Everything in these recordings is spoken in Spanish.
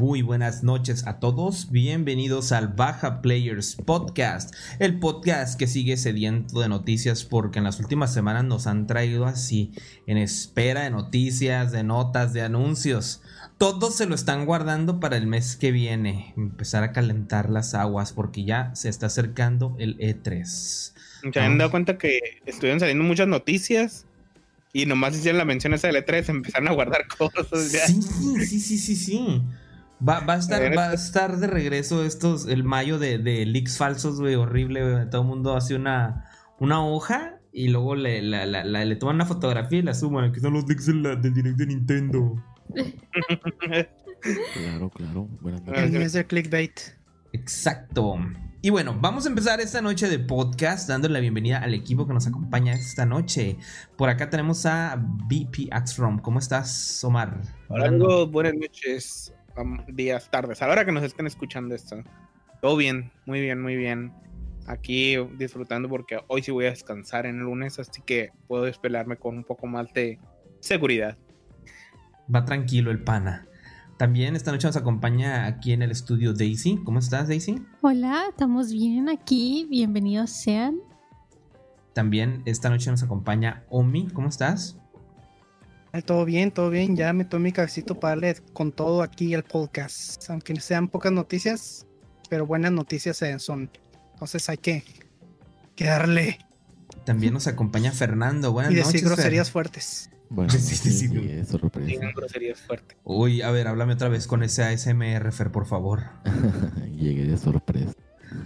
Muy buenas noches a todos, bienvenidos al Baja Players Podcast, el podcast que sigue sediento de noticias porque en las últimas semanas nos han traído así, en espera de noticias, de notas, de anuncios. Todos se lo están guardando para el mes que viene, empezar a calentar las aguas porque ya se está acercando el E3. Se han dado cuenta que estuvieron saliendo muchas noticias y nomás hicieron la mención esa del E3, empezaron a guardar cosas. Ya. Sí, sí, sí, sí, sí. Va, va, a estar, va a estar de regreso estos, el mayo de, de leaks falsos, güey, horrible, güey. Todo el mundo hace una, una hoja y luego le, la, la, la- le toman una fotografía y la suman. Aquí están los leaks del del direct de Nintendo. Claro, claro. Buenas noches. de clickbait. Exacto. Y bueno, vamos a empezar esta noche de podcast dándole la bienvenida al equipo que nos acompaña esta noche. Por acá tenemos a BP Axrom. ¿Cómo estás, Omar? Hola amigos, buenas noches, días, tardes, a la hora que nos estén escuchando esto. Todo bien, muy bien, muy bien. Aquí disfrutando porque hoy sí voy a descansar en el lunes, así que puedo despelarme con un poco más de seguridad. Va tranquilo el pana. También esta noche nos acompaña aquí en el estudio Daisy. ¿Cómo estás, Daisy? Hola, estamos bien aquí, bienvenidos sean. También esta noche nos acompaña Omi. ¿Cómo estás? Todo bien, todo bien. Ya me tomé mi cabecito para darle con todo aquí el podcast. Aunque sean pocas noticias, pero buenas noticias son. Entonces hay que, que darle También nos acompaña Fernando. Buenas y decir noches. Fer. groserías fuertes. Bueno, Sí, sí, sí, groserías fuertes. Uy, a ver, háblame otra vez con ese ASMR, Fer, por favor. Llegué de sorpresa.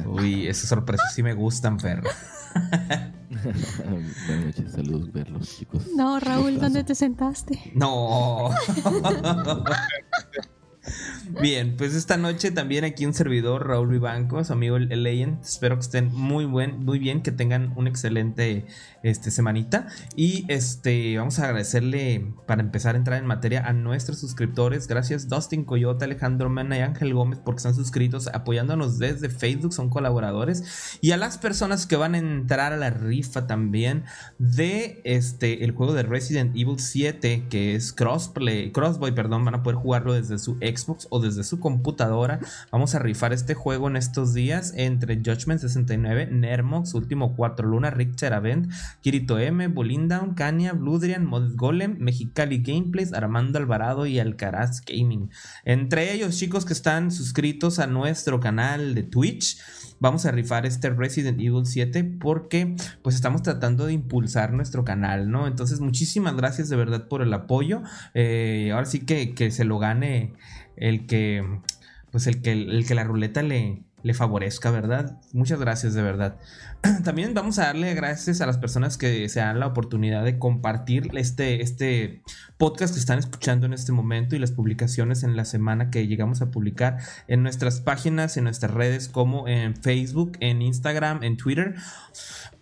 Uy, esas sorpresas sí me gustan, Fer. Buenas noches, saludos, verlos, chicos. No, Raúl. ¿dónde te sentaste? No. Bien, pues esta noche también aquí un servidor, Raúl Vivanco, su amigo el Legend. Espero que estén muy buen, muy bien, que tengan una excelente este, semanita. Y este, vamos a agradecerle para empezar a entrar en materia a nuestros suscriptores. Gracias Dustin Coyote, Alejandro Mena y Ángel Gómez porque están suscritos, apoyándonos desde Facebook, son colaboradores. Y a las personas que van a entrar a la rifa también de este el juego de Resident Evil 7 que es crossplay, crossboy, perdón, van a poder jugarlo desde su Xbox o desde su computadora. Vamos a rifar este juego en estos días entre Judgment 69, Nermox, Último 4 Luna, Rick Cheravent, Kirito M, Bolindown, Kania, Bludrian, Mod Golem, Mexicali Gameplays, Armando Alvarado y Alcaraz Gaming. Entre ellos, chicos que están suscritos a nuestro canal de Twitch, vamos a rifar este Resident Evil 7 porque pues estamos tratando de impulsar nuestro canal, ¿no? Entonces, muchísimas gracias de verdad por el apoyo. Eh, ahora sí que, que se lo gane el que, pues el que, el que la ruleta le, le favorezca, ¿verdad? Muchas gracias de verdad. También vamos a darle gracias a las personas que se dan la oportunidad de compartir este, este podcast que están escuchando en este momento y las publicaciones en la semana que llegamos a publicar en nuestras páginas, en nuestras redes como en Facebook, en Instagram, en Twitter.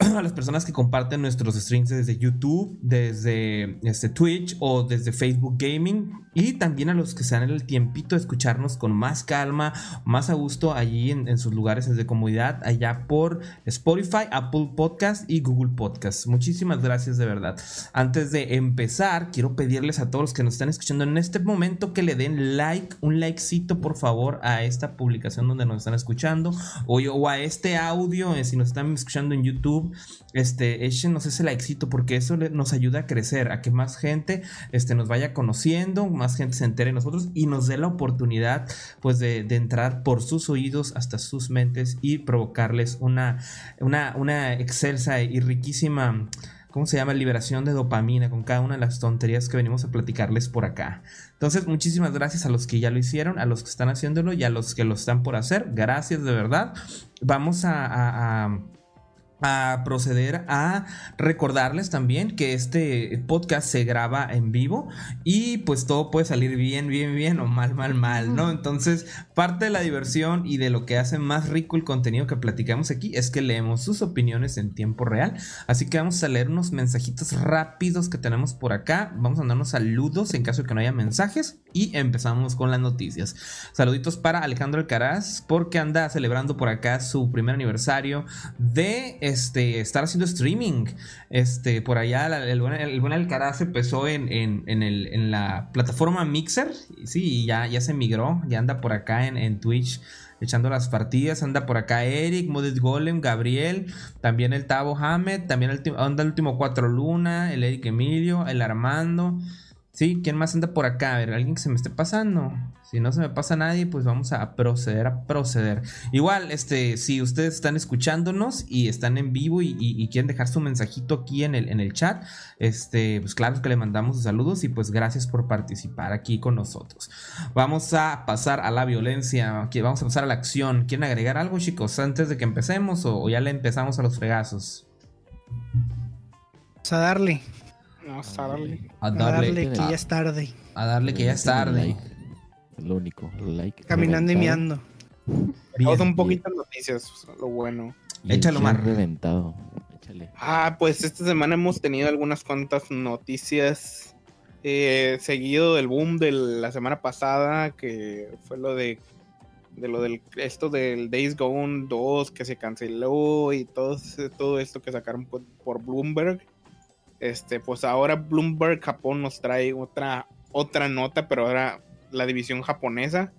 A las personas que comparten nuestros streams desde YouTube, desde este Twitch o desde Facebook Gaming y también a los que se dan el tiempito de escucharnos con más calma, más a gusto allí en, sus lugares de comodidad, allá por Spotify, Apple Podcast y Google Podcast. Muchísimas gracias de verdad. Antes de empezar, quiero pedirles a todos los que nos están escuchando en este momento que le den like, un likecito por favor a esta publicación donde nos están escuchando o, o a este audio, eh, si nos están escuchando en YouTube, este, échenos ese likecito porque eso nos ayuda a crecer, a que más gente este, nos vaya conociendo, más gente se entere de nosotros y nos dé la oportunidad pues de, entrar por sus oídos hasta sus mentes y provocarles una, una, una excelsa y riquísima ¿cómo se llama? Liberación de dopamina con cada una de las tonterías que venimos a platicarles por acá. Entonces, muchísimas gracias a los que ya lo hicieron, a los que están haciéndolo y a los que lo están por hacer. Gracias de verdad. Vamos a- a proceder a recordarles también que este podcast se graba en vivo y pues todo puede salir bien, bien, bien o mal, mal, mal, ¿no? Entonces, parte de la diversión y de lo que hace más rico el contenido que platicamos aquí es que leemos sus opiniones en tiempo real. Así que vamos a leer unos mensajitos rápidos que tenemos por acá. Vamos a darnos saludos en caso de que no haya mensajes y empezamos con las noticias. Saluditos para Alejandro Alcaraz porque anda celebrando por acá su primer aniversario de este, estar haciendo streaming. Este, por allá el, buen, el buen empezó en, en, en, el, la plataforma Mixer. Sí, ya, ya se migró, ya anda por acá en, Twitch echando las partidas. Anda por acá Eric, Modest Golem, Gabriel, también el Tavo Hamed, también el, anda el último 4 Luna, el Eric Emilio, el Armando. Sí, ¿quién más anda por acá? A ver, alguien que se me esté pasando. Si no se me pasa nadie, pues vamos a proceder a proceder. Igual, este, si ustedes están escuchándonos y están en vivo y, quieren dejar su mensajito aquí en el, en el chat, este, pues claro que le mandamos sus saludos y pues gracias por participar aquí con nosotros. Vamos a pasar a la violencia, vamos a pasar a la acción. ¿Quieren agregar algo, chicos, antes de que empecemos o, ya le empezamos a los fregazos? Vamos a darle. Vamos a darle. A darle, que ya es tarde. A darle que ya es tarde. Lo único, like. Caminando y miando. Vamos un poquito de noticias, lo bueno. Échalo más. reventado. Échale. Ah, pues esta semana hemos tenido algunas cuantas noticias. Eh, seguido del boom de la semana pasada, que fue lo de, de lo del esto del Days Gone 2 que se canceló y todo, todo esto que sacaron por, por Bloomberg. Este, pues ahora Bloomberg Japón nos trae otra, otra nota, pero ahora la división japonesa.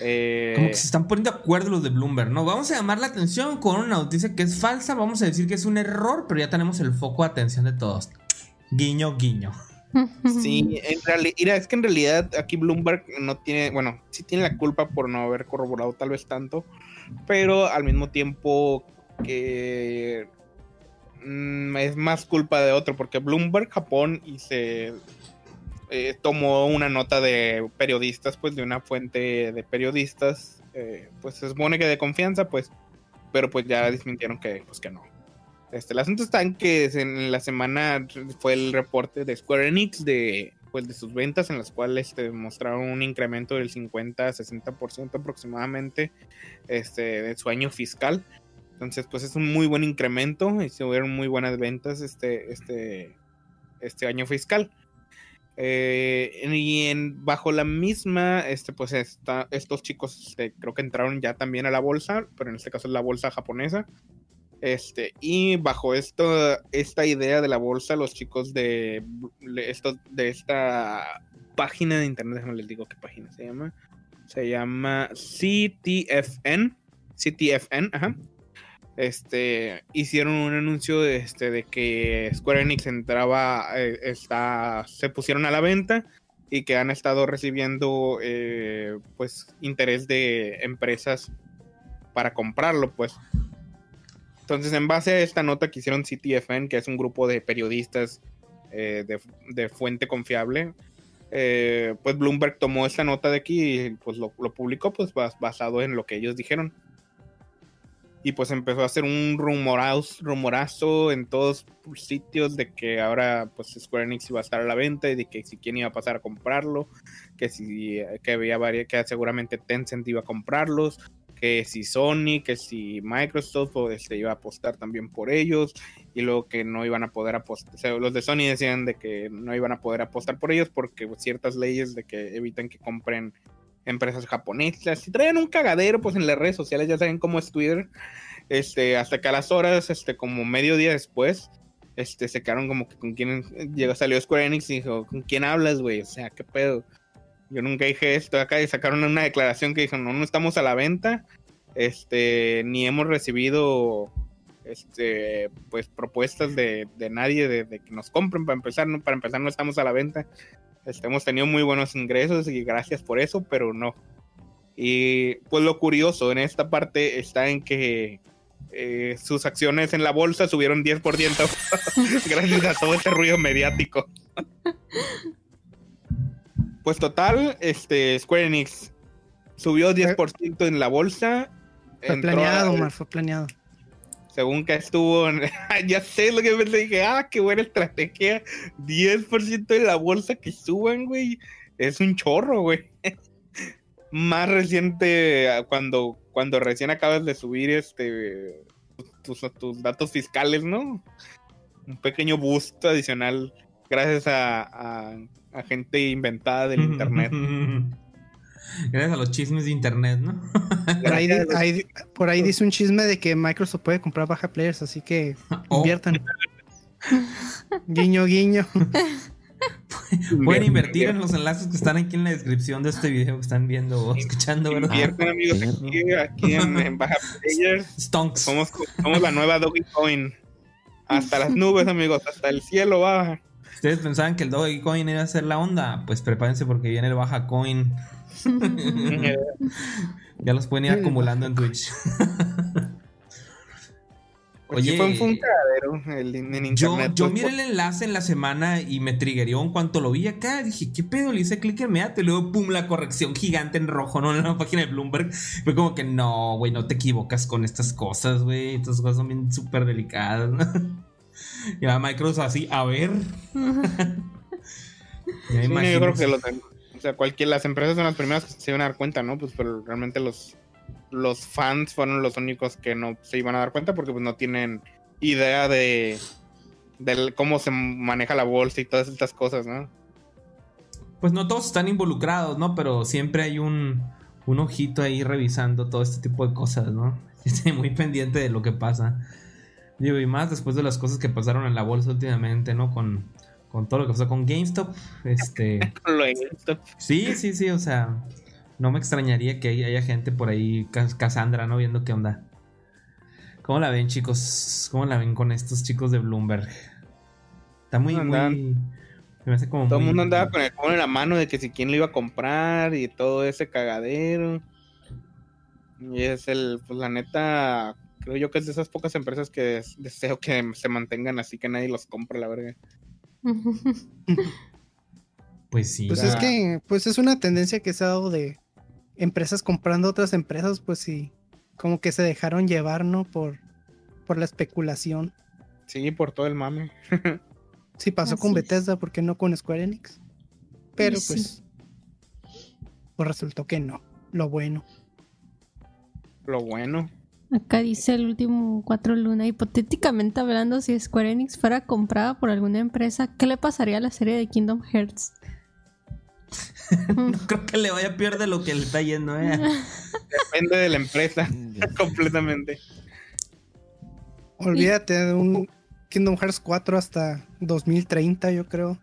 Eh, Como que se están poniendo de acuerdo los de Bloomberg, ¿no? Vamos a llamar la atención con una noticia que es falsa, vamos a decir que es un error, pero ya tenemos el foco de atención de todos. Guiño, guiño. Sí, en realidad, es que en realidad aquí Bloomberg no tiene, bueno, sí tiene la culpa por no haber corroborado tal vez tanto, pero al mismo tiempo que Mm, es más culpa de otro, porque Bloomberg Japón y se eh, tomó una nota de periodistas, pues de una fuente de periodistas, eh, pues se supone que de confianza, pues, pero pues ya desmintieron que, pues que no. Este, el asunto está en que en la semana fue el reporte de Square Enix de, pues, de sus ventas, en las cuales este, mostraron un incremento del 50-60% aproximadamente este, de su año fiscal. Entonces, pues es un muy buen incremento y se hubieron muy buenas ventas este, este, este año fiscal. Eh, y bajo la misma, este, pues está, estos chicos este, creo que entraron ya también a la bolsa, pero en este caso es la bolsa japonesa. Este, y bajo esto, esta idea de la bolsa, los chicos de, esto, de esta página de internet, déjame les digo qué página se llama. Se llama CTFN. CTFN, ajá este, hicieron un anuncio de, este, que Square Enix entraba, eh, está, se pusieron a la venta y que han estado recibiendo eh, pues interés de empresas para comprarlo, pues. Entonces, en base a esta nota que hicieron CTFN, que es un grupo de periodistas eh, de, fuente confiable, pues Bloomberg tomó esta nota de aquí y pues lo, lo publicó pues basado en lo que ellos dijeron y pues empezó a hacer un rumorazo, rumorazo en todos sitios de que ahora pues Square Enix iba a estar a la venta y de que si quién iba a pasar a comprarlo, que si que había varias, que seguramente Tencent iba a comprarlos, que si Sony, que si Microsoft o este, iba a apostar también por ellos y luego que no iban a poder apostar, los de Sony decían de que no iban a poder apostar por ellos porque ciertas leyes de que evitan que compren empresas japonesas y traen un cagadero pues en las redes sociales, ya saben cómo es Twitter, este, hasta que a las horas, este, como medio día después, este, se quedaron como que con quién llegó, salió Square Enix y dijo, ¿con quién hablas, güey? O sea, ¿qué pedo? Yo nunca dije esto acá y sacaron una declaración que dijo, no, no estamos a la venta, este, ni hemos recibido, este, pues propuestas de, de nadie de, de, que nos compren para empezar, ¿no? para empezar no estamos a la venta, este, hemos tenido muy buenos ingresos y gracias por eso, pero no. Y pues lo curioso en esta parte está en que eh, sus acciones en la bolsa subieron 10% gracias a todo este ruido mediático. pues total, este Square Enix subió 10% en la bolsa. Fue planeado, Omar, fue planeado. Según que estuvo, en- ya sé lo que pensé, dije, ah, qué buena estrategia, 10% de la bolsa que suban, güey, es un chorro, güey. Más reciente, cuando, cuando recién acabas de subir este tus, tus datos fiscales, ¿no? Un pequeño boost adicional gracias a, a- a gente inventada del internet. Gracias a los chismes de internet, ¿no? Por ahí, por dice un chisme de que Microsoft puede comprar baja players, así que Oh. inviertan. guiño, guiño. Pueden invertir en los enlaces que están aquí en la descripción de este video que están viendo o escuchando, ¿verdad? Invierten, amigos, aquí, aquí en, en Baja Players. Stonks. Somos, somos la nueva Dogecoin. Hasta las nubes, amigos, hasta el cielo baja. ¿Ustedes pensaban que el Dogecoin iba a ser la onda? Pues prepárense porque viene el Baja Coin. Ya los pueden ir acumulando en Twitch. Oye, fue, un el, en, Yo, yo pues, miré el enlace en la semana y me triggerió en cuanto lo vi acá. Dije, ¿qué pedo? Le hice clic inmediato y luego, pum, la corrección gigante en rojo, ¿no? En la página de Bloomberg. Fue como que, no, güey, no te equivocas con estas cosas, güey. Estas cosas son bien súper delicadas, ¿no? Y a Microsoft así, a ver. Ya Sí, no, imagino. yo creo que los, o sea, cualquier, las empresas son las primeras que se iban a dar cuenta, ¿no? Pues pero realmente los, los fans fueron los únicos que no se iban a dar cuenta porque pues no tienen idea de, del cómo se maneja la bolsa y todas estas cosas, ¿no? Pues no todos están involucrados, ¿no? Pero siempre hay un, un ojito ahí revisando todo este tipo de cosas, ¿no? Muy pendiente de lo que pasa. Digo, y más después de las cosas que pasaron en la bolsa últimamente, ¿no? Con, con todo lo que pasó con GameStop. Este. Con lo de esto. Sí, sí, sí, o sea. No me extrañaría que hay- haya gente por ahí, Cas- Cassandra, ¿no? Viendo qué onda. ¿Cómo la ven, chicos? ¿Cómo la ven con estos chicos de Bloomberg? Está muy, Andan- muy. Se me hace como Todo el mundo andaba con el phone en la mano de que si quién lo iba a comprar y todo ese cagadero. Y es el, pues la neta, creo yo que es de esas pocas empresas que des- deseo que se mantengan así que nadie los compre, la verga. Pues sí. Pues es que, pues es una tendencia que se ha dado de empresas comprando otras empresas, pues sí, como que se dejaron llevar, ¿no? Por, por la especulación. Sí, por todo el mame. Sí pasó con Así. Bethesda, ¿por qué no con Square Enix? Pero sí. pues, pues resultó que no. Lo bueno. Lo bueno. Acá dice el último 4 Luna. Hipotéticamente hablando, si Square Enix fuera comprada por alguna empresa, ¿qué le pasaría a la serie de Kingdom Hearts? No creo que le vaya a perder lo que le está yendo, ¿eh? Depende de la empresa, completamente. Olvídate de un Kingdom Hearts 4 hasta 2030, yo creo.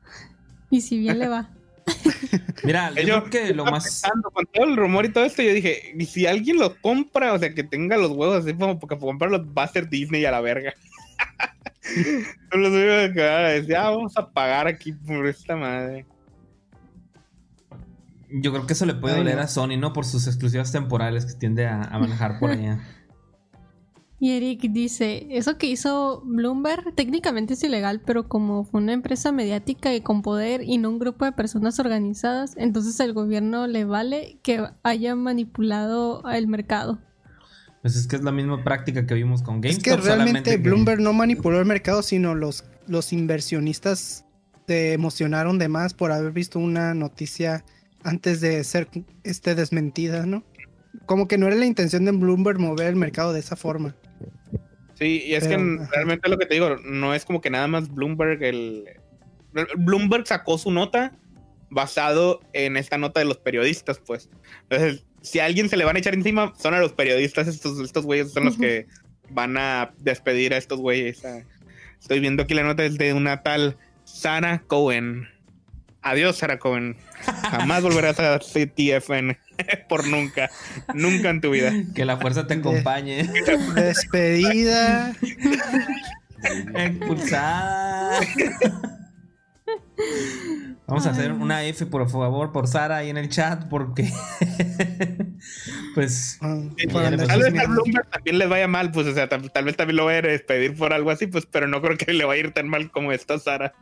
y si bien le va. Mira, yo Yo- creo que lo más. pensando, con todo el rumor y todo esto, yo dije, y si alguien lo compra, o sea, que tenga los huevos así como porque comprarlos va a ser Disney a la verga. Son los únicos que van a decir, ah, vamos a pagar aquí por esta madre. Yo creo que eso le puede Ay, doler no. a Sony, ¿no? Por sus exclusivas temporales que tiende a, a manejar por allá. Y Eric dice, eso que hizo Bloomberg técnicamente es ilegal, pero como fue una empresa mediática y con poder y no un grupo de personas organizadas, entonces al gobierno le vale que haya manipulado el mercado. Pues es que es la misma práctica que vimos con GameStop. es que realmente que- Bloomberg no manipuló el mercado, sino los, los inversionistas se emocionaron de más por haber visto una noticia antes de ser este, desmentida, ¿no? Como que no era la intención de Bloomberg mover el mercado de esa forma. Sí, y es Pero, que ajá. realmente lo que te digo, no es como que nada más Bloomberg, el... Bloomberg sacó su nota basado en esta nota de los periodistas, pues. Entonces, si a alguien se le van a echar encima, son a los periodistas, estos, estos güeyes son los que van a despedir a estos güeyes. Ah, Estoy viendo aquí la nota es de una tal Sarah Cohen. Adiós, Sarah Cohen. Jamás volverás a CTFN por nunca. Nunca en tu vida. Que la fuerza te acompañe. Despedida. Expulsada. Vamos a hacer una F, por favor, por Sara ahí en el chat, porque. pues. ah, Sí, Tal vez a. Bloomberg también les vaya mal, pues, o sea, tal, tal vez también lo voy a despedir por algo así, pues, pero no creo que le vaya a ir tan mal como esta Sara.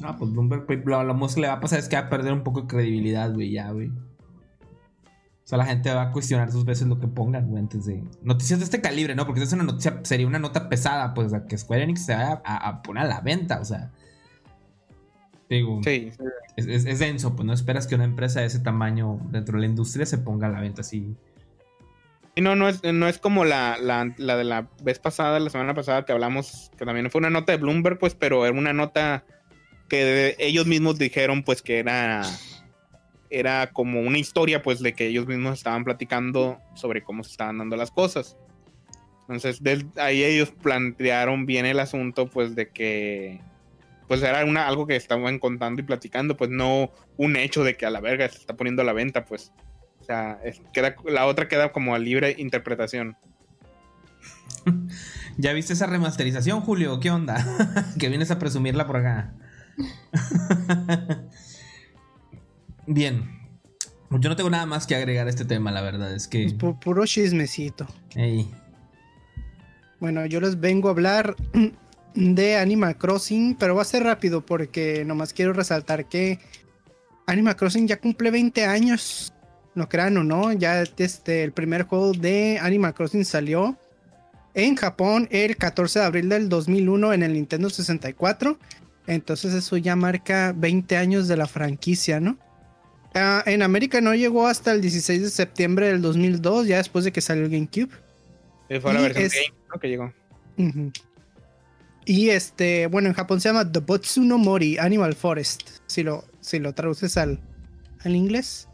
No, pues Bloomberg, pues, lo, lo más que le va a pasar es que va a perder un poco de credibilidad, güey, ya, güey. O sea, la gente va a cuestionar dos veces lo que pongan, güey, antes de. Noticias de este calibre, ¿no? Porque es una noticia, sería una nota pesada, pues, a que Square Enix se vaya a, a poner a la venta, o sea. Digo, Sí, es, es- es denso, pues no esperas que una empresa de ese tamaño dentro de la industria se ponga a la venta así. Y no, no es, no es como la, la, la de la vez pasada, la semana pasada que hablamos, que también fue una nota de Bloomberg, pues, pero era una nota que ellos mismos dijeron, pues, que era, era como una historia, pues, de que ellos mismos estaban platicando sobre cómo se estaban dando las cosas. Entonces, ahí ellos plantearon bien el asunto, pues, de que, pues, era una, algo que estaban contando y platicando, pues, no un hecho de que a la verga se está poniendo a la venta, pues. O sea, queda, la otra queda como a libre interpretación. ¿Ya viste esa remasterización, Julio? ¿Qué onda? que vienes a presumirla por acá. Bien. Yo no tengo nada más que agregar a este tema, la verdad. Es que. Pu- puro chismecito. ey, Bueno, yo les vengo a hablar de Animal Crossing, pero va a ser rápido porque nomás quiero resaltar que Animal Crossing ya cumple 20 años. No crean o no, ya este, el primer juego de Animal Crossing salió en Japón el 14 de abril del 2001 en el Nintendo 64. Entonces eso ya marca 20 años de la franquicia, ¿no? Ah, en América no llegó hasta el 16 de septiembre del 2002, ya después de que salió el GameCube. Eh, Fue la versión es- game, ¿no? que llegó. Y este, bueno, en Japón se llama The Botsuno Mori Animal Forest, si lo, si lo traduces al, al inglés.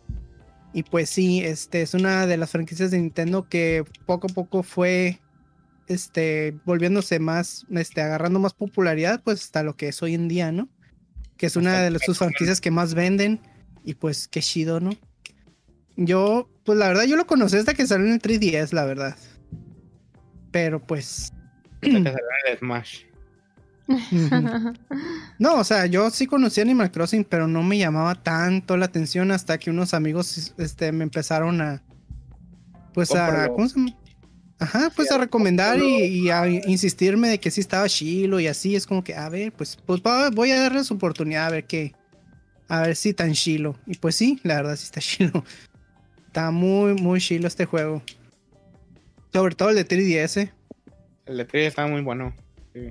Y pues sí, este es una de las franquicias de Nintendo que poco a poco fue este volviéndose más, este, agarrando más popularidad, pues hasta lo que es hoy en día, ¿no? Que es una de las sus franquicias que más venden. Y pues qué chido, ¿no? Yo, pues la verdad, yo lo conocí hasta que salió en el 3DS, la verdad. Pero pues Hasta que salió en el Smash. No, o sea, yo sí conocí Animal Crossing, pero no me llamaba tanto la atención hasta que unos amigos este, me empezaron a. Pues a. Cómpralo. ¿Cómo se llama? Ajá, pues a recomendar y, y a insistirme de que sí estaba chilo y así. Es como que, a ver, pues, pues voy a darle su oportunidad a ver qué. A ver si tan chilo. Y pues sí, la verdad sí está chilo. Está muy, muy chilo este juego. Sobre todo el de 3DS. El de 3 estaba muy bueno. Sí.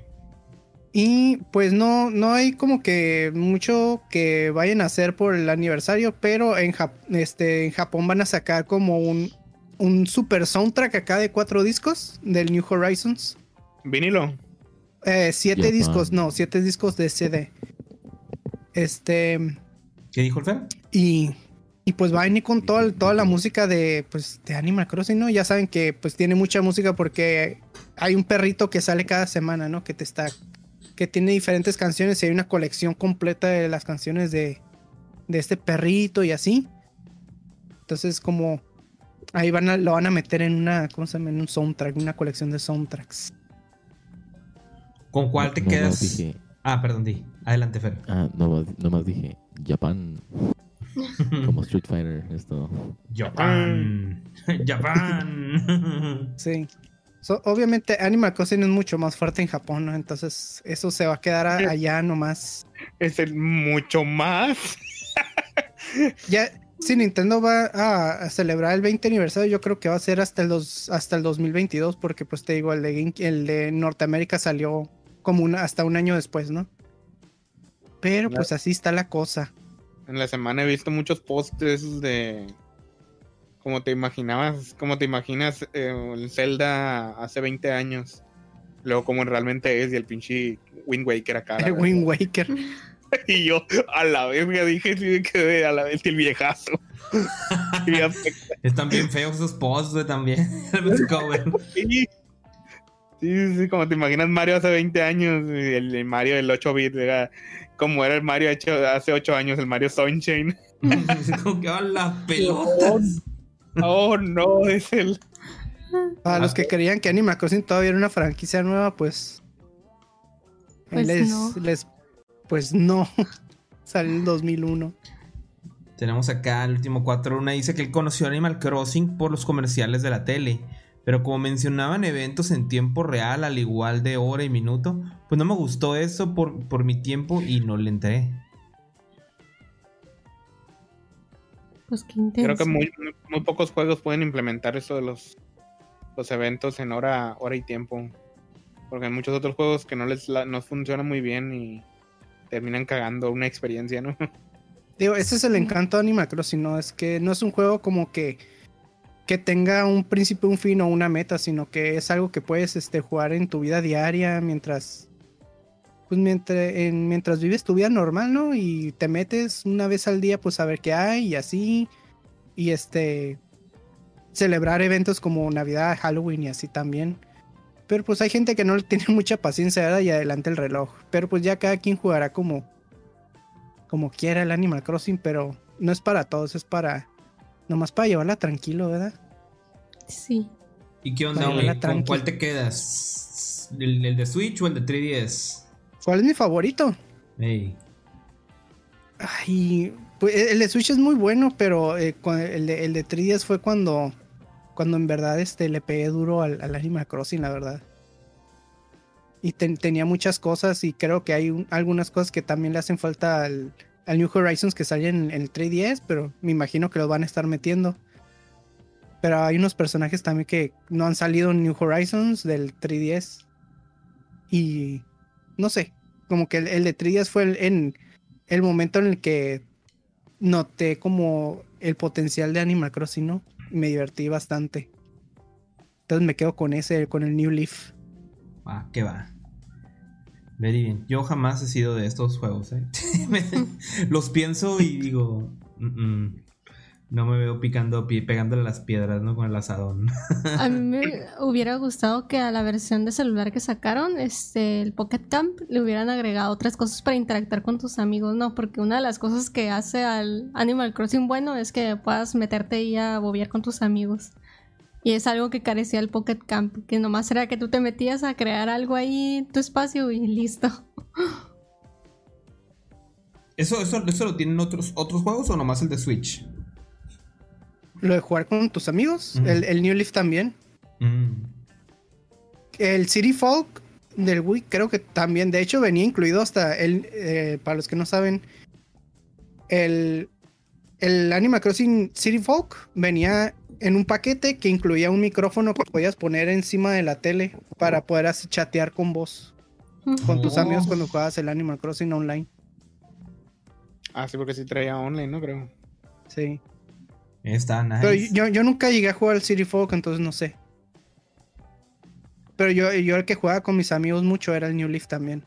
Y pues no, no hay como que mucho que vayan a hacer por el aniversario, pero en, Jap- este, en Japón van a sacar como un, un super soundtrack acá de cuatro discos del New Horizons. Vinilo. Eh, siete discos, no, siete discos de CD. Este, ¿Qué dijo el Fer? y, y pues va a venir con toda, toda la música de, pues, de Animal Crossing, ¿no? Ya saben que pues tiene mucha música porque hay un perrito que sale cada semana, ¿no? Que te está, que tiene diferentes canciones y hay una colección completa de las canciones de, de este perrito y así. Entonces como ahí van a, lo van a meter en una, ¿cómo se llama? En un soundtrack, una colección de soundtracks. ¿Con cuál te quedas? dije, Ah, perdón, di. Adelante, Fer. ah, nomás, nomás dije, Japan, como Street Fighter, esto. Japan. Japan. Sí. So, obviamente Animal Crossing es mucho más fuerte en Japón, ¿no? Entonces eso se va a quedar a- allá nomás. Es el mucho más. Ya, si Nintendo va a, a celebrar el 20 aniversario, yo creo que va a ser hasta el, dos, hasta el 2022, porque pues te digo, el de, Game- el de Norteamérica salió como una, hasta un año después, ¿no? Pero pues así está la cosa. En la semana he visto muchos posts de. Como te imaginabas, como te imaginas eh, el Zelda hace 20 años. Luego, como realmente es, y el pinche Wind Waker acá. El. Wind Waker. Y yo, a la vez, me dije, sí, quedé a la vez el viejazo. Están bien feos esos posts, güey, también. Sí. Sí, sí, sí, como te imaginas Mario hace 20 años, el, el Mario del 8 bit, era como era el Mario hecho hace 8 años, el Mario Sunshine. Como que van las pelotas. Oh, no, es el. Para los que creían que Animal Crossing todavía era una franquicia nueva, pues. Pues les, no. les- pues no. Salió en el 2001. Tenemos acá el último 4. Una dice que él conoció Animal Crossing por los comerciales de la tele. Pero como mencionaban eventos en tiempo real, al igual de hora y minuto, pues no me gustó eso por, por mi tiempo y no le entré. Pues qué intenso. Creo que muy, muy, muy pocos juegos pueden implementar eso de los, los eventos en hora, hora y tiempo. Porque hay muchos otros juegos que no les la- no funcionan muy bien y terminan cagando una experiencia, ¿no? Digo, ese es el encanto de Animal Crossing, ¿no? Es que no es un juego como que, que tenga un principio, un fin o una meta, sino que es algo que puedes este, jugar en tu vida diaria mientras. Pues mientras, en- mientras vives tu vida normal, ¿no? Y te metes una vez al día, pues a ver qué hay y así. Y este. Celebrar eventos como Navidad, Halloween y así también. Pero pues hay gente que no le tiene mucha paciencia ¿verdad? y adelante el reloj. Pero pues ya cada quien jugará como, como quiera el Animal Crossing, pero no es para todos, es para nomás para llevarla tranquilo, ¿verdad? Sí. ¿Y qué onda, llevarla ¿Con tranqui. cuál te quedas? ¿El, el de Switch o el de 3DS? ¿Cuál es mi favorito? Ay, pues el de Switch es muy bueno, pero eh, el, de, el de 3DS fue cuando, cuando en verdad este, le pegué duro al, al Animal Crossing, la verdad. Y ten- tenía muchas cosas y creo que hay un- algunas cosas que también le hacen falta al, al New Horizons que salen en el 3DS, pero me imagino que los van a estar metiendo. Pero hay unos personajes también que no han salido en New Horizons del 3DS. Y no sé, como que el, el de 3DS fue el, en el momento en el que noté como el potencial de Animal Crossing, ¿no? Me divertí bastante. Entonces me quedo con ese, con el New Leaf. Ah, ¿qué va? Very bien. Yo jamás he sido de estos juegos, ¿eh? Los pienso y digo... "Mm, mm". No me veo picando, pi- pegándole las piedras, ¿no? Con el asadón. A mí me hubiera gustado que a la versión de celular que sacaron, este, el Pocket Camp, le hubieran agregado otras cosas para interactuar con tus amigos, ¿no? Porque una de las cosas que hace al Animal Crossing bueno es que puedas meterte ahí a bobear con tus amigos. Y es algo que carecía el Pocket Camp, que nomás era que tú te metías a crear algo ahí en tu espacio y listo. ¿Eso, eso, eso lo tienen otros, otros juegos o nomás el de Switch? Lo de jugar con tus amigos, el, el New Leaf también. Mm. El City Folk del Wii creo que también, de hecho venía incluido hasta el, eh, para los que no saben, el, el Animal Crossing City Folk venía en un paquete que incluía un micrófono que podías poner encima de la tele para poder así chatear con vos, con tus Oh. amigos cuando jugabas el Animal Crossing online. Ah, sí, porque sí traía online, ¿no? Creo. Sí. Está nice. Pero yo, yo nunca llegué a jugar al City Folk, entonces no sé. Pero yo, yo el que jugaba con mis amigos mucho era el New Leaf también.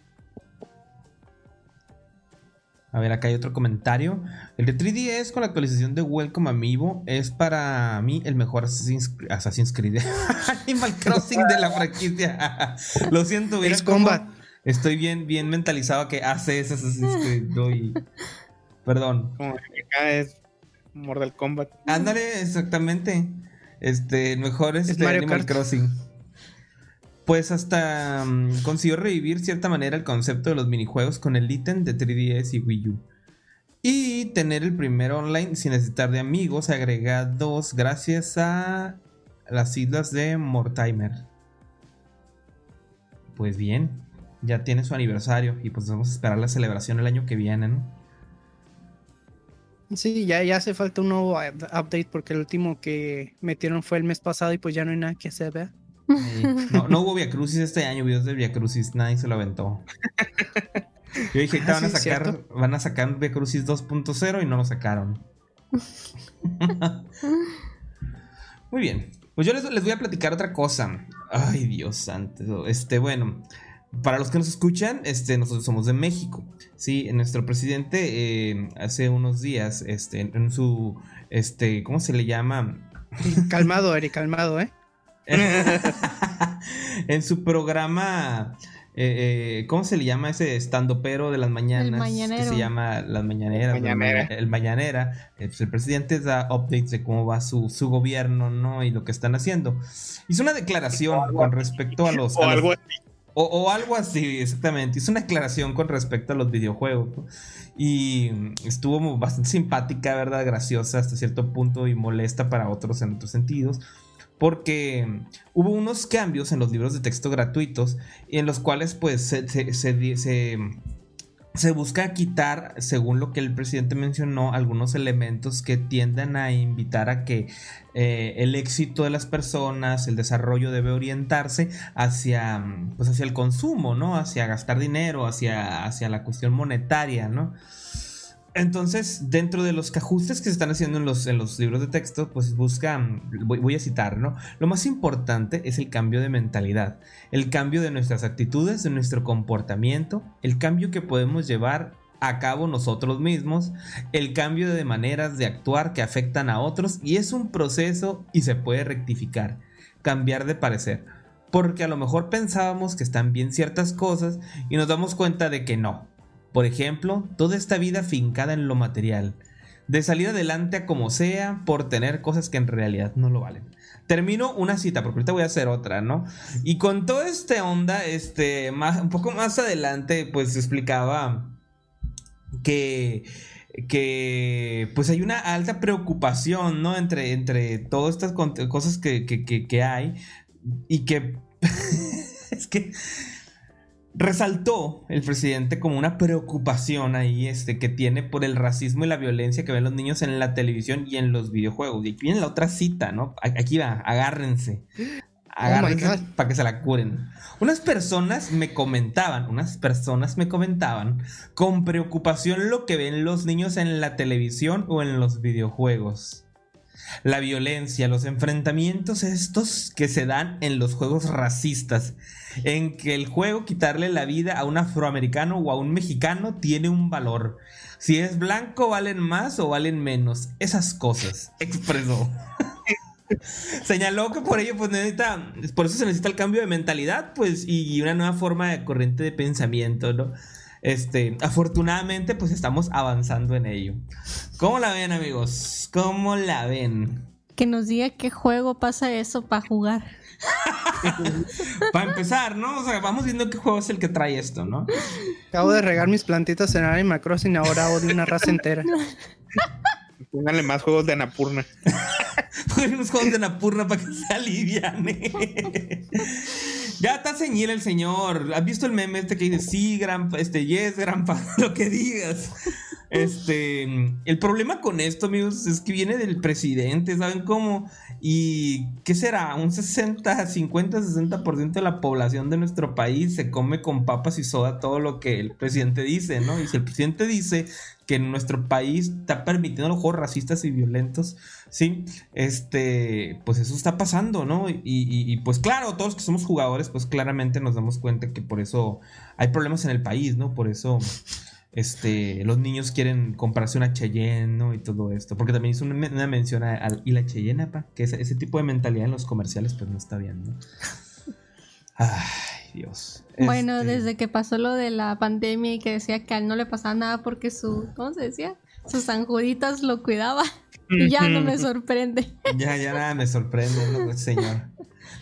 A ver, acá hay otro comentario. El de 3DS con la actualización de Welcome Amiibo es para mí el mejor Assassin's, Assassin's Creed. Animal Crossing de la franquicia. Lo siento, ¿vieron Ace cómo Combat. Estoy bien, bien mentalizado que hace ese Assassin's Creed. ¿no? Y- Perdón. Como que acá es Mortal Kombat. Ándale, exactamente. Este, mejor es Es este Mario Animal Kart. Crossing. Pues hasta mm, consiguió revivir cierta manera el concepto de los minijuegos con el ítem de 3DS y Wii U. Y tener el primer online sin necesitar de amigos agregados gracias a las islas de Mortimer. Pues bien, ya tiene su aniversario y pues vamos a esperar la celebración el año que viene, ¿no? Sí, ya, ya hace falta un nuevo up- update porque el último que metieron fue el mes pasado y pues ya no hay nada que hacer, ¿verdad? No, no hubo Via Crucis este año, videos de Via Crucis, nadie se lo aventó. Yo dije Ah, van a sacar, van a sacar Via Crucis 2.0 y no lo sacaron. Muy bien. Pues yo les, les voy a platicar otra cosa. Ay, Dios santo. Este, bueno, para los que nos escuchan, este, nosotros somos de México. Sí, nuestro presidente eh, hace unos días, este, en su, este, ¿cómo se le llama? Calmado, Eric, calmado, ¿eh? en su programa, eh, eh, ¿cómo se le llama ese estandopero de las mañanas? El mañanero. Que se llama Las Mañaneras. Mañanera. El, maña- el Mañanera. eh, pues el presidente da updates de cómo va su, su gobierno, ¿no? Y lo que están haciendo. Hizo una declaración con respecto a los... O a los- algo así. O, o algo así, exactamente. Hizo una aclaración con respecto a los videojuegos. Y estuvo bastante simpática, ¿verdad? Graciosa hasta cierto punto y molesta para otros en otros sentidos. Porque hubo unos cambios en los libros de texto gratuitos en los cuales pues se, se busca quitar, según lo que el presidente mencionó, algunos elementos que tienden a invitar a que eh, el éxito de las personas, el desarrollo debe orientarse hacia, pues hacia el consumo, ¿no? Hacia gastar dinero, hacia, hacia la cuestión monetaria, ¿no? Entonces, dentro de los ajustes que se están haciendo en los, en los libros de texto, pues buscan, voy, voy, a citar, ¿no? Lo más importante es el cambio de mentalidad, el cambio de nuestras actitudes, de nuestro comportamiento, el cambio que podemos llevar a cabo nosotros mismos, el cambio de maneras de actuar que afectan a otros y es un proceso y se puede rectificar, cambiar de parecer, porque a lo mejor pensábamos que están bien ciertas cosas y nos damos cuenta de que no por ejemplo, toda esta vida fincada en lo material, de salir adelante a como sea por tener cosas que en realidad no lo valen. Termino una cita, porque ahorita voy a hacer otra, ¿no? Y con toda esta onda, este, un poco más adelante, pues explicaba que que pues hay una alta preocupación, ¿no? Entre, entre todas estas cosas que, que, que, que hay y que es que resaltó el presidente como una preocupación ahí este, que tiene por el racismo y la violencia que ven los niños en la televisión y en los videojuegos. Y aquí viene la otra cita, ¿no? Aquí va, agárrense. Agárrense para que se la curen. Unas personas me comentaban, unas personas me comentaban con preocupación lo que ven los niños en la televisión o en los videojuegos. La violencia, los enfrentamientos estos que se dan en los juegos racistas en que el juego quitarle la vida a un afroamericano o a un mexicano tiene un valor. Si es blanco, valen más o valen menos. Esas cosas, expresó. Señaló que por ello, pues necesita, por eso se necesita el cambio de mentalidad, pues, y una nueva forma de corriente de pensamiento, ¿no? Este, afortunadamente, pues estamos avanzando en ello. ¿Cómo la ven, amigos? ¿Cómo la ven? Que nos diga qué juego pasa eso para jugar. Para empezar, ¿no? O sea, vamos viendo qué juego es el que trae esto, ¿no? Acabo de regar mis plantitas en Animal Crossing, ahora odio una raza entera. Pónganle más juegos de Anapurna. Pónganle unos juegos de Anapurna para que se aliviane. ya está señil el señor. ¿Has visto el meme este que dice sí, gran, este, yes, gran, lo que digas? Este, el problema con esto, amigos, es que viene del presidente, ¿saben cómo? Y, ¿qué será? Un 60, 50, 60% de la población de nuestro país se come con papas y soda todo lo que el presidente dice, ¿no? Y si el presidente dice que en nuestro país está permitiendo los juegos racistas y violentos, ¿sí? Este, pues eso está pasando, ¿no? Y, y, pues claro, todos que somos jugadores, pues claramente nos damos cuenta que por eso hay problemas en el país, ¿no? Por eso este, los niños quieren comprarse una Cheyenne, ¿no? Y todo esto. Porque también hizo una, mención a, y la Cheyenne, pa, que ese, ese, tipo de mentalidad en los comerciales, pues no está bien, ¿no? Ay, Dios. Bueno, este desde que pasó lo de la pandemia y que decía que a él no le pasaba nada porque su, ¿cómo se decía? Sus anjuditas lo cuidaba. Y ya no me sorprende. Ya, ya nada me sorprende, ¿no? señor.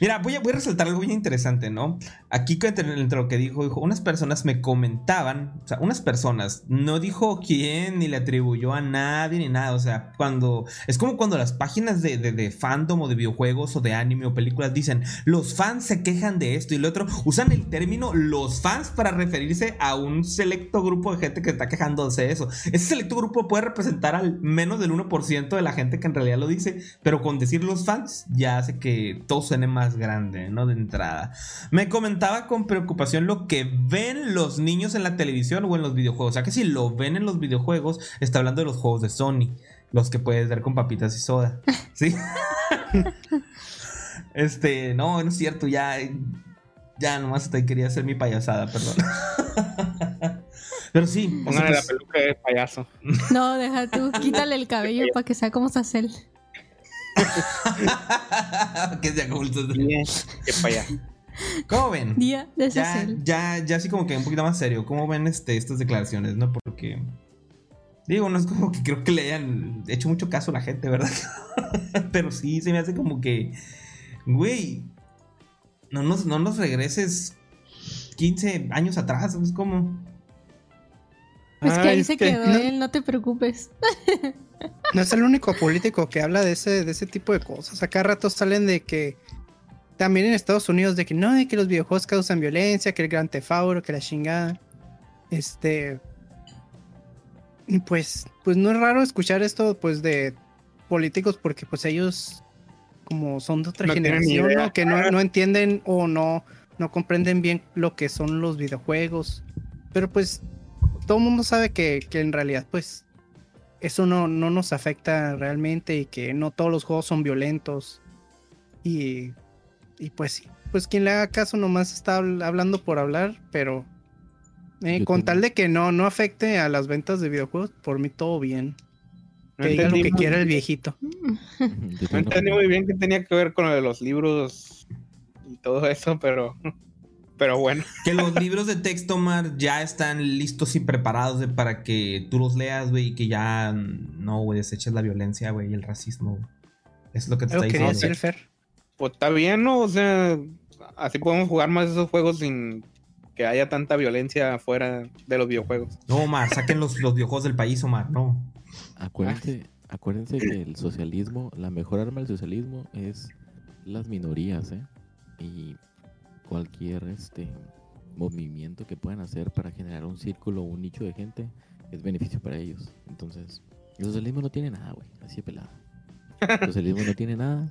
Mira, voy a, voy a resaltar algo bien interesante, ¿no? Aquí entre, entre, lo que dijo, dijo, unas personas me comentaban, o sea, unas personas, no dijo quién, ni le atribuyó a nadie, ni nada, o sea, cuando, es como cuando las páginas de, de, de fandom o de videojuegos o de anime o películas dicen, los fans se quejan de esto y lo otro, usan el término los fans para referirse a un selecto grupo de gente que está quejándose de eso. Ese selecto grupo puede representar al menos del 1% de la gente que en realidad lo dice, pero con decir los fans ya hace que todo suene más grande, ¿no? De entrada. Me comentaba con preocupación lo que ven los niños en la televisión o en los videojuegos. O sea que si lo ven en los videojuegos, está hablando de los juegos de Sony. Los que puedes ver con papitas y soda. ¿Sí? este, no, no es cierto, ya. Ya nomás te quería hacer mi payasada, perdón. Pero sí. Póngale la peluca de payaso. No, deja tú, quítale el cabello para que sea como Sacel. que se Que para allá. ¿Cómo ven? Día de ya, ya, ya así como que un poquito más serio. ¿Cómo ven este, estas declaraciones, no? Porque. Digo, no es como que creo que le hayan hecho mucho caso a la gente, ¿verdad? Pero sí, se me hace como que. Güey. No nos, no nos regreses 15 años atrás. Es como. Es que ahí se quedó él, no te preocupes. No es el único político que habla de ese, de ese tipo de cosas. Acá rato salen de que también en Estados Unidos de que no, de que los videojuegos causan violencia, que el gran tefauro, que la chingada. Este, Y pues, pues no es raro escuchar esto pues de políticos porque pues ellos como son de otra No generación, que no, no entienden o no, no comprenden bien lo que son los videojuegos. Pero pues todo el mundo sabe que, que en realidad pues eso no, no nos afecta realmente y que no todos los juegos son violentos. Y, y pues sí, pues quien le haga caso nomás está habl- hablando por hablar, pero eh, con tengo- tal de que no, no afecte a las ventas de videojuegos, por mí todo bien. No Que diga lo que quiera el viejito. No entendí muy bien qué tenía que ver con lo de los libros y todo eso, pero, pero bueno. Que los libros de texto, Mar, ya están listos y preparados de- para que tú los leas, güey, y que ya no, güey, deseches la violencia, güey, y el racismo. Eso es lo que te está quería diciendo. decir Fer. Pues está bien, ¿no? O sea, así podemos jugar más esos juegos sin que haya tanta violencia fuera de los videojuegos. No, Omar, saquen los, los videojuegos del país, Omar, no. Acuérdense, acuérdense que el socialismo, la mejor arma del socialismo es las minorías, ¿eh? Y cualquier este movimiento que puedan hacer para generar un círculo o un nicho de gente es beneficio para ellos. Entonces, el socialismo no tiene nada, güey, así de pelado. El socialismo no tiene nada.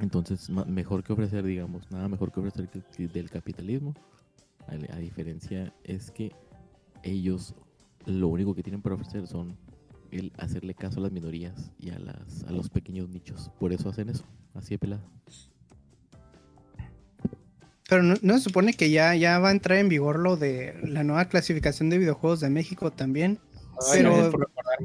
Entonces, mejor que ofrecer, digamos, nada mejor que ofrecer que- que del capitalismo. A, a diferencia es que ellos lo único que tienen para ofrecer son el hacerle caso a las minorías y a las a los pequeños nichos. Por eso hacen eso, así de pelado. Pero no, no se supone que ya, ya va a entrar en vigor lo de la nueva clasificación de videojuegos de México también. Ay, Pero-.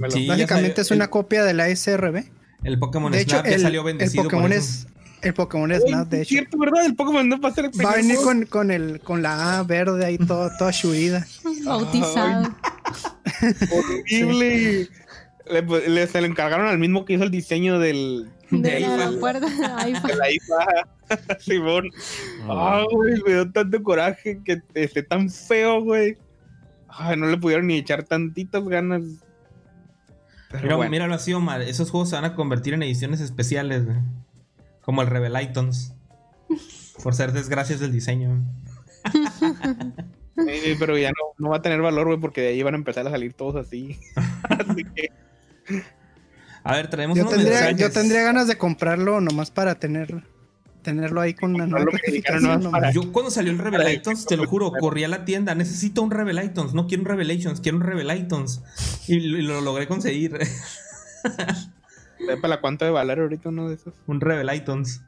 Sí, Básicamente es una el- copia de la SRB. El Pokémon De hecho, Snap ya el, salió el bendecido. por Pokémon eso. es el Pokémon Oye, Snap, de es hecho. cierto, ¿verdad? El Pokémon no va a ser el Va a venir con, con el con la A verde ahí toda, toda churida. Bautizado. horrible. Le, pues, le- se le encargaron al mismo que hizo el diseño del, De de la puerta de la IFA. Simón. Ah, güey, me dio tanto coraje que esté tan feo, güey. Ay, no le pudieron ni echar tantitas ganas. Pero Mira, bueno. Míralo así, Omar. Esos juegos se van a convertir en ediciones especiales, güey. Como el Revelatons. Por ser desgracias del diseño. Eh, pero ya no, no va a tener valor, güey, porque de ahí van a empezar a salir todos así. así que, A ver, traemos Yo unos tendría, mensajes. yo tendría ganas de comprarlo nomás para tenerlo. Tenerlo ahí con una nueva para- Yo cuando salió el Revelatons, te lo juro, corrí a la tienda. Necesito un Revelatons. No quiero un Revelations, quiero un Revelatons. Y lo, y lo logré conseguir. Para cuánto de valer ahorita uno de esos. un Revelatons.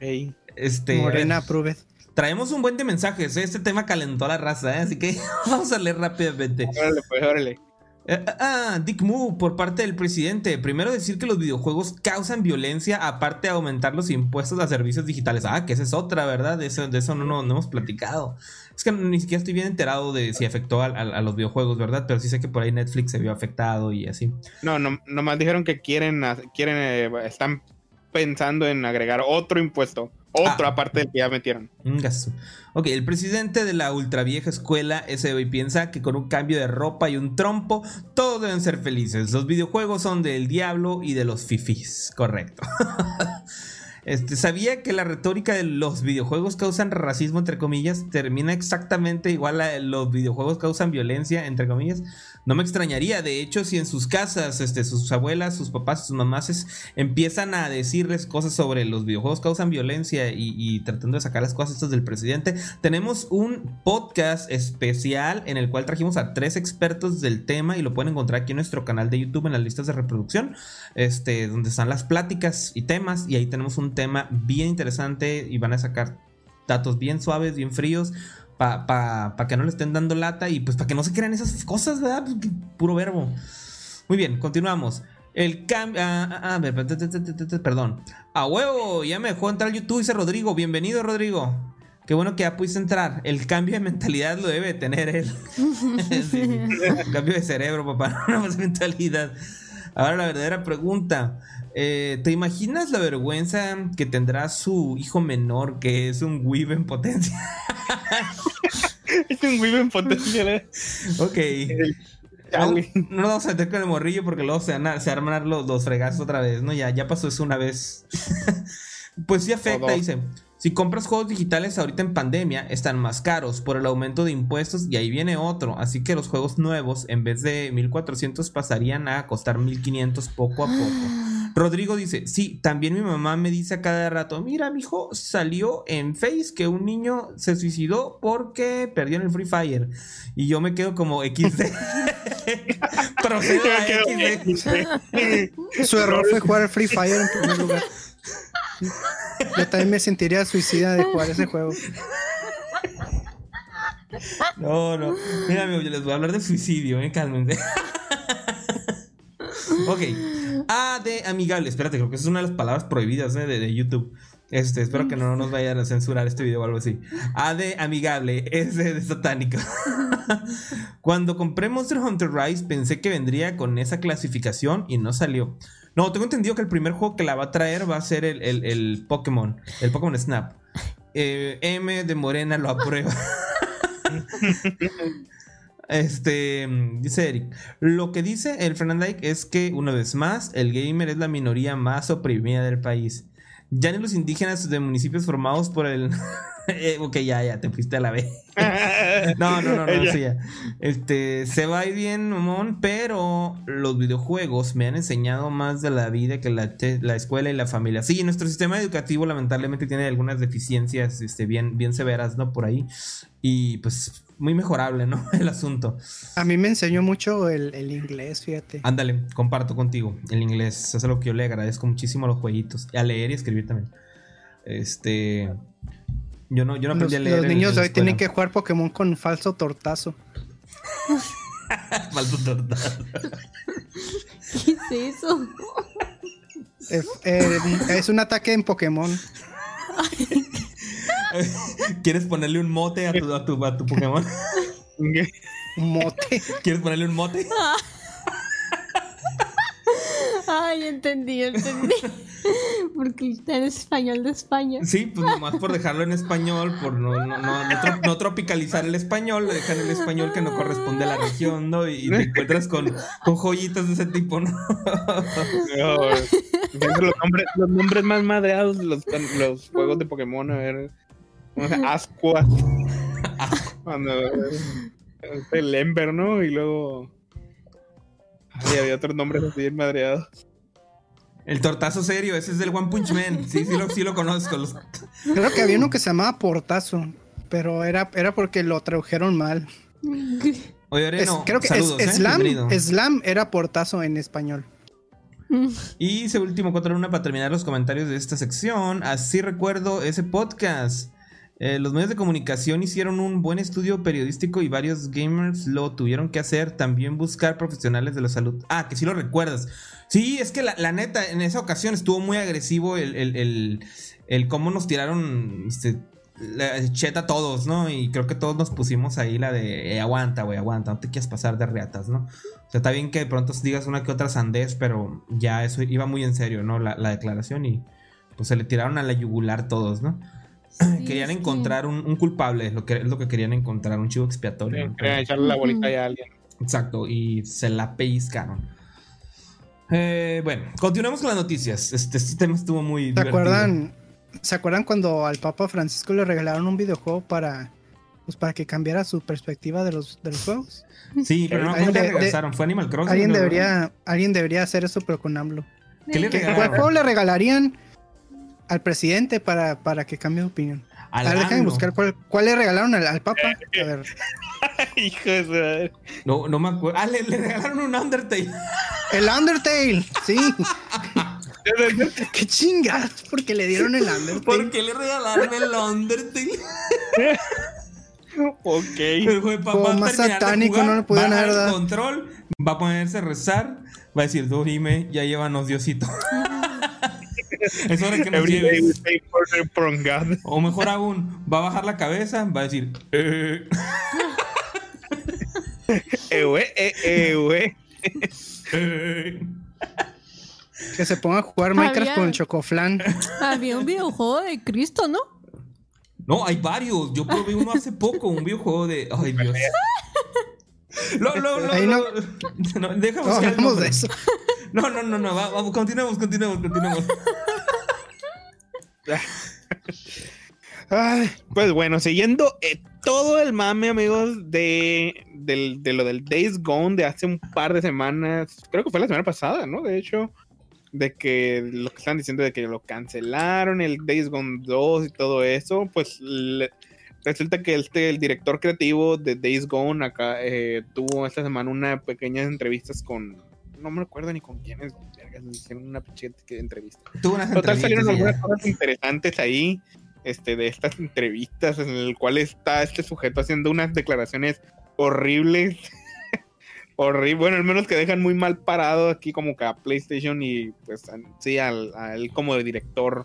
Ey. Este. Morena Approved. Traemos un buen de mensajes. ¿eh? Este tema calentó a la raza, ¿eh? así que vamos a leer rápidamente. Órale, pues, órale. Eh, ah, Dick Moo, por parte del presidente. Primero decir que los videojuegos causan violencia, aparte de aumentar los impuestos a servicios digitales. Ah, que esa es otra, ¿verdad? De eso, de eso no, no, no hemos platicado. Es que ni siquiera estoy bien enterado de si afectó a, a- los videojuegos, ¿verdad? Pero sí sé que por ahí Netflix se vio afectado y así. No, no, nomás dijeron que quieren, quieren, eh, están pensando en agregar otro impuesto. Otro Ah. aparte del que ya metieron. Un gasto. Ok, el presidente de la ultravieja escuela ese hoy piensa que con un cambio de ropa y un trompo, todos deben ser felices. Los videojuegos son del diablo y de los fifis. Correcto. Este, ¿Sabía que la retórica de los videojuegos causan racismo, entre comillas? Termina exactamente igual a los videojuegos causan violencia, entre comillas. No me extrañaría, de hecho, si en sus casas, este, sus abuelas, sus papás, sus mamás es- empiezan a decirles cosas sobre los videojuegos causan violencia y, tratando de sacar las cosas estas del presidente, tenemos un podcast especial en el cual trajimos a tres expertos del tema y lo pueden encontrar aquí en nuestro canal de YouTube en las listas de reproducción, este, donde están las pláticas y temas y ahí tenemos un tema bien interesante y van a sacar datos bien suaves, bien fríos para pa, pa que no le estén dando lata y pues para que no se crean esas cosas, ¿verdad? Pues, puro verbo. Muy bien, continuamos. El cambio. Ah, ah, ah, perdón. A huevo, ya me dejó entrar YouTube, dice Rodrigo. Bienvenido, Rodrigo. Qué bueno que ya pudiste entrar. El cambio de mentalidad lo debe tener él. Sí, cambio de cerebro, papá, no más mentalidad. Ahora la verdadera pregunta. Eh, ¿Te imaginas la vergüenza que tendrá su hijo menor que es un Weave en potencia? Es un Wii en potencia. ¿eh? ok. No, no vamos a meter con el morrillo porque luego se, van a- se arman los, los fregazos otra vez, ¿no? Ya, ya pasó eso una vez. pues sí afecta, dice. Si compras juegos digitales ahorita en pandemia, están más caros por el aumento de impuestos y ahí viene otro. Así que los juegos nuevos, en vez de 1400, pasarían a costar 1500 poco a poco. Rodrigo dice: Sí, también mi mamá me dice a cada rato: Mira, mijo, salió en Face que un niño se suicidó porque perdió en el Free Fire. Y yo me quedo como XD. Procedo a XD. Su error fue jugar al Free Fire en primer lugar. Yo también me sentiría suicida de jugar ese juego. No, no. Mira, amigo, yo les voy a hablar de suicidio, eh, cálmense. ok. A de amigable. Espérate, creo que es una de las palabras prohibidas eh, de, de, YouTube. Este, espero que no nos vayan a censurar este video o algo así. A de amigable, S de satánico. Cuando compré Monster Hunter Rise pensé que vendría con esa clasificación y no salió. No, tengo entendido que el primer juego que la va a traer va a ser el, el, el Pokémon, el Pokémon Snap. Eh, M de Morena lo aprueba. Este, dice Eric, lo que dice el Fernandike es que una vez más el gamer es la minoría más oprimida del país. Ya ni los indígenas de municipios formados por el... ok, ya, ya, te fuiste a la B. no, no, no, no, sí, ya. Este, se va a ir bien, mamón, pero los videojuegos me han enseñado más de la vida que la, la, escuela y la familia. Sí, nuestro sistema educativo lamentablemente tiene algunas deficiencias este, bien, bien severas, ¿no? Por ahí. Y pues muy mejorable, ¿no? El asunto. A mí me enseñó mucho el, el inglés, fíjate. Ándale, comparto contigo el inglés. Es algo que yo le agradezco muchísimo a los jueguitos. A leer y escribir también. Este. Yo no, yo no aprendí los, a leer. Los niños hoy tienen que jugar Pokémon con falso tortazo. falso tortazo. ¿Qué es eso? Es, eh, es un ataque en Pokémon. ¿Quieres ponerle un mote a tu, a tu, a tu Pokémon? ¿Un mote? ¿Quieres ponerle un mote? Ay, entendí, entendí. Porque está en español de España. Sí, pues nomás por dejarlo en español, por no, no, no, no, tro no tropicalizar el español, le dejan el español que no corresponde a la región, ¿no? Y te encuentras con, con joyitas de ese tipo, ¿no? no los, nombres, los nombres más madreados de los, los juegos de Pokémon, a ver. Asqua. Cuando el Ember, ¿no? Y luego. Ay, había otros nombres así bien madreados. El tortazo serio, ese es del One Punch Man. Sí, sí lo, sí lo conozco. Los... Creo que había uno que se llamaba Portazo, pero era, era porque lo tradujeron mal. Oye, Areno, es, creo que saludos, es, ¿eh? Slam. Slam era Portazo en español. Y ese último contra una para terminar los comentarios de esta sección. Así recuerdo ese podcast. Eh, los medios de comunicación hicieron un buen estudio periodístico y varios gamers lo tuvieron que hacer. También buscar profesionales de la salud. Ah, que sí lo recuerdas. Sí, es que la, neta, en esa ocasión estuvo muy agresivo el, el, el, el cómo nos tiraron este, la cheta a todos, ¿no? Y creo que todos nos pusimos ahí la de eh, aguanta, güey, aguanta, no te quieras pasar de reatas, ¿no? O sea, está bien que de pronto digas una que otra sandez, pero ya eso iba muy en serio, ¿no? La, la declaración y pues se le tiraron a la yugular todos, ¿no? Sí, querían es que- encontrar un, un culpable, lo que, es lo que querían encontrar, un chivo expiatorio. ¿no? Querían echarle la bolita ya a alguien. Exacto, y se la pellizcaron. Eh, bueno, continuemos con las noticias. Este, este tema estuvo muy. ¿Se divertido. acuerdan? ¿Se acuerdan cuando al Papa Francisco le regalaron un videojuego para pues para que cambiara su perspectiva de los, de los juegos? Sí, pero no Alguien ¿cuál le regresaron. Fue Animal Crossing. Alguien debería, alguien debería hacer eso, pero con AMLO. ¿Qué le ¿Qué, regalaron? ¿Cuál juego le regalarían al presidente para, para que cambie de opinión? Al a ver, déjame buscar cuál, cuál le regalaron al, al Papa. A ver. Hijo de. No, no me acuerdo. Ah, le, le regalaron un Undertale. El Undertale, sí. Qué chingados, porque le dieron el Undertale. ¿Por qué le regalaron el Undertale? Ok. El papá va a más satánico, jugar, no le pudieron va a haber dar el dado. control, va a ponerse a rezar, va a decir, Dorime, ya llévanos Diosito. es hora que nos we lleves. O mejor aún, va a bajar la cabeza, va a decir, eh, Eh, güey, eh, eh, güey. eh. Que se ponga a jugar Minecraft Había- con Chocoflan. Había un videojuego de Cristo, ¿no? No, hay varios. Yo probé uno hace poco, un videojuego de. Ay, Dios. Lo, lo, lo, Ahí no- lo- no, deja No buscar nombre. de eso. No, no, no, no. va- vamos, continuemos, continuemos, continuemos. Ay, pues bueno, siguiendo eh, todo el mame, amigos, de, del- de lo del Days Gone de hace un par de semanas, creo que fue la semana pasada, ¿no? De hecho, de que lo que están diciendo de que lo cancelaron, el Days Gone 2 y todo eso, pues le- resulta que este, el director creativo de Days Gone acá eh, tuvo esta semana una pequeña entrevistas con, no me acuerdo ni con quiénes, vergas, me hicieron una pequeña entrevista. Tuvo unas Total, salieron algunas cosas interesantes ahí, este, de estas entrevistas, en el cual está este sujeto haciendo unas declaraciones horribles. Horrible, bueno, al menos que dejan muy mal parado aquí como que a PlayStation y pues sí, al, a él como director,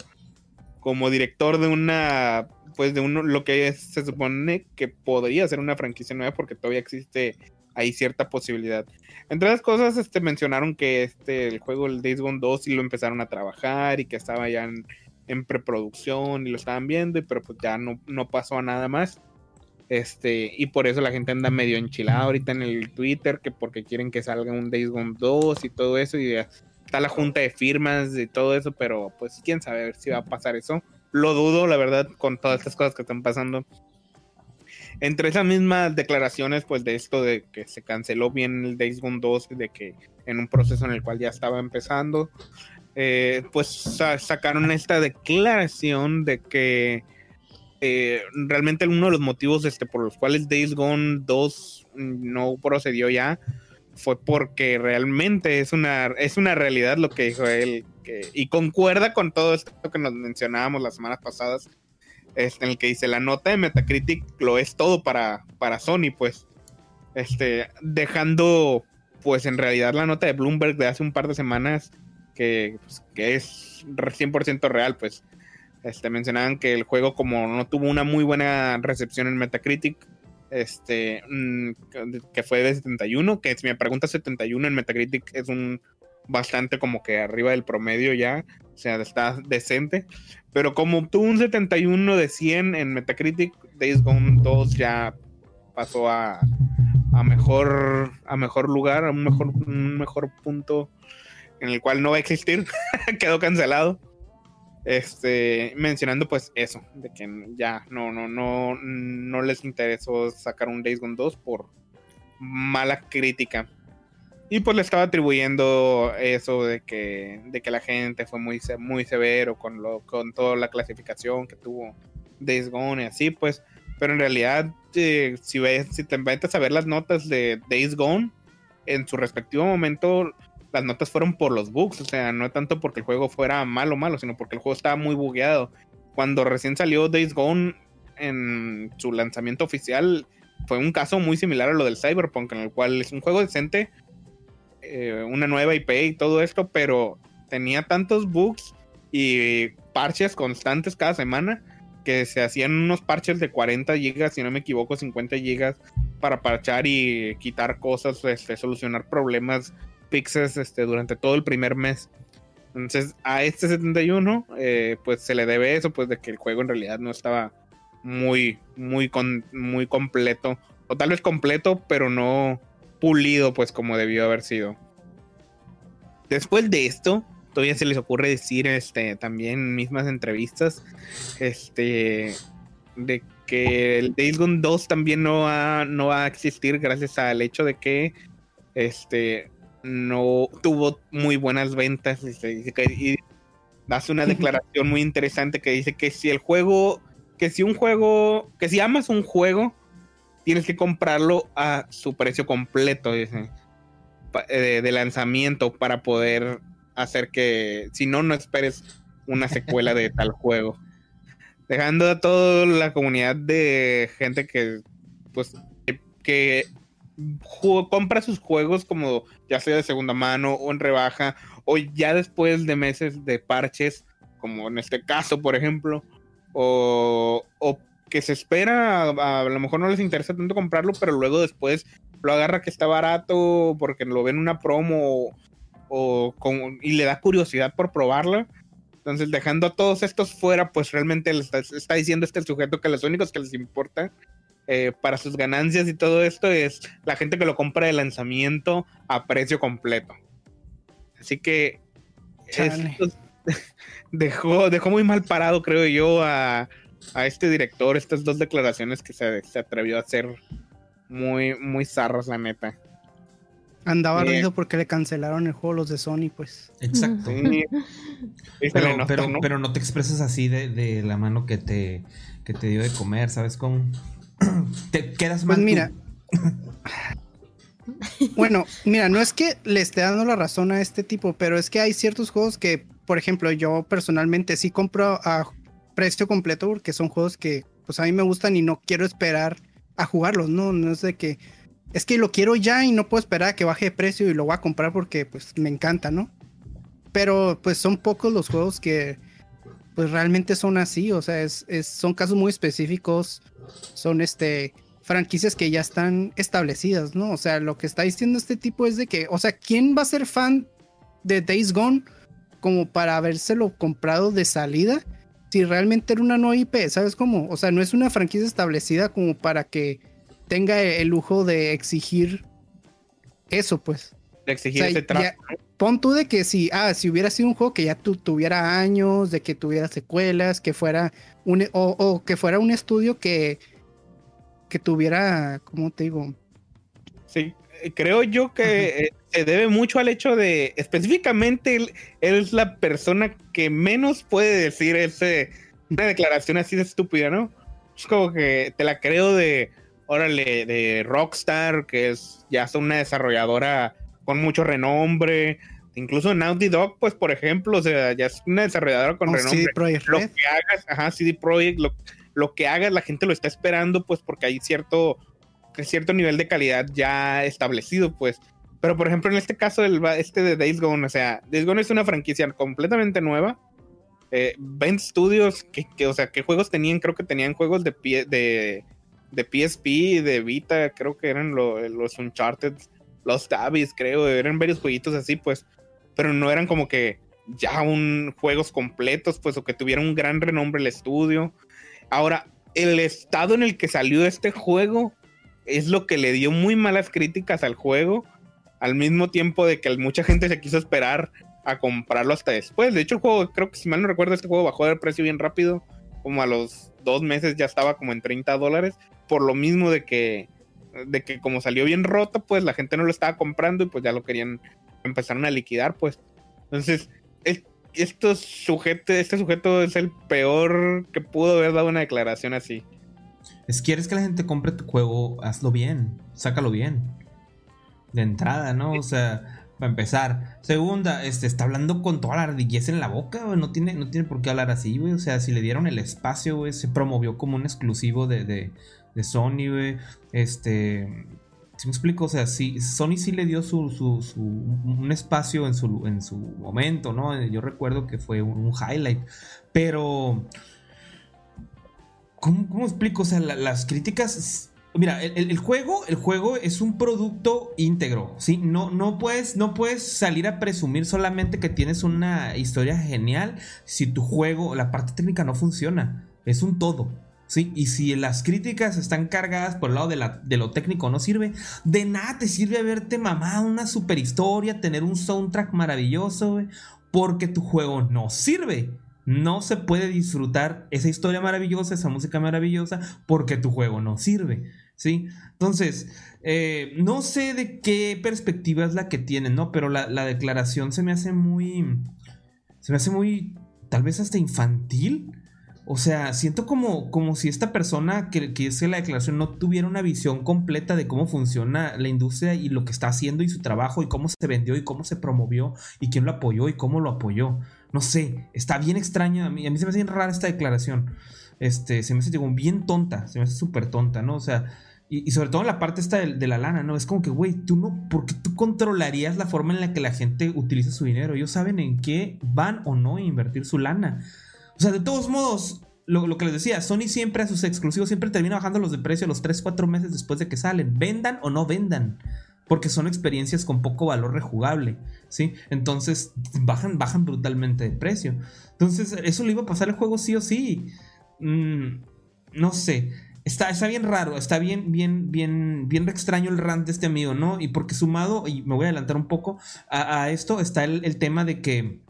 como director de una, pues de uno, lo que es- se supone que podría ser una franquicia nueva porque todavía existe ahí cierta posibilidad. Entre las cosas, este, mencionaron que este, el juego, el Days Gone 2, sí lo empezaron a trabajar y que estaba ya en, preproducción y lo estaban viendo, y- pero pues ya no, no pasó a nada más. Este, y por eso la gente anda medio enchilada ahorita en el Twitter, que porque quieren que salga un Days Gone 2 y todo eso, y está la junta de firmas y todo eso, pero pues quién sabe si va a pasar eso. Lo dudo, la verdad, con todas estas cosas que están pasando. Entre esas mismas declaraciones, pues de esto de que se canceló bien el Days Gone 2, de que en un proceso en el cual ya estaba empezando, eh, pues sa- sacaron esta declaración de que eh, realmente uno de los motivos este, por los cuales Days Gone 2 no procedió ya fue porque realmente es una, es una realidad lo que dijo él y concuerda con todo esto que nos mencionábamos las semanas pasadas este, en el que dice la nota de Metacritic lo es todo para, para Sony pues este dejando pues en realidad la nota de Bloomberg de hace un par de semanas que, pues, que es 100% real pues este, mencionaban que el juego como no tuvo una muy buena recepción en Metacritic, este, mm, que fue de 71, que si me preguntas 71 en Metacritic es un bastante como que arriba del promedio ya, o sea, está decente, pero como tuvo un 71 de 100 en Metacritic, Days Gone 2 ya pasó a, a mejor a mejor lugar, a un mejor, un mejor punto en el cual no va a existir, quedó cancelado. Este mencionando pues eso de que ya no no no no les interesó sacar un Days Gone 2 por mala crítica y pues le estaba atribuyendo eso de que de que la gente fue muy muy severo con lo con toda la clasificación que tuvo Days Gone y así pues pero en realidad eh, si ves si te metes a ver las notas de Days Gone en su respectivo momento las notas fueron por los bugs, o sea, no tanto porque el juego fuera malo malo, sino porque el juego estaba muy bugueado. Cuando recién salió Days Gone en su lanzamiento oficial, fue un caso muy similar a lo del Cyberpunk, en el cual es un juego decente, eh, una nueva IP y todo esto, pero tenía tantos bugs y parches constantes cada semana que se hacían unos parches de 40 gigas, si no me equivoco, 50 gigas para parchar y quitar cosas, este, solucionar problemas fixes este, durante todo el primer mes. Entonces, a este 71, eh, pues se le debe eso, pues de que el juego en realidad no estaba muy, muy, con, muy completo. O tal vez completo, pero no pulido, pues como debió haber sido. Después de esto, todavía se les ocurre decir, este, también en mismas entrevistas, este, de que el Days Gone 2 también no va, no va a existir gracias al hecho de que, este, no tuvo muy buenas ventas este, y hace una declaración muy interesante que dice que si el juego, que si un juego, que si amas un juego, tienes que comprarlo a su precio completo, dice, eh, de lanzamiento para poder hacer que, si no, no esperes una secuela de tal juego. Dejando a toda la comunidad de gente que, pues, que, compra sus juegos como ya sea de segunda mano o en rebaja o ya después de meses de parches, como en este caso, por ejemplo, o, o que se espera, a, a lo mejor no les interesa tanto comprarlo, pero luego después lo agarra que está barato porque lo ven en una promo o, o con- y le da curiosidad por probarlo. Entonces, dejando a todos estos fuera, pues realmente le está, está diciendo este sujeto que los únicos que les importa eh, para sus ganancias y todo esto es la gente que lo compra de lanzamiento a precio completo. Así que esto dejó, dejó muy mal parado, creo yo, a, a este director estas dos declaraciones que se, se atrevió a hacer muy, muy zarras, la neta. Andaba riendo porque le cancelaron el juego los de Sony, pues. Exacto. Sí. Pero, nota, pero, ¿no? pero no te expresas así de, de la mano que te, que te dio de comer, ¿sabes cómo? te quedas mal. Pues mira. Bueno, mira, no es que le esté dando la razón a este tipo, pero es que hay ciertos juegos que, por ejemplo, yo personalmente sí compro a precio completo porque son juegos que pues a mí me gustan y no quiero esperar a jugarlos, no, no es de que es que lo quiero ya y no puedo esperar a que baje de precio y lo voy a comprar porque pues me encanta, ¿no? Pero pues son pocos los juegos que pues realmente son así, o sea, es, es- son casos muy específicos, son este franquicias que ya están establecidas, ¿no? O sea, lo que está diciendo este tipo es de que, o sea, ¿quién va a ser fan de Days Gone como para habérselo comprado de salida? Si realmente era una nueva IP, ¿sabes cómo? O sea, no es una franquicia establecida como para que tenga el lujo de exigir eso, pues. De exigir O sea, ese trato. ya- pon tú de que si, ah, si hubiera sido un juego que ya tu- tuviera años, de que tuviera secuelas, que fuera un, o, o que fuera un estudio que, que tuviera, ¿cómo te digo? Sí, creo yo que eh, se debe mucho al hecho de, específicamente, él, él es la persona que menos puede decir ese, una declaración así de estúpida, ¿no? Es como que te la creo de, órale, de Rockstar, que es ya son una desarrolladora con mucho renombre. Incluso Naughty Dog, pues, por ejemplo, o sea, ya es una desarrolladora con o renombre CD Projekt lo que hagas, ajá, CD Projekt, lo, lo que hagas, la gente lo está esperando, pues porque hay cierto, cierto nivel de calidad ya establecido, pues. Pero por ejemplo, en este caso, el, este de Days Gone, o sea, Days Gone es una franquicia completamente nueva. Eh, Studios, que, que, o sea, ¿qué juegos tenían? Creo que tenían juegos de, pie- de, de PSP, de Vita, creo que eran lo- los Uncharted, los Tabis, creo, eran varios jueguitos así, pues. Pero no eran como que ya un juegos completos, pues, o que tuviera un gran renombre el estudio. Ahora, el estado en el que salió este juego es lo que le dio muy malas críticas al juego, al mismo tiempo de que mucha gente se quiso esperar a comprarlo hasta después. De hecho, el juego, creo que si mal no recuerdo, este juego bajó de precio bien rápido, como a los dos meses ya estaba como en 30 dólares, por lo mismo de que, de que como salió bien roto, pues la gente no lo estaba comprando y pues ya lo querían, empezaron a liquidar, pues. Entonces, es- estos sujetos, este sujeto es el peor que pudo haber dado una declaración así. Es quieres que la gente compre tu juego, hazlo bien, sácalo bien. De entrada, ¿no? O sea, para empezar. Segunda, este está hablando con toda la ardillez en la boca, güey. No tiene, no tiene por qué hablar así, güey. O sea, si le dieron el espacio, güey, se promovió como un exclusivo de, de, Sony, güey. Este. Si me explico, o sea, sí, Sony sí le dio su, su, un espacio en su, en su momento, ¿no? Yo recuerdo que fue un highlight. Pero. ¿Cómo, explico? O sea, la- las críticas. Mira, el, juego, el juego es un producto íntegro, ¿sí? No, no, puedes, no puedes salir a presumir solamente que tienes una historia genial si tu juego, la parte técnica no funciona. Es un todo, ¿sí? Y si las críticas están cargadas por el lado de, la- de lo técnico no sirve, de nada te sirve haberte mamado una super historia, tener un soundtrack maravilloso, porque tu juego no sirve. No se puede disfrutar esa historia maravillosa, esa música maravillosa, porque tu juego no sirve. ¿Sí? Entonces, eh, no sé de qué perspectiva es la que tienen, ¿no? Pero la, la declaración se me hace muy. Se me hace muy. Tal vez hasta infantil. O sea, siento como, como si esta persona que, que la declaración no tuviera una visión completa de cómo funciona la industria y lo que está haciendo y su trabajo y cómo se vendió y cómo se promovió y quién lo apoyó y cómo lo apoyó. No sé, está bien extraña. A mí, a mí se me hace bien rara esta declaración. Este, se me hace digo, bien tonta, se me hace súper tonta, ¿no? O sea, y, sobre todo en la parte esta de, la lana, ¿no? Es como que, güey, tú no, porque tú controlarías la forma en la que la gente utiliza su dinero. Ellos saben en qué van o no a invertir su lana. O sea, de todos modos, lo, lo que les decía, Sony siempre a sus exclusivos siempre termina bajando los de precio los 3, 4 meses después de que salen. Vendan o no vendan. Porque son experiencias con poco valor rejugable, ¿sí? Entonces bajan, bajan brutalmente de precio. Entonces, eso le iba a pasar al juego sí o sí. Mm, no sé. Está, está bien raro, está bien, bien, bien, bien extraño el rant de este amigo, ¿no? Y porque sumado, y me voy a adelantar un poco, a, esto está el, el tema de que,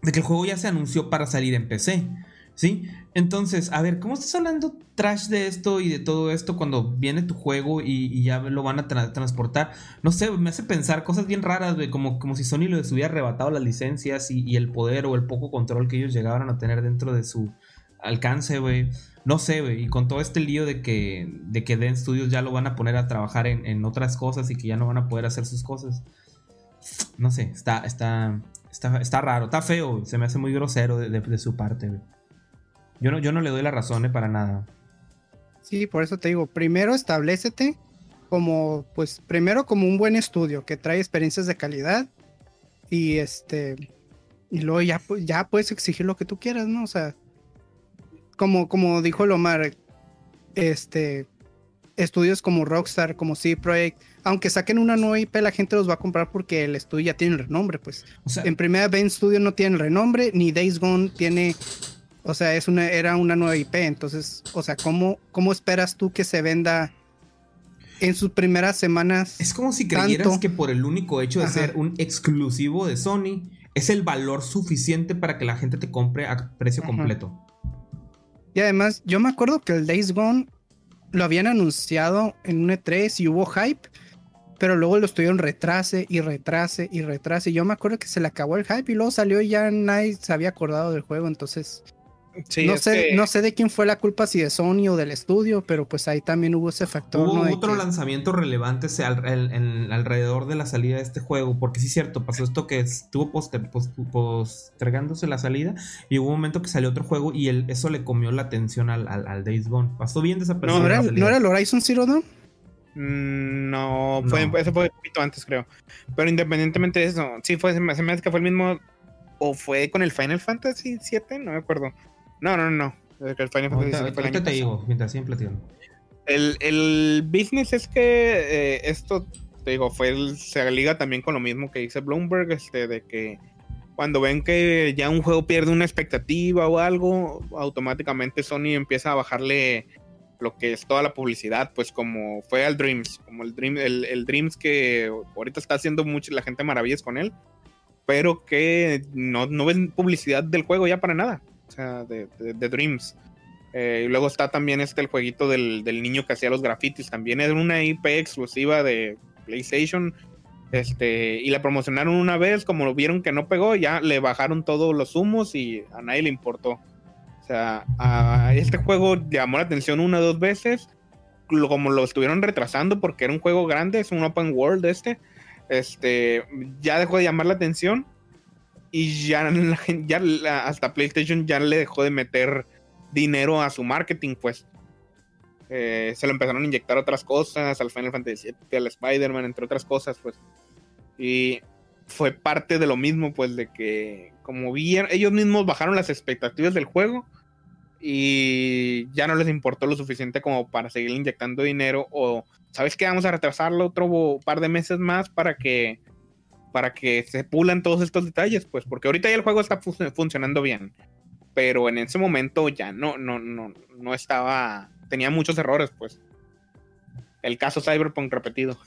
de que el juego ya se anunció para salir en PC, ¿sí? Entonces, a ver, ¿cómo estás hablando trash de esto y de todo esto cuando viene tu juego y, ya lo van a transportar? No sé, me hace pensar cosas bien raras, güey, como, como si Sony les hubiera arrebatado las licencias y, el poder o el poco control que ellos llegaban a tener dentro de su alcance, güey. No sé, güey, y con todo este lío de que, de que Den Studios ya lo van a poner a trabajar en, otras cosas y que ya no van a poder hacer sus cosas. No sé, está, está, está, está raro, está feo, se me hace muy grosero de, de su parte, güey. Yo no, yo no le doy la razón eh, para nada. Sí, por eso te digo, primero establecete como, pues, primero como un buen estudio que trae experiencias de calidad y este, y luego ya, ya puedes exigir lo que tú quieras, ¿no? O sea, como, como dijo Lomar, este, estudios como Rockstar, como C Project, aunque saquen una nueva IP, la gente los va a comprar porque el estudio ya tiene el renombre, pues. en primera, Ben Studio no tiene el renombre, ni Days Gone tiene o sea, es una, era una nueva IP. Entonces, o sea, ¿cómo, cómo esperas tú que se venda en sus primeras semanas? Es como si creyeras que por el único hecho de ser un exclusivo de Sony, es el valor suficiente para que la gente te compre a precio completo. Y además, yo me acuerdo que el Days Gone lo habían anunciado en un E3 y hubo hype, pero luego lo estuvieron retrase y retrase y retrase. Yo me acuerdo que se le acabó el hype y luego salió y ya nadie se había acordado del juego, entonces no, sé, no sé de quién fue la culpa, si de Sony o del estudio, pero pues ahí también hubo ese factor. Hubo otro lanzamiento relevante alrededor de la salida de este juego, porque sí es cierto, pasó esto que estuvo postergándose la salida y hubo un momento que salió otro juego y eso le comió la atención al, Days Gone. Pasó bien desapercibido. ¿No era, ¿no era el Horizon Zero Dawn? Mm, no, fue, ese fue un poquito antes, creo. Pero independientemente de eso, sí fue, se me hace que fue el mismo. O fue con el Final Fantasy 7, no me acuerdo. No, no, no. El Final Fantasy te digo, mientras siempre El, el business es que eh, esto, te digo, fue se liga también con lo mismo que dice Bloomberg, este, de que cuando ven que ya un juego pierde una expectativa o algo, automáticamente Sony empieza a bajarle lo que es toda la publicidad, pues como fue al Dreams, como el, Dream, el, Dreams que ahorita está haciendo mucho la gente maravillas con él, pero que no, no ven publicidad del juego ya para nada sea, de, Dreams. Eh, y luego está también este el jueguito del, niño que hacía los grafitis. También es una IP exclusiva de PlayStation. Este, y la promocionaron una vez, como vieron que no pegó, ya le bajaron todos los humos y a nadie le importó. O sea, este juego llamó la atención una o dos veces, como lo estuvieron retrasando porque era un juego grande, es un open world este, este, ya dejó de llamar la atención y ya, ya hasta PlayStation ya le dejó de meter dinero a su marketing, pues. Eh, se lo empezaron a inyectar otras cosas, al Final Fantasy VII, al Spider-Man, entre otras cosas, pues. Y fue parte de lo mismo, pues, de que como vieron, ellos mismos bajaron las expectativas del juego y ya no les importó lo suficiente como para seguir inyectando dinero o, ¿sabes qué? Vamos a retrasarlo otro par de meses más para que para que se pulan todos estos detalles, pues, porque ahorita ya el juego está funcionando bien, pero en ese momento ya no, no, no, no estaba, tenía muchos errores, pues. El caso Cyberpunk repetido.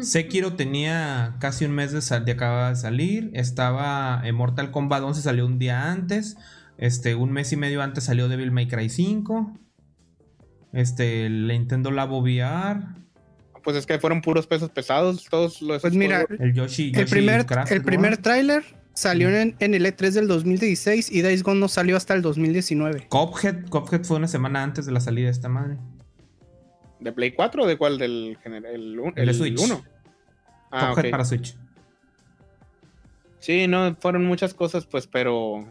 Sekiro tenía casi un mes de, de acaba de salir. Estaba en Mortal Kombat 11 salió un día antes. Este, un mes y medio antes salió Devil May Cry 5. Este, el Nintendo Labo VR pues es que fueron puros pesos pesados todos los Pues mira, el Yoshi, el primer el primer tráiler salió en, el E3 del 2016 y Days Gone no salió hasta el 2019. Cophead, Cophead fue una semana antes de la salida de esta madre. ¿De Play 4 o de cuál? Del el, el, Switch. 1. Ah, Cophead para Switch. Sí, no, fueron muchas cosas, pues, pero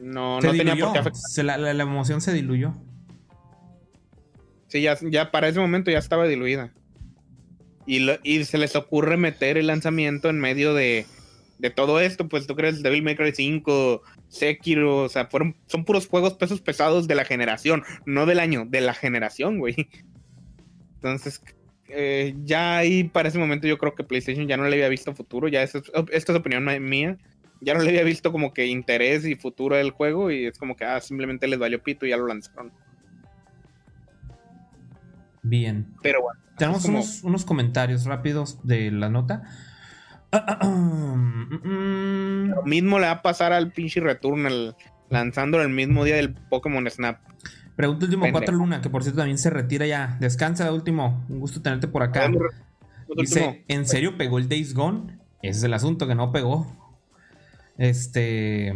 no, no tenía por qué afectar. la, emoción se diluyó. Sí, ya, ya para ese momento ya estaba diluida. Y, se les ocurre meter el lanzamiento en medio de, todo esto, pues tú crees Devil May Cry 5, Sekiro, o sea, fueron, son puros juegos pesos pesados de la generación, no del año, de la generación, güey. Entonces, eh, ya ahí para ese momento yo creo que PlayStation ya no le había visto futuro, ya esta es opinión mía, ya no le había visto como que interés y futuro del juego y es como que ah, simplemente les valió pito y ya lo lanzaron. Bien. Pero bueno. Tenemos unos, comentarios rápidos de la nota. Lo mismo le va a pasar al pinche Returnal. lanzándolo el mismo día del Pokémon Snap. Pregunta último Pendejo. 4 Luna, que por cierto también se retira ya. Descansa, último. Un gusto tenerte por acá. Dice. ¿en serio pegó el Days Gone? Ese es el asunto, que no pegó. Este,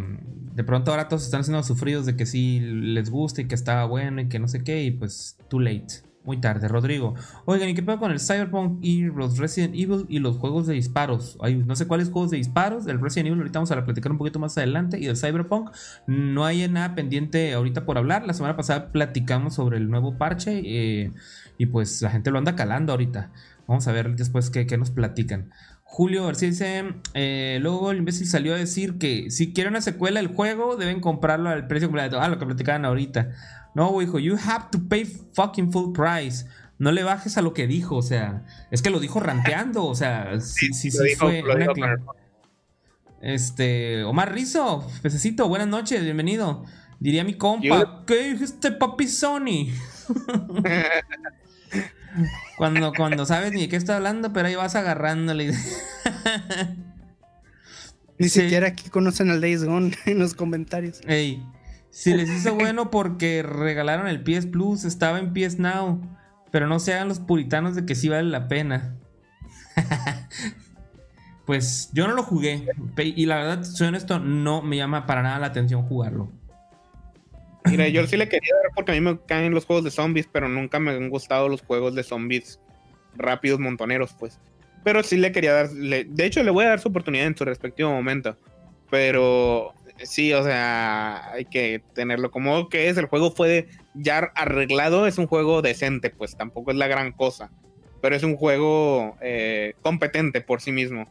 de pronto ahora todos están siendo sufridos de que sí les gusta y que estaba bueno y que no sé qué, y pues too late. Muy tarde, Rodrigo. Oigan, ¿y qué pasa con el Cyberpunk y los Resident Evil y los juegos de disparos? Hay no sé cuáles juegos de disparos. El Resident Evil ahorita vamos a platicar un poquito más adelante. Y el Cyberpunk no hay nada pendiente ahorita por hablar. La semana pasada platicamos sobre el nuevo parche eh, y pues la gente lo anda calando ahorita. Vamos a ver después qué, qué nos platican. Julio García dice, eh, luego el imbécil salió a decir que si quieren una secuela del juego deben comprarlo al precio completo. Ah, lo que platicaban ahorita. No, hijo, you have to pay fucking full price. No le bajes a lo que dijo, o sea, es que lo dijo ranteando, o sea, sí, sí, sí dijo- fue una dijo Este, Omar Rizo, pececito, buenas noches, bienvenido. Diría mi compa, ¿qué dijiste, papi Sony? Cuando, cuando sabes ni de qué está hablando, pero ahí vas agarrándole. Ni Sí. siquiera aquí conocen al Days Gone en los comentarios. Ey, si les hizo bueno porque regalaron el PS Plus, estaba en PS Now. Pero no se hagan los puritanos de que sí vale la pena. pues yo no lo jugué. Y la verdad, soy honesto, no me llama para nada la atención jugarlo. Mira, yo sí le quería dar porque a mí me caen los juegos de zombies, pero nunca me han gustado los juegos de zombies rápidos, montoneros, pues. Pero sí le quería dar, le- de hecho le voy a dar su oportunidad en su respectivo momento. Pero sí, o sea, hay que tenerlo como que es. El juego fue ya arreglado, es un juego decente, pues tampoco es la gran cosa. Pero es un juego eh, competente por sí mismo.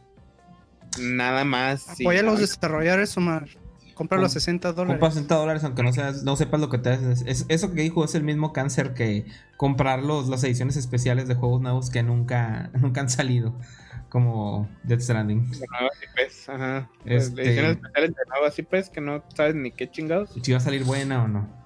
Nada más. sí, Apoya a los ay, desarrolladores, Omar. Compra los Com- 60 Compra dólares. 60 dólares aunque no, seas, no sepas lo que te haces. Es- eso que dijo es el mismo cáncer que comprar los, las ediciones especiales de juegos nuevos que nunca, nunca han salido. Como Death Stranding. de nuevas IPs, ajá. Este- Ediciones especiales de nuevas IPs que no sabes ni qué chingados. si va a salir buena o no.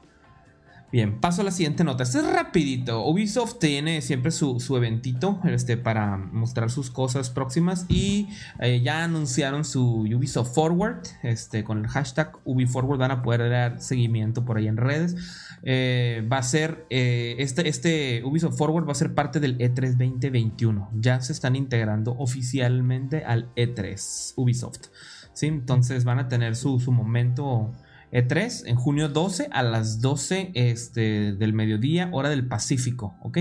Bien, paso a la siguiente nota. Este es rapidito. Ubisoft tiene siempre su, su eventito este, para mostrar sus cosas próximas y eh, ya anunciaron su Ubisoft Forward. Este, con el hashtag UbiForward van a poder dar seguimiento por ahí en redes. Eh, va a ser, eh, este, este Ubisoft Forward va a ser parte del E E3 2021. Ya se están integrando oficialmente al E3 Ubisoft. ¿sí? Entonces van a tener su, su momento E3 en junio 12 a las 12 este, del mediodía, hora del Pacífico, ¿ok?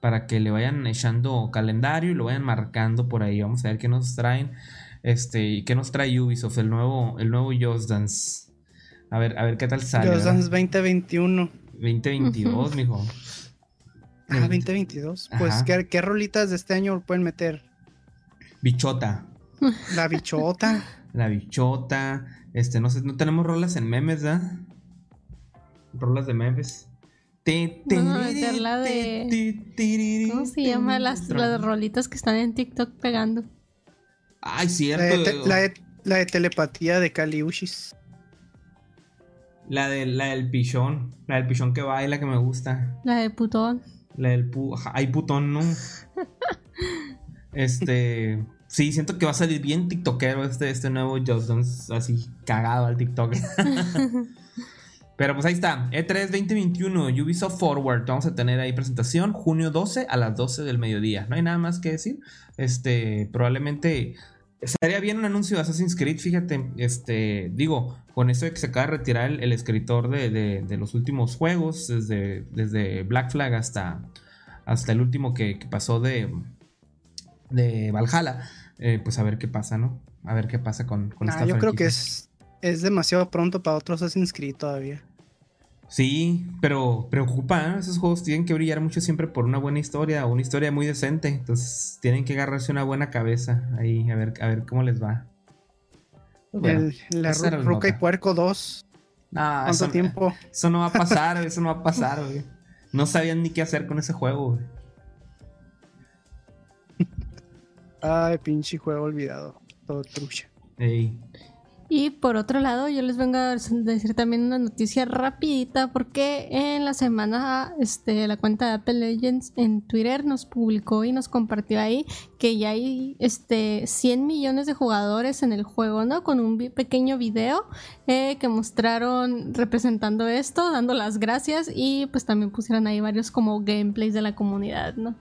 Para que le vayan echando calendario y lo vayan marcando por ahí. Vamos a ver qué nos traen. Este, qué nos trae Ubisoft, el nuevo, el nuevo Just Dance. A ver, a ver qué tal sale. ¿verdad? Dance 2021. 2022, mijo. Ah, 2022. Pues, Ajá. ¿qué, qué rolitas de este año pueden meter? Bichota. La bichota. La bichota. Este, no sé, no tenemos rolas en memes, ¿verdad? Rolas de memes. Te- Van a te- meter la de- te- te- ¿Cómo se llama? Las, las rolitas que están en TikTok pegando. Ay, La cierto. de, te- la de- la de telepatía de Kaliushis. La, de, la del pichón. La del pichón que baila que me gusta. La de putón. La del pu. Ay, putón, no. Este. Sí, siento que va a salir bien TikTokero este, este nuevo Just Dance, así cagado al TikTok. Pero pues ahí está, E E3 2021, Ubisoft Forward. Vamos a tener ahí presentación junio 12 a las 12 del mediodía. No hay nada más que decir. Este, probablemente estaría bien un anuncio de Assassin's Creed. Fíjate, este, digo, con esto de que se acaba de retirar el, el escritor de, de- de los últimos juegos, desde, desde Black Flag hasta, hasta el último que, que pasó de, de Valhalla. eh, pues a ver qué pasa, ¿no? A ver qué pasa con, con esta yo creo que es, es demasiado pronto para otros Assassin's Creed todavía. Sí, pero preocupa, ¿eh? Esos juegos tienen que brillar mucho siempre por una buena historia o una historia muy decente. Entonces tienen que agarrarse una buena cabeza ahí, a ver, a ver cómo les va. Bueno, El- la la Ruca y. Puerco 2. no, ¿Cuánto eso, tiempo? eso no va a pasar, eso no va a pasar, güey. No sabían ni qué hacer con ese juego, güey. Ay, pinche juego olvidado. Todo trucha. Ey. Y por otro lado, yo les vengo a decir también una noticia rapidita porque en la semana este, la cuenta de Apple Legends en Twitter nos publicó y nos compartió ahí que ya hay este, 100 millones de jugadores en el juego, ¿no? Con un pequeño video eh, que mostraron representando esto, dando las gracias y pues también pusieron ahí varios como gameplays de la comunidad, ¿no?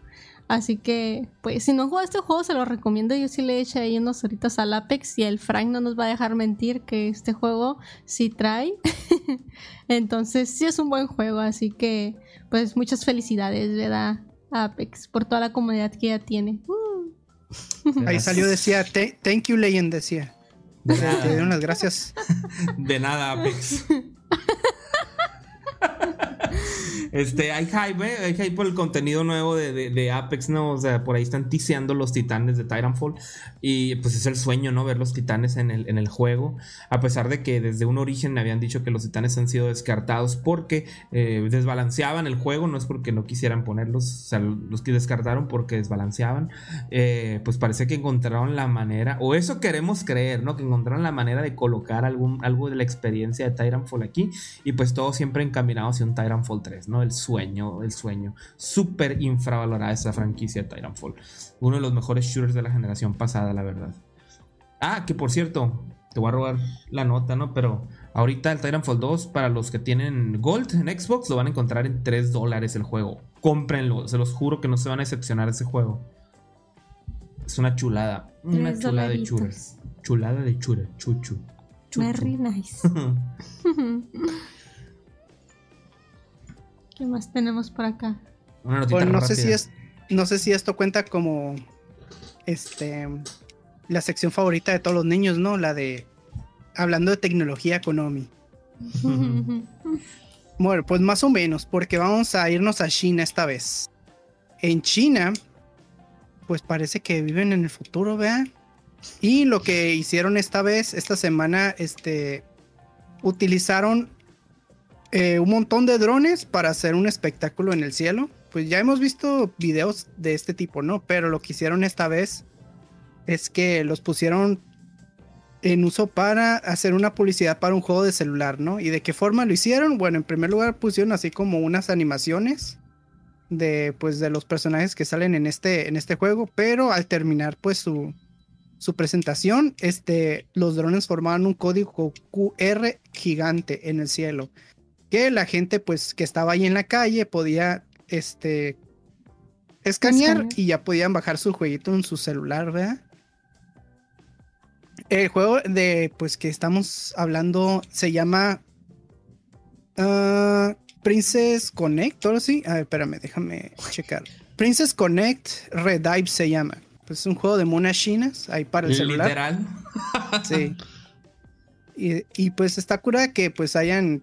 Así que, pues, si no juega este juego, se lo recomiendo. Yo sí le eché ahí unos horitas al Apex y el Frank no nos va a dejar mentir que este juego sí trae. Entonces, sí es un buen juego. Así que, pues, muchas felicidades, ¿verdad? Apex, por toda la comunidad que ya tiene. Uh. Ahí salió, decía, thank you, Legend, decía. De nada. Te dieron las gracias. De nada, Apex. Este, hay hype, ¿eh? Hay hype por el contenido nuevo de, Apex, ¿no? O sea, por ahí están tiseando los titanes de Titanfall. Y pues es el sueño, ¿no? Ver los titanes en el, en el juego. A pesar de que desde un origen me habían dicho que los titanes han sido descartados porque eh, desbalanceaban el juego. No es porque no quisieran ponerlos. O sea, los que descartaron porque desbalanceaban. Eh, pues parece que encontraron la manera. O eso queremos creer, ¿no? Que encontraron la manera de colocar algún, algo de la experiencia de Titanfall aquí. Y pues todo siempre encaminado hacia un Titanfall 3, ¿no? El sueño, el sueño. Súper infravalorada esa franquicia de Titanfall. Uno de los mejores shooters de la generación pasada, la verdad. Ah, que por cierto, te voy a robar la nota, ¿no? Pero ahorita el Titanfall 2, para los que tienen Gold en Xbox, lo van a encontrar en 3 dólares el juego. Cómprenlo, se los juro que no se van a decepcionar ese juego. Es una chulada. Una chulada de shooters. Chulada de chura, chuchu. chuchu. Very nice. ¿Qué más tenemos por acá? Pues no sé si es, no sé si esto cuenta como este la sección favorita de todos los niños, ¿no? La de hablando de tecnología Konami. bueno, pues más o menos, porque vamos a irnos a China esta vez. En China, pues parece que viven en el futuro, vean. Y lo que hicieron esta vez, esta semana, este, utilizaron eh, un montón de drones para hacer un espectáculo en el cielo. Pues ya hemos visto videos de este tipo, ¿no? Pero lo que hicieron esta vez es que los pusieron en uso para hacer una publicidad para un juego de celular, ¿no? ¿Y de qué forma lo hicieron? Bueno, en primer lugar pusieron así como unas animaciones de pues de los personajes que salen en este en este juego, pero al terminar pues su su presentación, este los drones formaban un código QR gigante en el cielo que la gente pues que estaba ahí en la calle podía este escanear y ya podían bajar su jueguito en su celular, ¿verdad? El juego de pues que estamos hablando se llama uh, Princess Connect, ¿o sí? A ver, espérame, déjame checar. Princess Connect Redive se llama. Pues es un juego de monas chinas ahí para el celular. Literal. Sí. Y, y, pues está cura que pues hayan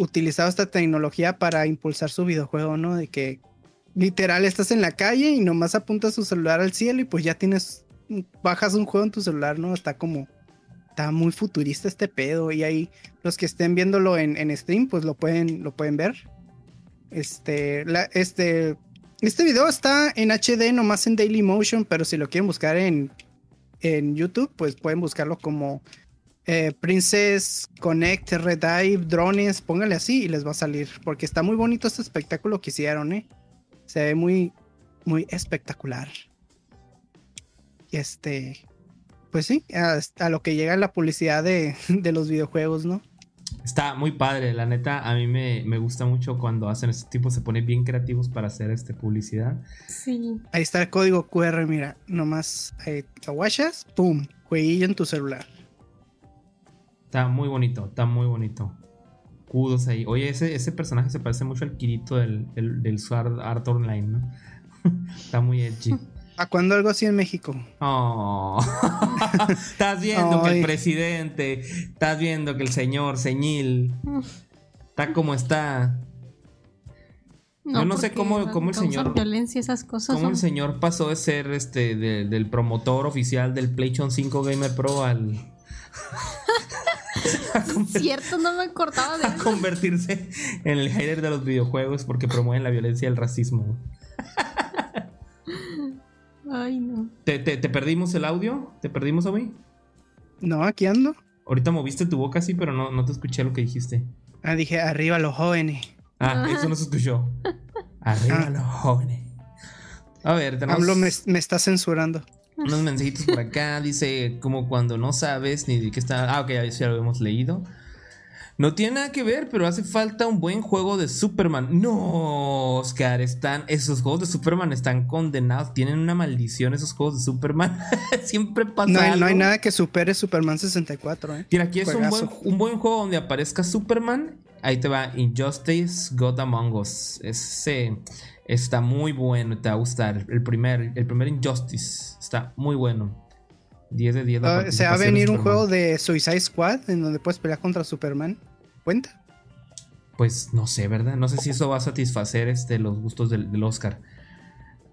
utilizado esta tecnología para impulsar su videojuego, ¿no? De que literal estás en la calle y nomás apuntas tu celular al cielo y pues ya tienes, bajas un juego en tu celular, ¿no? Está como, está muy futurista este pedo y ahí los que estén viéndolo en, en stream pues lo pueden, lo pueden ver. Este, este, este video está en HD nomás en Daily Motion, pero si lo quieren buscar en, en YouTube pues pueden buscarlo como eh, Princess Connect, Redive, drones, póngale así y les va a salir. Porque está muy bonito este espectáculo que hicieron, ¿eh? Se ve muy, muy espectacular. Y este, pues sí, a, lo que llega la publicidad de, los videojuegos, ¿no? Está muy padre, la neta, a mí me, gusta mucho cuando hacen este tipo, se ponen bien creativos para hacer este publicidad. Sí. Ahí está el código QR, mira, nomás ahí, aguachas, pum, jueguillo en tu celular. Está muy bonito, está muy bonito. Kudos ahí. Oye, ese, ese personaje se parece mucho al Kirito del, del, Sword Art Online, ¿no? está muy edgy. ¿A cuándo algo así en México? Oh. estás viendo que el presidente, estás viendo que el señor Señil está como está. No, Yo no sé cómo, cómo el señor. Violencia, esas cosas. Cómo el señor pasó de ser este del promotor oficial del PlayStation 5 Gamer Pro al. Cierto, no me acordaba de a convertirse en el hater de los videojuegos porque promueven la violencia y el racismo. Ay, no. ¿Te, perdimos el audio? ¿Te perdimos a mí? No, aquí ando. Ahorita moviste tu boca así, pero no, no te escuché lo que dijiste. Ah, dije, arriba los jóvenes. Ah, eso no se escuchó. Arriba Ah. los jóvenes. A ver, tenemos AMLO me, me está censurando. Unos mensajitos por acá. Dice, como cuando no sabes ni de qué está. Ah, ok, ya lo hemos leído. No tiene nada que ver, pero hace falta un buen juego de Superman. No, Oscar, están. Esos juegos de Superman están condenados. Tienen una maldición esos juegos de Superman. Siempre pasa. No hay, no algo. hay nada que supere Superman 64, ¿eh? Mira, aquí es un buen, un buen juego donde aparezca Superman. Ahí te va Injustice God Among Us. Ese está muy bueno, te va a gustar. El primer, el primer Injustice está muy bueno. 10 de 10. la Ah, se va a venir un juego de Suicide Squad en donde puedes pelear contra Superman. ¿Cuenta? Pues no sé, ¿verdad? No sé si eso va a satisfacer este, los gustos del, del Oscar.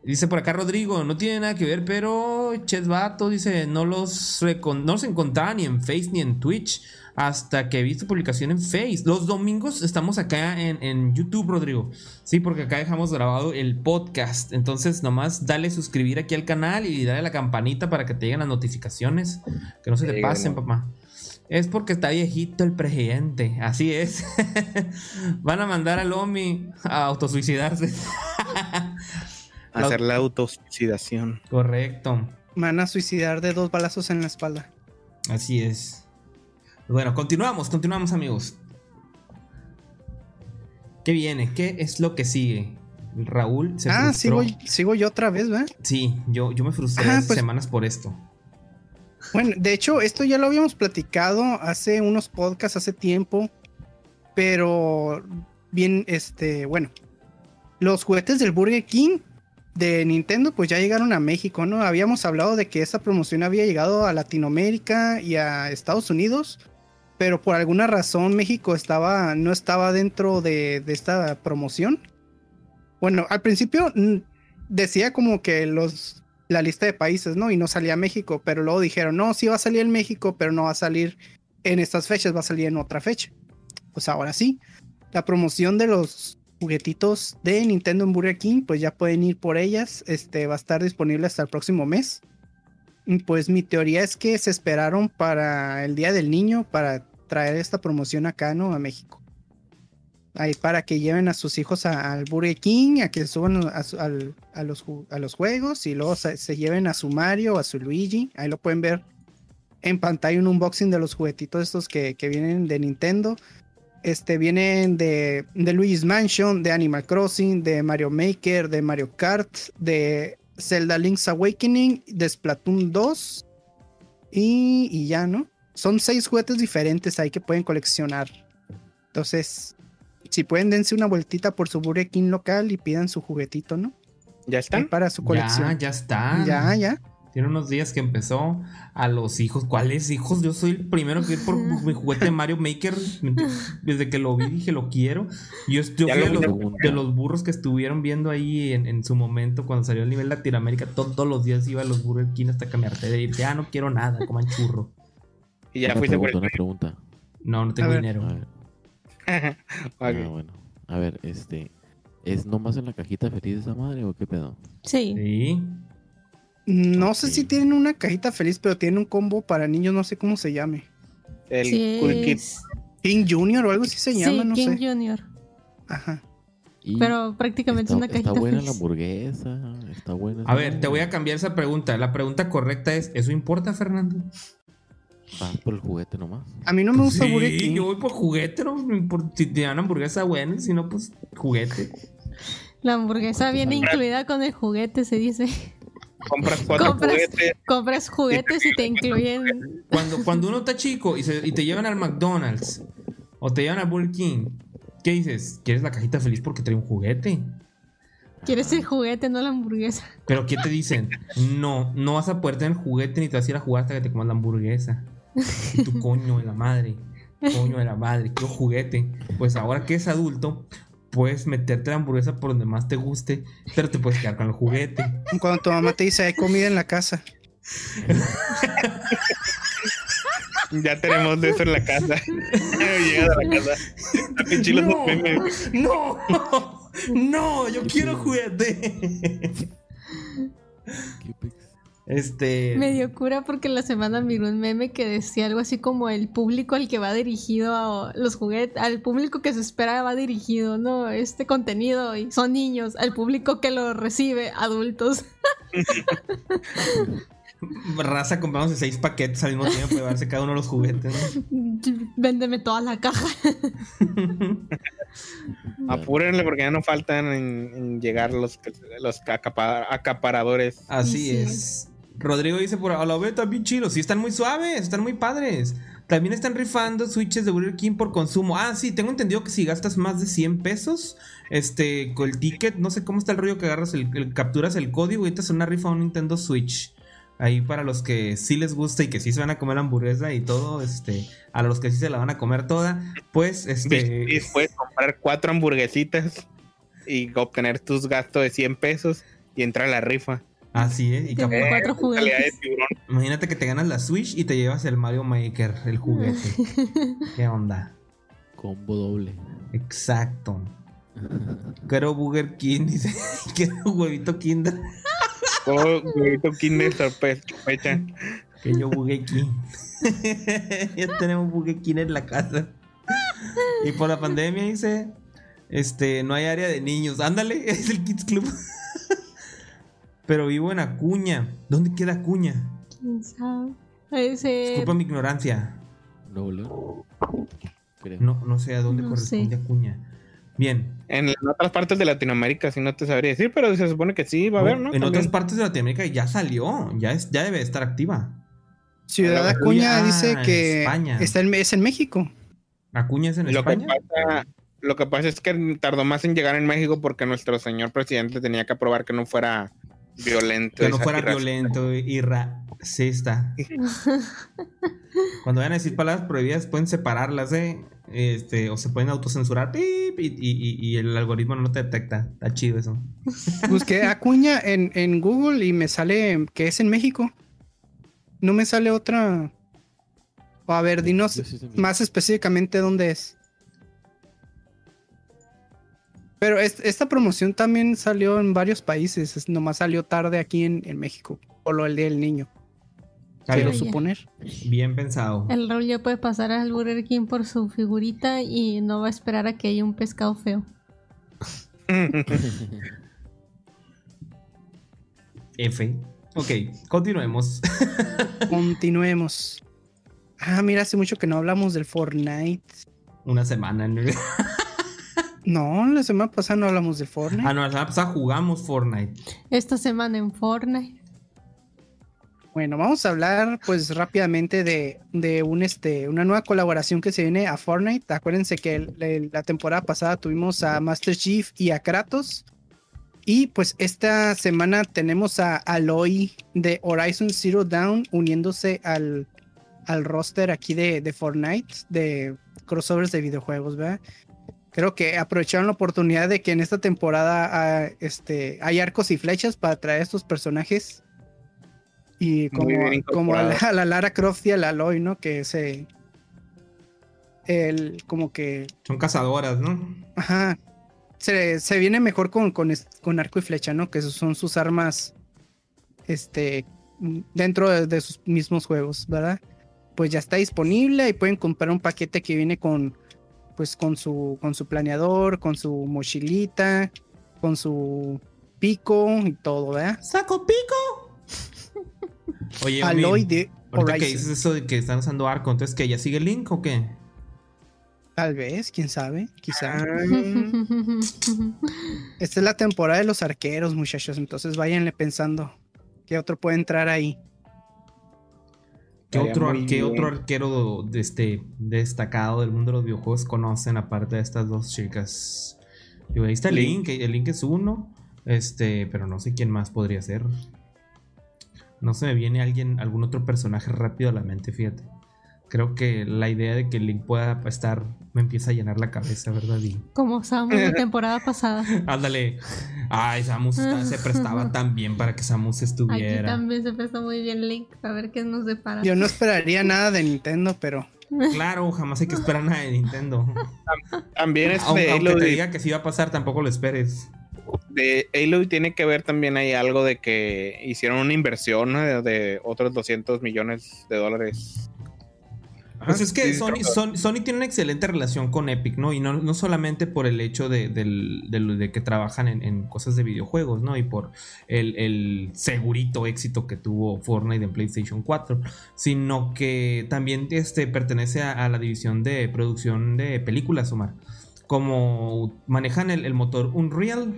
Dice por acá Rodrigo, no tiene nada que ver, pero Chetvato dice, no los, no los encontraba ni en Face ni en Twitch hasta que vi tu publicación en Face. Los domingos estamos acá en, en YouTube, Rodrigo. Sí, porque acá dejamos grabado el podcast. Entonces, nomás dale suscribir aquí al canal y dale a la campanita para que te lleguen las notificaciones. Que no se Que te pasen, ¿no? papá. Es porque está viejito el presidente. Así es. Van a mandar al Omi a autosuicidarse. Hacer la autosuicidación. Correcto. Van a suicidar de dos balazos en la espalda. Así es. Bueno, continuamos, continuamos, amigos. ¿Qué viene? ¿Qué es lo que sigue? Raúl se ah, frustró. sigo, sigo yo otra vez, ¿verdad? Sí, yo, yo me frustré Ah, pues- semanas por esto. Bueno, de hecho, esto ya lo habíamos platicado hace unos podcasts, hace tiempo. Pero bien, este, bueno. Los juguetes del Burger King de Nintendo, pues ya llegaron a México, ¿no? Habíamos hablado de que esa promoción había llegado a Latinoamérica y a Estados Unidos. Pero por alguna razón México estaba, no estaba dentro de, esta promoción. Bueno, al principio mm, decía como que los la lista de países, ¿no? Y no salía México, pero luego dijeron, no, sí va a salir en México, pero no va a salir en estas fechas, va a salir en otra fecha. Pues ahora sí, la promoción de los juguetitos de Nintendo en Burger King, pues ya pueden ir por ellas, este va a estar disponible hasta el próximo mes. Pues mi teoría es que se esperaron para el Día del Niño para traer esta promoción acá, ¿no? A México. Ahí para que lleven a sus hijos al Burger King, a que suban a, a los, a los juegos y luego se, se lleven a su Mario o a su Luigi. Ahí lo pueden ver en pantalla un unboxing de los juguetitos estos que, que vienen de Nintendo. Este vienen de, de Luigi's Mansion, de Animal Crossing, de Mario Maker, de Mario Kart, de Zelda Link's Awakening, de Splatoon 2 y, y ya, ¿no? Son seis juguetes diferentes ahí que pueden coleccionar. Entonces, si pueden, dense una vueltita por su Burger King local y pidan su juguetito, ¿no? ¿Ya Ahí están? para su Ya, colección. ya está. Ya, ya. Tiene unos días que empezó a los hijos. ¿Cuáles hijos? Yo soy el primero que ir por mi juguete de Mario Maker. Desde que lo vi dije lo quiero. Yo, yo Ya fui lo de los, pregunto. de los burros que estuvieron viendo ahí en, en su momento cuando salió el nivel Latinoamérica. to- Todos los días iba a los Burger King hasta que me harté de ir. Ya no quiero nada, coman churro. Y ya una fuiste por pregunta, el... una pregunta. No, no tengo dinero. A ver, Ok. ah, bueno. A ver, este. ¿Es nomás en la cajita feliz esa madre o qué pedo? Sí. Sí. No sé si tienen una cajita feliz, pero tienen un combo para niños, no sé cómo se llame. El Sí Cool Kid. es- King Junior o algo así se sí, llama, no King sé. Junior. Ajá. Y Pero prácticamente está, es una está cajita buena la hamburguesa. Está buena. A ver, te voy a cambiar esa pregunta. La pregunta correcta es: ¿eso importa, Fernando? Vas por el juguete nomás. A mí no me gusta sí, Burger King. yo voy por juguete, ¿no? Si te dan hamburguesa buena, si no, pues juguete. La hamburguesa viene Compras- incluida con el juguete, se dice. Compras cuatro Compras- juguetes. Compras juguetes y te incluyen. Cuando, cuando uno está chico y, se- y te llevan al McDonald's o te llevan al Burger King, ¿qué dices? ¿Quieres la cajita feliz porque trae un juguete? Quieres el juguete, no la hamburguesa. Pero ¿qué te dicen? No, no vas a poder tener juguete ni te vas a ir a jugar hasta que te comas la hamburguesa. Y tu coño de la madre, coño de la madre, quiero juguete. Pues ahora que es adulto, puedes meterte la hamburguesa por donde más te guste, pero te puedes quedar con el juguete. Cuando tu mamá te dice hay comida en la casa. Ya tenemos de eso en la casa. Llegas a la casa. No, no, yo quiero juguete. Este. Me dio cura porque la semana miró un meme que decía algo así como el público al que va dirigido a los juguetes, al público que se espera va dirigido, ¿no? Este contenido y son niños, al público que lo recibe, adultos. Raza, compramos seis paquetes al mismo tiempo para llevarse cada uno de los juguetes. ¿no? Véndeme toda la caja. Apúrenle porque ya no faltan en, en llegar los, los acapa- acaparadores. Así Sí. es. Rodrigo dice por a la beta bien chilos. Sí, están muy suaves, están muy padres. También están rifando switches de Burger King por consumo. Ah, sí, tengo entendido que si gastas más de 100 pesos, este, con el ticket, no sé cómo está el rollo que agarras, el, el- capturas el código y te hace una rifa a un Nintendo Switch. Ahí para los que sí les gusta y que sí se van a comer hamburguesa y todo, este, a los que sí se la van a comer toda, pues, este... Y puedes comprar cuatro hamburguesitas y obtener tus gastos de 100 pesos y entrar a la rifa. Así es. Y cuatro juguetes. tiburón. imagínate que te ganas la Switch y te llevas el Mario Maker, el juguete. ¿Qué onda? Combo doble. Exacto. Quiero Burger King, dice. Quiero huevito Kinder. Oh, huevito Kinder sorpresa. Que yo Burger King. ya tenemos Burger King en la casa. Y por la pandemia dice. Este, no hay área de niños. Ándale, es el Kids Club. Pero vivo en Acuña. ¿Dónde queda Acuña? ¿Quién sabe? Ese... Disculpa mi ignorancia. Creo. No, no sé a dónde No corresponde sé. Acuña. Bien. En, en otras partes de Latinoamérica sí no te sabría decir, pero se supone que sí va a haber, ¿no? En También. otras partes de Latinoamérica ya salió. Ya, es, ya debe estar activa. Ciudad Acuña, Acuña ah, dice que España. está en, es en México. Acuña es en Lo que, España. pasa, lo que pasa es que tardó más en llegar en México porque nuestro señor presidente tenía que aprobar que no fuera violento. Que no fuera racista. violento y racista. Cuando vayan a decir palabras prohibidas, pueden separarlas, ¿eh? Este, o se pueden autocensurar pip, y, y- y- y el algoritmo no te detecta. Está chido eso. Busqué Acuña en, en Google y me sale que es en México. No me sale otra. O a ver, dinos más específicamente dónde es. Pero es- esta promoción también salió en varios países. es- nomás salió tarde aquí en, en México. Por lo del Día del Niño. Quiero suponer. bien pensado. El Raúl ya puede pasar al Burger King por su figurita y no va a esperar a que haya un pescado feo. F. Ok, continuemos. Continuemos. Ah, mira, hace mucho que no hablamos del Fortnite. Una semana. en el- No, la semana pasada no hablamos del Fortnite. Ah, no, la semana pasada jugamos Fortnite. Esta semana en Fortnite. Bueno, vamos a hablar pues rápidamente de, de un, este, una nueva colaboración que se viene a Fortnite. Acuérdense que el- el- la temporada pasada tuvimos a Master Chief y a Kratos. Y pues esta semana tenemos a Aloy de Horizon Zero Dawn uniéndose al, al roster aquí de, de Fortnite, de crossovers de videojuegos, ¿verdad? Creo que aprovecharon la oportunidad de que en esta temporada ah, este, hay arcos y flechas para traer estos personajes. Y como, como a, la, incorporado. a la Lara Croft y a la Aloy, ¿no? Que se. El, como que. Son cazadoras, ¿no? Ajá. Se, se viene mejor con, con, con arco y flecha, ¿no? Que son sus armas. Este. Dentro de, de sus mismos juegos, ¿verdad? Pues ya está disponible y pueden comprar un paquete que viene con. Pues con su. con su planeador, con su mochilita, con su pico y todo, ¿verdad? ¡Saco pico! Oye, Aloy de ahorita que dices eso de que están usando arco, entonces que ya sigue Link o qué? Tal vez, quién sabe, quizá. Esta es la temporada de los arqueros, muchachos. Entonces váyanle pensando qué otro puede entrar ahí. ¿Qué otro, qué otro arquero de este, destacado del mundo de los videojuegos conocen aparte de estas dos chicas? Digo, ahí está el Link. Link, el Link es uno, este, pero no sé quién más podría ser. No se me viene alguien, algún otro personaje rápido a la mente, fíjate. Creo que la idea de que Link pueda estar me empieza a llenar la cabeza, ¿verdad? Y, Como Samus la temporada pasada. ándale. Ay, Samus está- se prestaba tan bien para que Samus Aquí estuviera. también se presta muy bien Link. A ver qué nos depara. Yo no esperaría nada de Nintendo, pero Claro, jamás hay que esperar nada de Nintendo. También este Aunque, aunque Halo te diga que sí va a pasar, tampoco lo esperes. de Halo tiene que ver también hay algo de que hicieron una inversión de otros 200 millones de dólares. Pues es que sí, sí, Sony, creo Sony, Sony tiene una excelente relación con Epic, ¿no? Y no, no solamente por el hecho de, que trabajan en, en cosas de videojuegos, ¿no? Y por el, el segurito éxito que tuvo Fortnite en PlayStation 4, sino que también este, pertenece a, a la división de producción de películas, Omar. Como manejan el, el motor Unreal.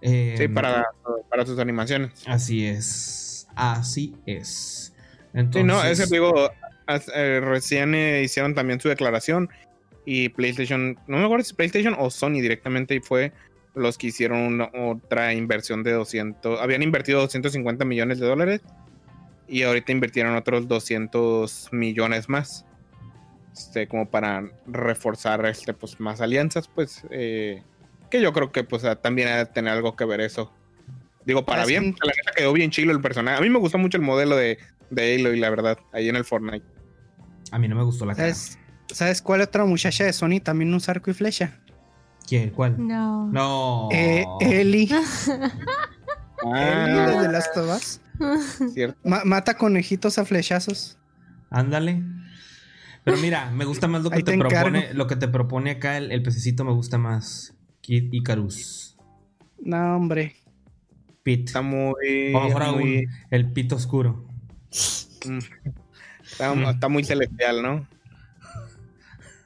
eh, Sí, para, para sus animaciones. Así es. Así es. Sí, Entonces, no, ese digo, eh, recién eh, hicieron también su declaración y PlayStation, no me acuerdo si PlayStation o Sony directamente y fue los que hicieron una- otra inversión de 200, habían invertido 250 millones de dólares y ahorita invirtieron otros 200 millones más. Este, como para reforzar este, pues, más alianzas, pues, eh, que yo creo que pues también ha de tener algo que ver eso. Digo, para bien, la neta quedó bien chilo el personaje. A mí me gustó mucho el modelo de, de Halo y la verdad, ahí en el Fortnite. A mí no me gustó la cara. ¿Sabes, ¿Sabes cuál otra muchacha de Sony también usa arco y flecha? ¿Quién? ¿Cuál? No. No. Eh, Ellie. Ellie Ah, de The Last of Us. cierto. Ma- mata conejitos a flechazos. Ándale. Pero mira, me gusta más lo que Ahí te, propone, lo que te propone acá el, el pececito me gusta más. Kid Icarus. No, hombre. Pit. Está muy. O mejor aún, el pito oscuro. Mm, está, muy celestial, ¿no?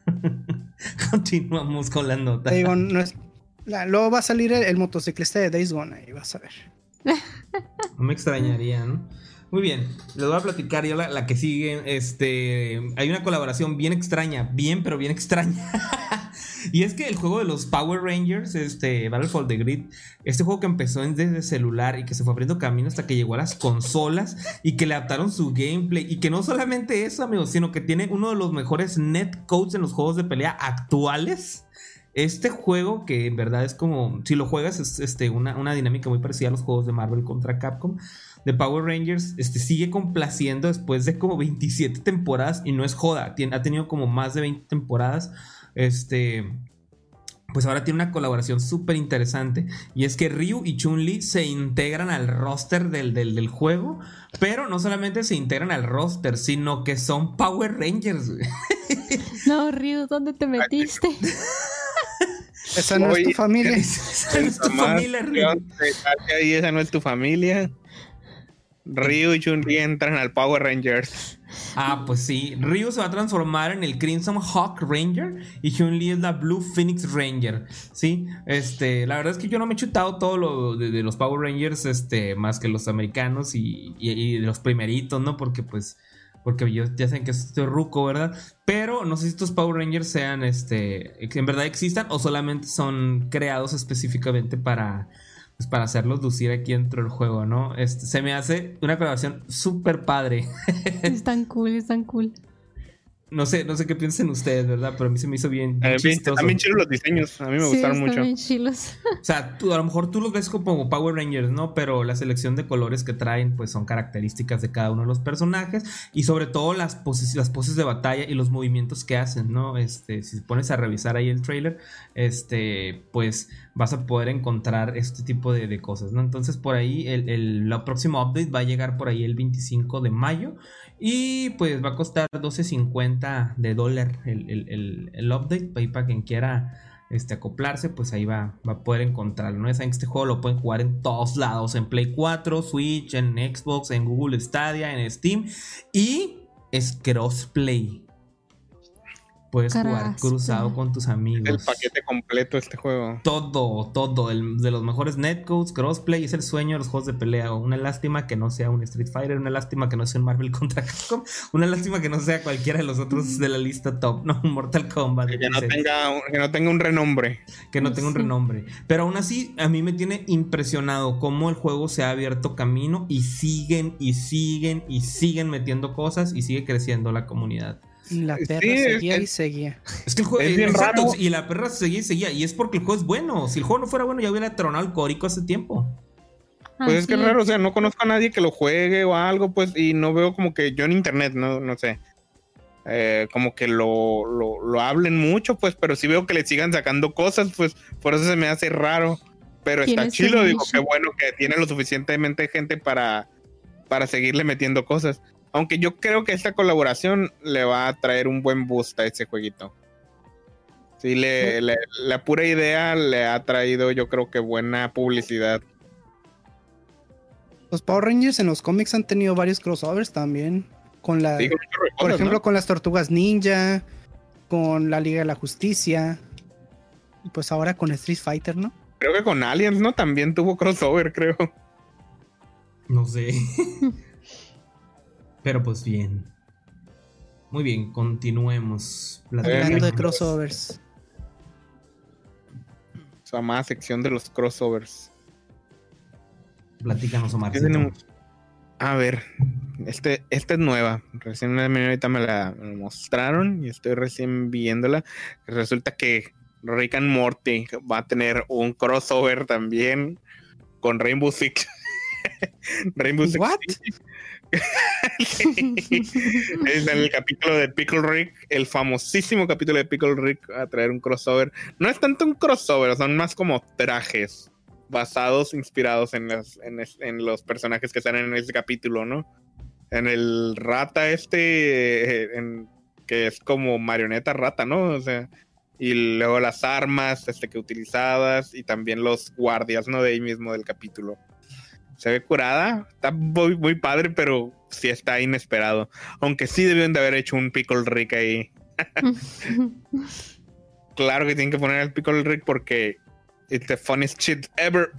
Continuamos con la nota. Te digo, no es. la- luego va a salir el, el motociclista de Days Gone ahí, vas a ver. No me extrañaría, ¿no? Muy bien, les voy a platicar yo la, que sigue. Este, hay una colaboración bien extraña, bien, pero bien extraña. y es que el juego de los Power Rangers, este, Battle for the Grid, este juego que empezó desde celular y que se fue abriendo camino hasta que llegó a las consolas y que le adaptaron su gameplay. Y que no solamente eso, amigos, sino que tiene uno de los mejores netcodes en los juegos de pelea actuales. Este juego, que en verdad es como, si lo juegas, es este, una, una dinámica muy parecida a los juegos de Marvel contra Capcom, de Power Rangers, este, sigue complaciendo después de como 27 temporadas, y no es joda, tien- ha tenido como más de 20 temporadas, este... Pues ahora tiene una colaboración súper interesante. Y es que Ryu y Chun-Li se integran al roster del, del, del juego. Pero no solamente se integran al roster, sino que son Power Rangers. güey. No, Ryu, ¿dónde te metiste? Esa no es tu familia. Esa no es tu familia, Ryu. Ahí esa no es tu familia. Ryu y Chun-Li entran al Power Rangers. Ah, pues sí. Ryu se va a transformar en el Crimson Hawk Ranger y Chun-Li es la Blue Phoenix Ranger. Sí, este, la verdad es que yo no me he chutado todo lo de, los Power Rangers, este, más que los americanos y, y- los primeritos, ¿no? Porque pues, porque yo ya saben que estoy ruco, ¿verdad? Pero no sé si estos Power Rangers sean, este, en verdad existan o solamente son creados específicamente para, pues, para hacerlos lucir aquí dentro del juego, ¿no? Este, se me hace una colaboración súper padre. Están cool, están cool. No sé, no sé qué piensen ustedes, ¿verdad? Pero a mí se me hizo bien, bien Eh, bien, chistoso. también chidos los diseños. A mí me sí, gustaron mucho. bien chilos. O sea, tú, a lo mejor tú los ves como Power Rangers, ¿no? Pero la selección de colores que traen, pues son características de cada uno de los personajes. Y sobre todo las poses, las poses de batalla y los movimientos que hacen, ¿no? Este, si pones a revisar ahí el trailer, este, pues vas a poder encontrar este tipo de, de cosas, ¿no? Entonces, por ahí, el, el- la próxima update va a llegar por ahí el 25 de mayo. Y pues va a costar 12.50 de dólar el, el, el, update. Para quien quiera este, acoplarse, pues ahí va, va a poder encontrarlo. ¿no? Saben que este juego lo pueden jugar en todos lados: en Play 4, Switch, en Xbox, en Google Stadia, en Steam. Y es crossplay. Puedes jugar cruzado con tus amigos. El paquete completo este juego. Todo, todo, el, de los mejores netcodes, crossplay, es el sueño de los juegos de pelea. Una lástima que no sea un Street Fighter, una lástima que no sea un Marvel contra Capcom, una lástima que no sea cualquiera de los otros de la lista top, no, Mortal Kombat. Que no, tenga, un- que no tenga un renombre. que no tenga un renombre. Pero aún así, a mí me tiene impresionado cómo el juego se ha abierto camino y siguen y siguen y siguen metiendo cosas y sigue creciendo la comunidad. Y la Sí, perra es- seguía y seguía. Es que el juego. Es bien exacto, raro. Y la perra seguía y seguía. Y es porque el juego es bueno. Si el juego no fuera bueno, ya hubiera tronado el córico hace tiempo. Pues es que es raro, o sea, no conozco a nadie que lo juegue o algo, pues, y no veo como que yo en internet, no, no sé. eh, como que lo, lo, lo hablen mucho, pues, pero sí veo que le sigan sacando cosas, pues, por eso se me hace raro. Pero está chido, digo, qué bueno que tiene lo suficientemente gente para, para seguirle metiendo cosas. Aunque yo creo que esta colaboración le va a traer un buen boost a ese jueguito. Sí, le, le- la pura idea le ha traído, yo creo que buena publicidad. Los Power Rangers en los cómics han tenido varios crossovers también. Con la, Sí, con muchas por cosas, ejemplo, ¿no? con las Tortugas Ninja, con la Liga de la Justicia. Y pues ahora con Street Fighter, ¿no? creo que con Aliens, ¿no? También tuvo crossover, creo. No sé. Pero pues bien. Muy bien, continuemos. Hablando de crossovers. Su amada sección de los crossovers. Platícanos, Omar. ¿Qué tenemos? A ver, este, esta es nueva. Recién me- ahorita me la, me la mostraron y estoy recién viéndola. Resulta que Rick and Morty va a tener un crossover también con Rainbow Six. Rainbow Six. What? Es en el capítulo de Pickle Rick, el famosísimo capítulo de Pickle Rick a traer un crossover. No es tanto un crossover, son más como trajes basados, inspirados en, en, los personajes que están en ese capítulo, ¿no? En el rata este, eh, que es como marioneta rata, ¿no? O sea, y luego las armas este, que utilizadas y también los guardias, ¿no? De ahí mismo del capítulo. Se ve curada, está muy, muy padre, pero sí está inesperado. Aunque sí debieron de haber hecho un Pickle Rick ahí. Claro que tienen que poner el Pickle Rick porque it's the funniest shit ever.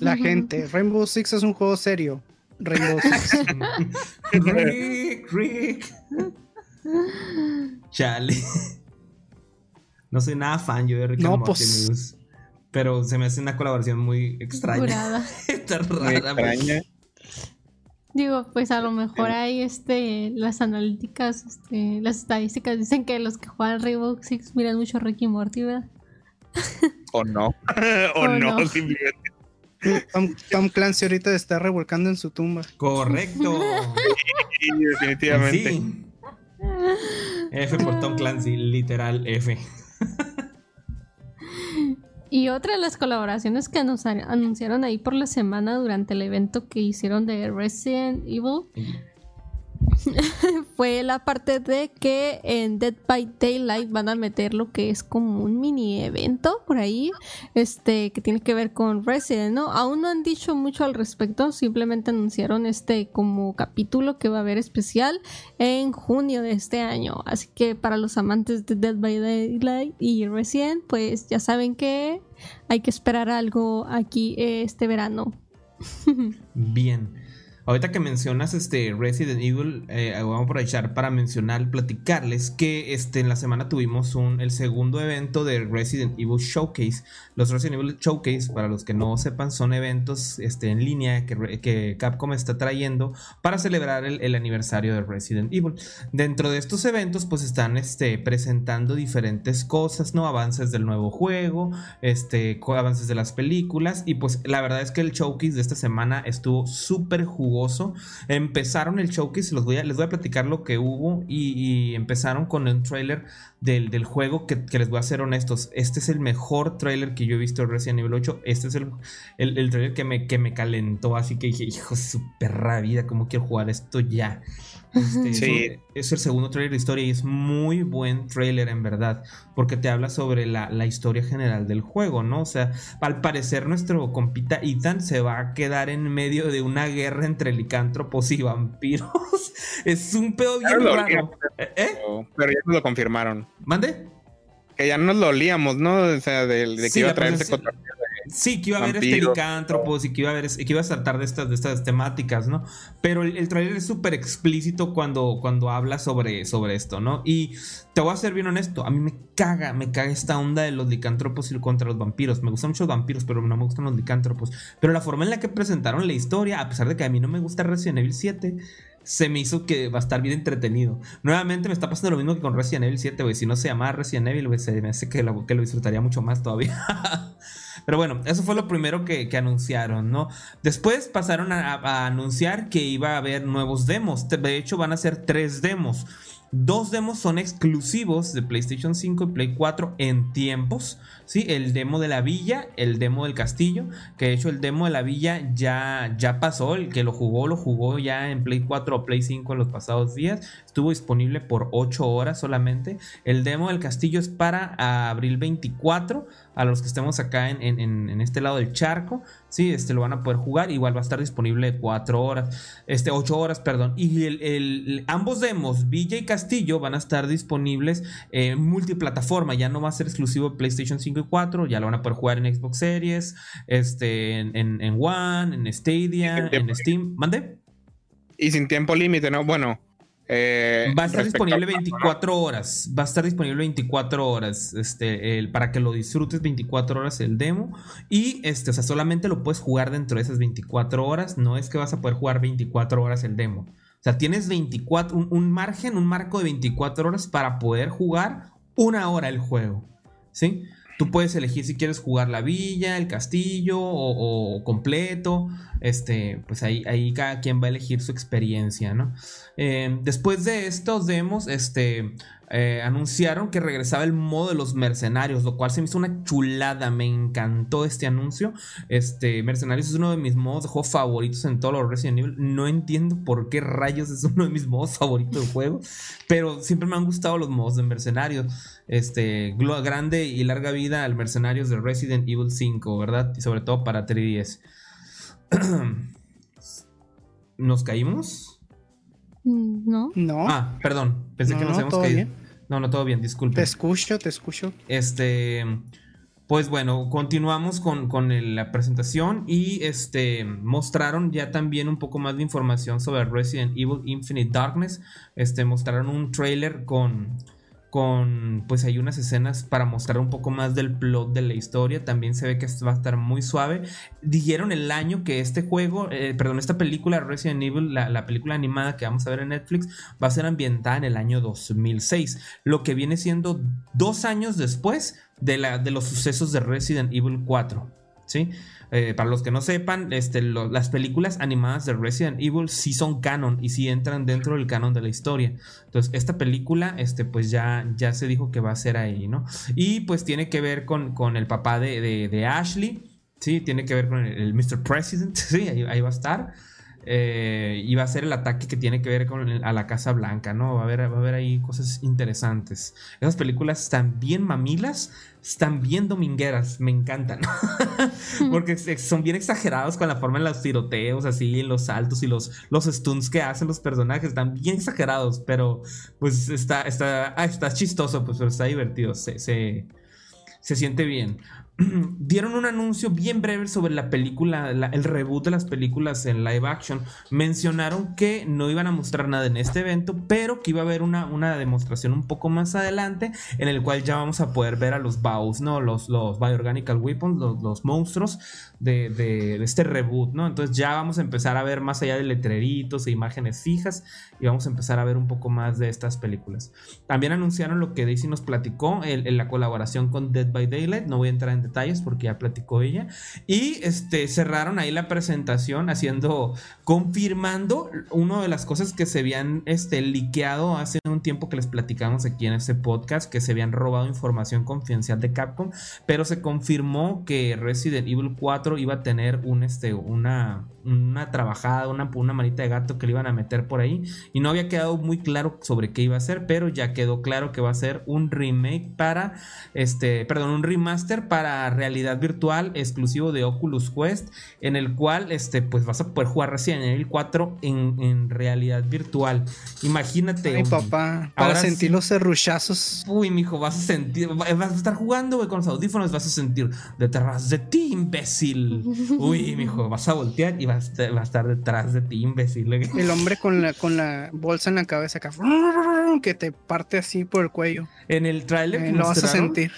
La gente, Rainbow Six es un juego serio. Rainbow Six. Rick, Rick. Chale. No soy nada fan yo de Rick No, and Morty, pues. amigos. Pero se me hace una colaboración muy extraña. Está rara. muy- extraña. Digo, pues a lo mejor hay este las analíticas, este, las estadísticas dicen que los que juegan Rainbow Six miran mucho Rick y Morty, ¿verdad? O no. o O no, no. simplemente. Tom, Tom Clancy ahorita está revolcando en su tumba. Correcto. Sí, definitivamente. Sí. F por Tom Clancy, literal F. Y otra de las colaboraciones que anunciar- anunciaron ahí por la semana durante el evento que hicieron de Resident Evil fue la parte de que en Dead by Daylight van a meter lo que es como un mini evento por ahí, este, que tiene que ver con Resident, ¿no? Aún no han dicho mucho al respecto, simplemente anunciaron este como capítulo que va a haber especial en junio de este año. Así que para los amantes de Dead by Daylight y Resident, pues ya saben que hay que esperar algo aquí este verano. Bien. Ahorita que mencionas este Resident Evil, eh, vamos a aprovechar para mencionar, platicarles que este, en la semana tuvimos un, el segundo evento de Resident Evil Showcase. Los Resident Evil Showcase, para los que no sepan, son eventos este, en línea que, que Capcom está trayendo para celebrar el, el aniversario de Resident Evil. Dentro de estos eventos, pues están este, presentando diferentes cosas, ¿no? Avances del nuevo juego, este, avances de las películas. Y pues la verdad es que el showcase de esta semana estuvo súper Empezaron el showcase, los voy les voy a platicar lo que hubo. Y, empezaron con un trailer del, del juego que, les voy a ser honestos. Este es el mejor trailer que yo he visto de Resident Evil 8. Este es el, el, trailer que me, que me calentó. Así que dije, hijo, de su perra vida, ¿cómo quiero jugar esto ya? Este, Sí. es, el segundo trailer de historia y es muy buen trailer en verdad, porque te habla sobre la, la historia general del juego, ¿no? O sea, al parecer nuestro compita Ethan se va a quedar en medio de una guerra entre licántropos y vampiros. es un pedo bien Claro, raro. ¿Eh? ¿Eh? pero- ya nos lo confirmaron. ¿Mande? Que ya nos lo olíamos, ¿no? O sea, de, de que Sí, iba a posesión- contra. Sí, que iba a haber este licántropos y que iba a haber que iba a tratar de estas, de estas temáticas, ¿no? Pero el, el trailer es súper explícito cuando, cuando habla sobre, sobre esto, ¿no? Y te voy a ser bien honesto, a mí me caga, me caga esta onda de los licántropos y contra los vampiros. Me gustan mucho los vampiros, pero no me gustan los licántropos. Pero la forma en la que presentaron la historia, a pesar de que a mí no me gusta Resident Evil 7, se me hizo que va a estar bien entretenido. Nuevamente me está pasando lo mismo que con Resident Evil 7, güey. Si no se llamaba Resident Evil, güey, se me hace que lo, que lo disfrutaría mucho más todavía. Pero bueno, eso fue lo primero que, anunciaron, ¿no? Después pasaron a, a anunciar que iba a haber nuevos demos. De hecho, van a ser tres demos. Dos demos son exclusivos de PlayStation 5 y Play 4 en tiempos. ¿Sí? El demo de la villa, el demo del castillo. Que de hecho el demo de la villa ya, ya pasó. El que lo jugó, lo jugó ya en Play 4 o Play 5 en los pasados días. Estuvo disponible por 8 horas solamente. El demo del castillo es para abril 24 a los que estemos acá en, este lado del charco, sí, este lo van a poder jugar, igual va a estar disponible 4 horas, este 8 horas, perdón, y el, ambos demos, Villa y Castillo, van a estar disponibles en multiplataforma, ya no va a ser exclusivo PlayStation 5 y 4, ya lo van a poder jugar en Xbox Series, este, en, en One, en Stadia, en Steam, ¿mande? Y sin tiempo límite, ¿no? Bueno, eh, va a estar disponible 24 horas. Va a estar disponible 24 horas. Este, el, para que lo disfrutes 24 horas el demo. Y este, o sea, solamente lo puedes jugar dentro de esas 24 horas. No es que vas a poder jugar 24 horas el demo. O sea, tienes 24, un, margen, un marco de 24 horas para poder jugar una hora el juego. ¿Sí? Tú puedes elegir si quieres jugar la villa, el castillo o, completo. Este, pues ahí, ahí cada quien va a elegir su experiencia, ¿no? Eh, después de estos demos, este, eh, anunciaron que regresaba el modo de los mercenarios, lo cual se me hizo una chulada. Me encantó este anuncio. Este, Mercenarios es uno de mis modos de juego favoritos en todos los Resident Evil. No entiendo por qué rayos es uno de mis modos favoritos de juego, pero siempre me han gustado los modos de Mercenarios. Este, grande y larga vida al Mercenarios de Resident Evil 5, ¿verdad? Y sobre todo para 3DS. ¿Nos caímos? No. No. Ah, perdón. Pensé que nos habíamos caído. No, no, todo bien, disculpe. Te escucho, te escucho. Este. Pues bueno, continuamos con, con, la presentación y este mostraron ya también un poco más de información sobre Resident Evil Infinite Darkness. Este mostraron un trailer con con pues hay unas escenas para mostrar un poco más del plot de la historia. También se ve que va a estar muy suave. Dijeron el año que este juego, eh, perdón, esta película Resident Evil, la, película animada que vamos a ver en Netflix, va a ser ambientada en el año 2006, lo que viene siendo dos años después de, la, de los sucesos de Resident Evil 4. ¿Sí? Eh, para los que no sepan, este, las películas animadas de Resident Evil sí son canon y sí entran dentro del canon de la historia. Entonces, esta película, este, pues ya, ya se dijo que va a ser ahí, ¿no? Y pues tiene que ver con, con el papá de, Ashley, ¿sí? Tiene que ver con el, Mr. President, ¿sí? Ahí, va a estar. Eh, y va a ser el ataque que tiene que ver con a la Casa Blanca, ¿no? Va a, haber, va a haber ahí cosas interesantes. Esas películas están bien mamilas, están bien domingueras, me encantan. Porque son bien exagerados con la forma en los tiroteos, así, en los saltos y los, los stunts que hacen los personajes. Están bien exagerados, pero pues está, está, ah, está chistoso, pues, pero está divertido. Se, se, se siente bien. dieron un anuncio bien breve sobre la película, el reboot de las películas en live action. Mencionaron que no iban a mostrar nada en este evento, pero que iba a haber una, una demostración un poco más adelante en el cual ya vamos a poder ver a los Baus, ¿no? Los, los Bioorganical Weapons, los, monstruos de, este reboot, ¿no? Entonces ya vamos a empezar a ver más allá de letreritos e imágenes fijas y vamos a empezar a ver un poco más de estas películas. También anunciaron lo que Daisy nos platicó, en la colaboración con Dead by Daylight. No voy a entrar en detalles porque ya platicó ella. Y este, cerraron ahí la presentación haciendo, confirmando una de las cosas que se habían este, liqueado hace un tiempo que les platicamos aquí en este podcast, que se habían robado información confidencial de Capcom, pero se confirmó que Resident Evil 4 iba a tener un, este, una, una trabajada, una, una manita de gato que le iban a meter por ahí. Y no había quedado muy claro sobre qué iba a ser, pero ya quedó claro que va a ser un remake para, este, perdón, un remaster para realidad virtual exclusivo de Oculus Quest, en el cual este, pues vas a poder jugar Resident Evil 4 en, en realidad virtual. Imagínate. Ay, papá, para sentir los cerruchazos. Uy, mijo, vas a sentir, vas a estar jugando con los audífonos, vas a sentir detrás de ti, imbécil. Uy, mijo, vas a voltear y vas, a estar detrás de ti, imbécil. El hombre con la, con la bolsa en la cabeza acá, que te parte así por el cuello. En el trailer. Eh, lo vas a sentir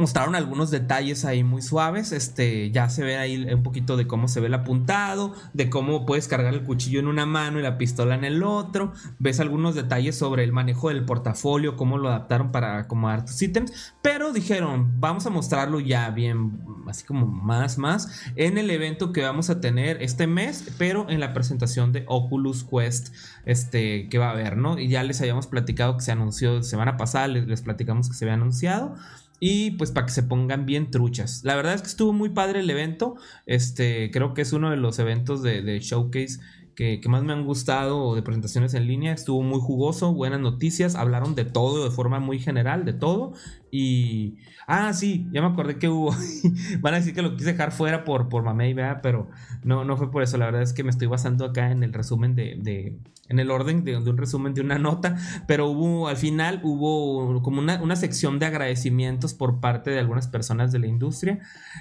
mostraron algunos detalles ahí muy suaves. Este, ya se ve ahí un poquito de cómo se ve el apuntado, de cómo puedes cargar el cuchillo en una mano y la pistola en el otro. Ves algunos detalles sobre el manejo del portafolio, cómo lo adaptaron para acomodar tus ítems. Pero dijeron, vamos a mostrarlo ya bien, así como más, más, en el evento que vamos a tener este mes, pero en la presentación de Oculus Quest, este, que va a haber, ¿no? Y ya les habíamos platicado que se anunció semana pasada, les, les platicamos que se había anunciado. Y pues para que se pongan bien truchas. La verdad es que estuvo muy padre el evento. Este, creo que es uno de los eventos de, showcase que, que, más me han gustado de presentaciones en línea. Estuvo muy jugoso, buenas noticias. Hablaron de todo de forma muy general, de todo. Y. Ah, sí, ya me acordé que hubo. Van a decir que lo quise dejar fuera por, por mamey, ¿verdad? Pero no, no fue por eso. La verdad es que me estoy basando acá en el resumen de, de en el orden de, un resumen de una nota, pero hubo al final hubo como una, una, sección de agradecimientos por parte de algunas personas de la industria,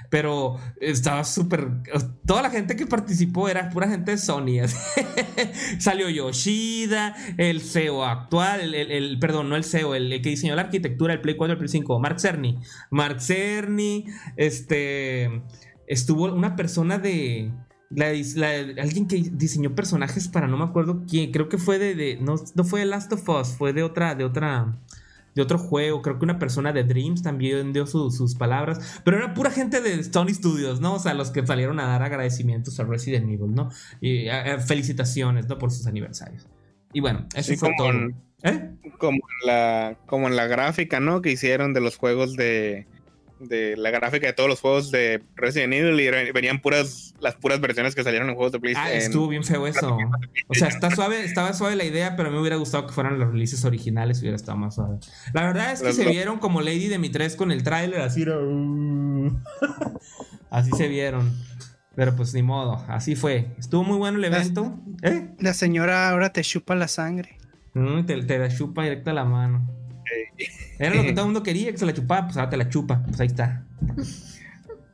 pero estaba súper, toda la gente que participó era pura gente de Sony, salió Yoshida, el CEO actual, el, el, perdón, no el CEO, el, que diseñó la arquitectura, el Play 4, el Play 5, Mark Cerny, Mark Cerny, este, estuvo una persona de la, la, alguien que diseñó personajes para no me acuerdo quién, creo que fue de, de, no, no fue de Last of Us, fue de otra, de otra, de otro juego, creo que una persona de Dreams también dio su, sus palabras, pero era pura gente de Sony Studios, ¿no? O sea, los que salieron a dar agradecimientos a Resident Evil, ¿no? Y a, a, felicitaciones, ¿no? Por sus aniversarios. Y bueno, eso sí, fue todo. ¿Eh? Como en la, como en la gráfica, ¿no? Que hicieron de los juegos de de la gráfica de todos los juegos de Resident Evil y venían puras las puras versiones que salieron en juegos de PlayStation. Ah, estuvo bien feo eso. O sea, está suave, estaba suave la idea, pero a mí me hubiera gustado que fueran los releases originales, hubiera estado más suave. La verdad es que los se vieron como Lady de mi 3 con el tráiler así. así se vieron. Pero pues ni modo, así fue. Estuvo muy bueno el evento. La, ¿Eh? la señora ahora te chupa la sangre. Te, te la chupa directo a la mano. Era lo que todo el mundo quería, que se la chupaba, pues ahora te la chupa. Pues ahí está.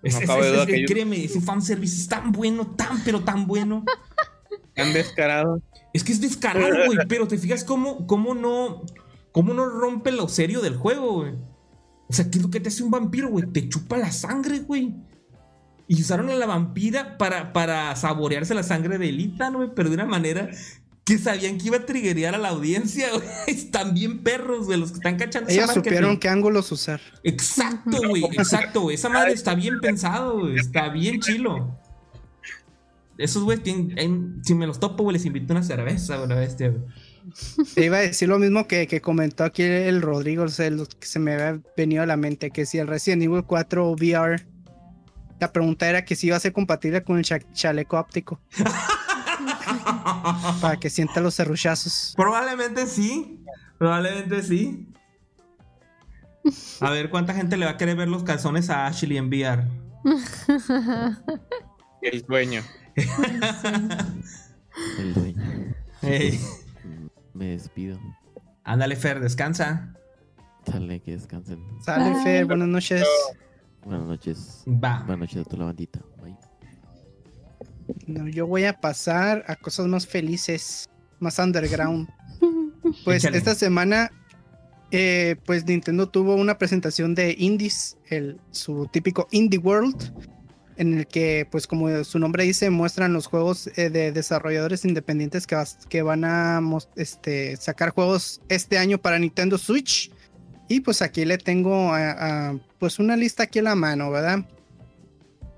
No es, es, es, es, créeme, ese fanservice es tan bueno, tan, pero tan bueno. Tan descarado. Es que es descarado, güey. pero te fijas cómo, cómo no. cómo no rompe lo serio del juego, güey. O sea, ¿qué es lo que te hace un vampiro, güey? Te chupa la sangre, güey. Y usaron a la vampira para, para saborearse la sangre de Elita, ¿no? Pero de una manera que sabían que iba a triggerear a la audiencia, güey. Están bien perros, güey, los que están cachando. Ellos supieron qué ángulos usar. Exacto, güey, exacto, güey. Esa madre está bien pensado, güey. Está bien chilo. Esos güey tienen. Si me los topo, güey, les invito una cerveza, güey, bestia, güey. Te iba a decir lo mismo que, que comentó aquí el Rodrigo, o sea, lo que se me había venido a la mente, que si el Resident Evil 4 VR, la pregunta era que si iba a ser compatible con el chaleco óptico. Para que sienta los serruchazos. Probablemente sí. Probablemente sí. A ver cuánta gente le va a querer ver los calzones a Ashley en VR. El dueño. El dueño. Hey. Me despido. Ándale, Fer, descansa. Dale, que descansen. Sale. Fer, buenas noches. Buenas noches. Va. Buenas noches a toda la bandita. No, yo voy a pasar a cosas más felices, más underground. Pues Échale. esta semana, eh, pues Nintendo tuvo una presentación de indies, el, su típico Indie World, en el que, pues como su nombre dice, muestran los juegos eh, de desarrolladores independientes que, vas- que van a este, sacar juegos este año para Nintendo Switch. Y pues aquí le tengo a- a, pues una lista aquí a la mano, ¿verdad?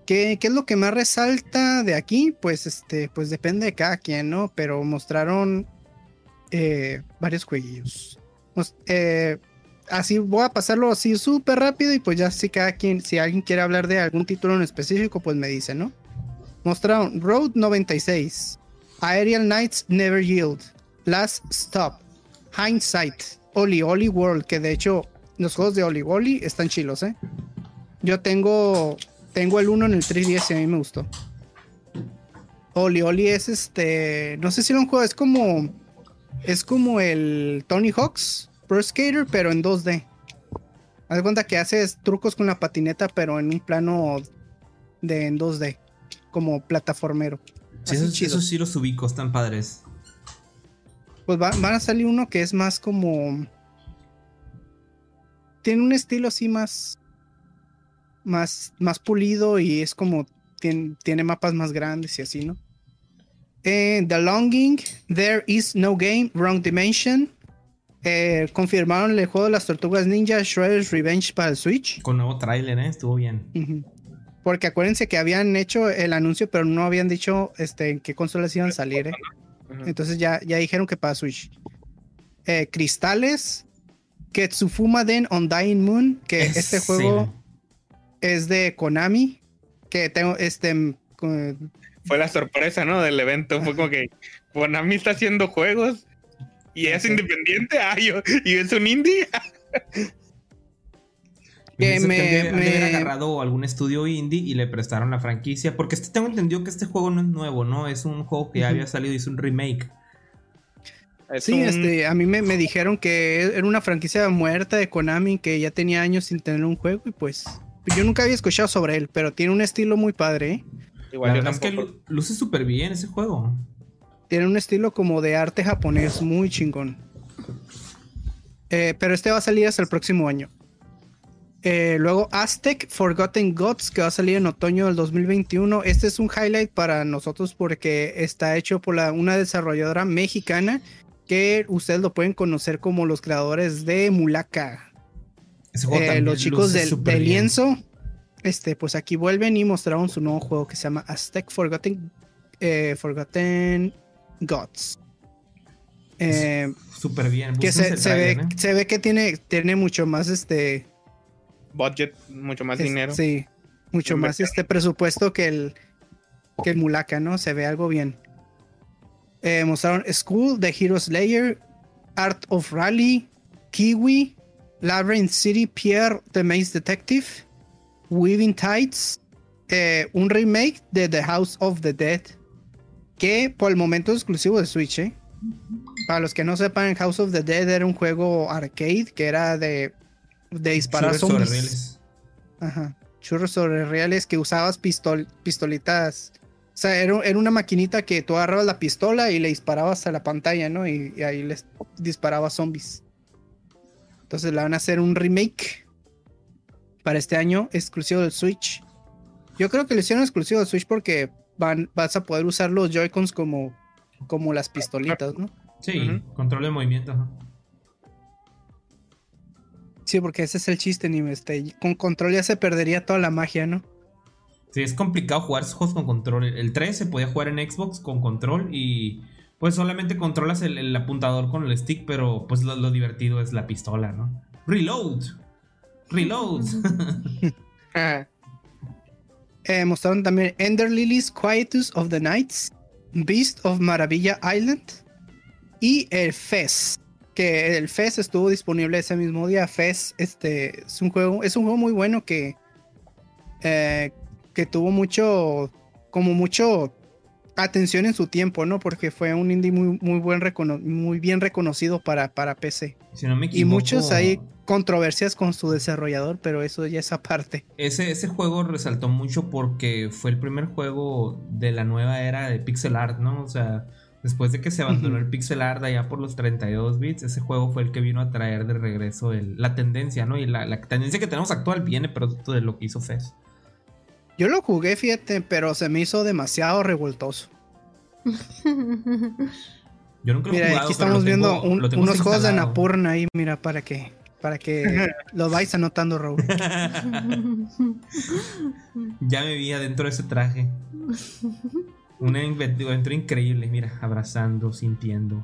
¿Qué, qué es lo que más resalta de aquí? Pues este, pues depende de cada quien, ¿no? Pero mostraron eh, varios jueguillos. Eh, así voy a pasarlo así súper rápido y pues ya si cada quien, si alguien quiere hablar de algún título en específico, pues me dice, ¿no? Mostraron Road 96, Aerial Knights Never Yield, Last Stop, Hindsight, Oli Oli World, que de hecho los juegos de Oli Oli están chilos, ¿eh? Yo tengo tengo el 1 en el 3DS y a mí me gustó. Oli Oli es este, no sé si era un juego, es como es como el Tony Hawk's Pro Skater, pero en 2D. Haz cuenta que haces trucos con la patineta, pero en un plano de en 2D, como plataformero. Sí, esos, sí los ubico, están padres. Pues va- van a salir uno que es más como. Tiene un estilo así más. Más, más pulido y es como tiene, tiene mapas más grandes y así, ¿no? Eh, The Longing, There Is No Game, Wrong Dimension. Eh, confirmaron el juego de las tortugas ninja Shredder's Revenge para el Switch. Con nuevo tráiler, ¿eh? Estuvo bien. Porque acuérdense que habían hecho el anuncio, pero no habían dicho este, en qué consolas iban a salir. ¿eh? Entonces ya, ya dijeron que para Switch. Eh, Cristales, Ketsufuma Den on Dying Moon, que este juego es de Konami. Que tengo este. mm, con- Fue la sorpresa, ¿no? Del evento. Fue como que Konami está haciendo juegos y es Sí. independiente. Ah, yo, y es un indie. Que Que me, haber agarrado algún estudio indie y le prestaron la franquicia. Porque este, tengo entendido que este juego no es nuevo, ¿no? Es un juego que ya había salido y es un remake. Es Sí, un- este, a mí me, me dijeron que era una franquicia muerta de Konami que ya tenía años sin tener un juego y pues yo nunca había escuchado sobre él, pero tiene un estilo muy padre, ¿eh? Igual la yo verdad es que luce súper bien ese juego. Tiene un estilo como de arte japonés muy chingón. Eh, pero este va a salir hasta el próximo año. Eh, luego Aztec Forgotten Gods, que va a salir en otoño del 2021. Este es un highlight para nosotros porque está hecho por la- una desarrolladora mexicana que ustedes lo pueden conocer como los creadores de Mulaka. Eh, los chicos del, lienzo, este, pues aquí vuelven y mostraron su nuevo juego que se llama Aztec Forgotten, eh, Forgotten Gods. Eh, Súper bien. que se, se ve, ¿eh? se ve que tiene, tiene mucho más este. Budget, mucho más es- dinero. Sí, mucho más este presupuesto que el, que el Mulaka, ¿no? Se ve algo bien. Eh, mostraron School, The Hero Slayer, Art of Rally, Kiwi, Labyrinth City, Pierre, The Maze Detective, Weaving Tides, eh, un remake de The House of the Dead, que por el momento es exclusivo de Switch, ¿eh? Para los que no sepan, House of the Dead era un juego arcade que era de, de disparar Churros sobre zombies. rieles. Ajá. Churros sobre reales que usabas pistol, pistolitas. O sea, era, era una maquinita que tú agarrabas la pistola y le disparabas a la pantalla, ¿no? Y, y ahí les disparaba zombies. Entonces le van a hacer un remake para este año, exclusivo del Switch. Yo creo que lo hicieron exclusivo del Switch porque van, vas a poder usar los Joy-Cons como, como las pistolitas, ¿no? Sí, control de movimiento. ajá. Sí, porque ese es el chiste, ni este, con control ya se perdería toda la magia, ¿no? Sí, es complicado jugar esos juegos con control. El 3 se podía jugar en Xbox con control y pues solamente controlas el, el apuntador con el stick, pero pues lo, lo divertido es la pistola, ¿no? Reload. Reload. Ah, Eh, mostraron también Ender Lilies, Quietus of the Nights, Beast of Maravilla Island y el Fez. Que el Fez estuvo disponible ese mismo día. Fez este, es, un juego, es un juego muy bueno que, eh, que tuvo mucho, como mucho atención en su tiempo, ¿no? Porque fue un indie muy, muy, buen recono- muy bien reconocido para, para PC. si no me Y equivoco. muchos hay controversias con su desarrollador, pero eso ya es aparte. Ese, ese juego resaltó mucho porque fue el primer juego de la nueva era de pixel art, ¿no? O sea, después de que se abandonó el pixel art allá por los 32 bits, ese juego fue el que vino a traer de regreso el- la tendencia, ¿no? Y la, la tendencia que tenemos actual viene producto de lo que hizo Fez. Yo lo jugué, fíjate, pero se me hizo demasiado revoltoso. Yo nunca lo he Mira, jugado, aquí estamos viendo tengo- un- unos juegos de instalado. Napurna ahí, mira, para que, para que lo vais anotando, Raúl. ya me vi adentro de ese traje. Una aventura increíble, mira, abrazando, sintiendo.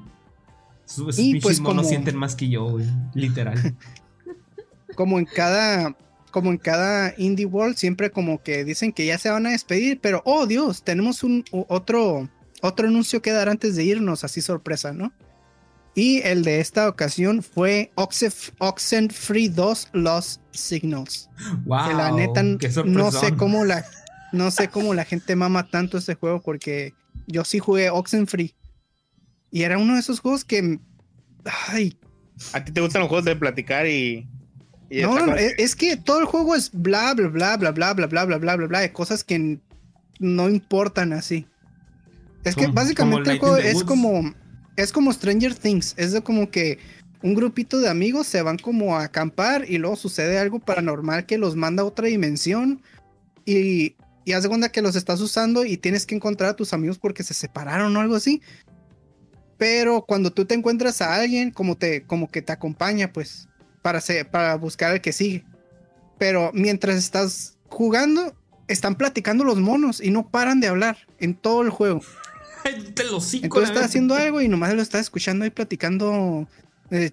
Sus Y, pues, monos como- sienten más que yo, güey, literal. Como en cada, como en cada indie world, siempre como que dicen que ya se van a despedir, pero oh Dios, tenemos un otro, otro anuncio que dar antes de irnos, así sorpresa, ¿no? Y el de esta ocasión fue Oxef- Oxenfree 2 Lost Signals. wow, que la neta qué no sé cómo la no sé cómo la gente mama tanto este juego porque yo sí jugué Oxenfree y era uno de esos juegos que ay, ¿A ti te gustan los juegos de platicar y.? Y no, no, es, es que todo el juego es bla bla bla bla bla bla bla bla bla bla bla de cosas que no importan así. Es que básicamente el juego es como es como Stranger Things, es de como que un grupito de amigos se van como a acampar y luego sucede algo paranormal que los manda a otra dimensión y, y haz de cuenta que los estás usando y tienes que encontrar a tus amigos porque se separaron o algo así. Pero cuando tú te encuentras a alguien, como, te, como que te acompaña, pues, para, para buscar al que sigue. Pero mientras estás jugando, están platicando los monos y no paran de hablar en todo el juego. Te lo Entonces estás haciendo algo y nomás lo estás escuchando ahí platicando eh,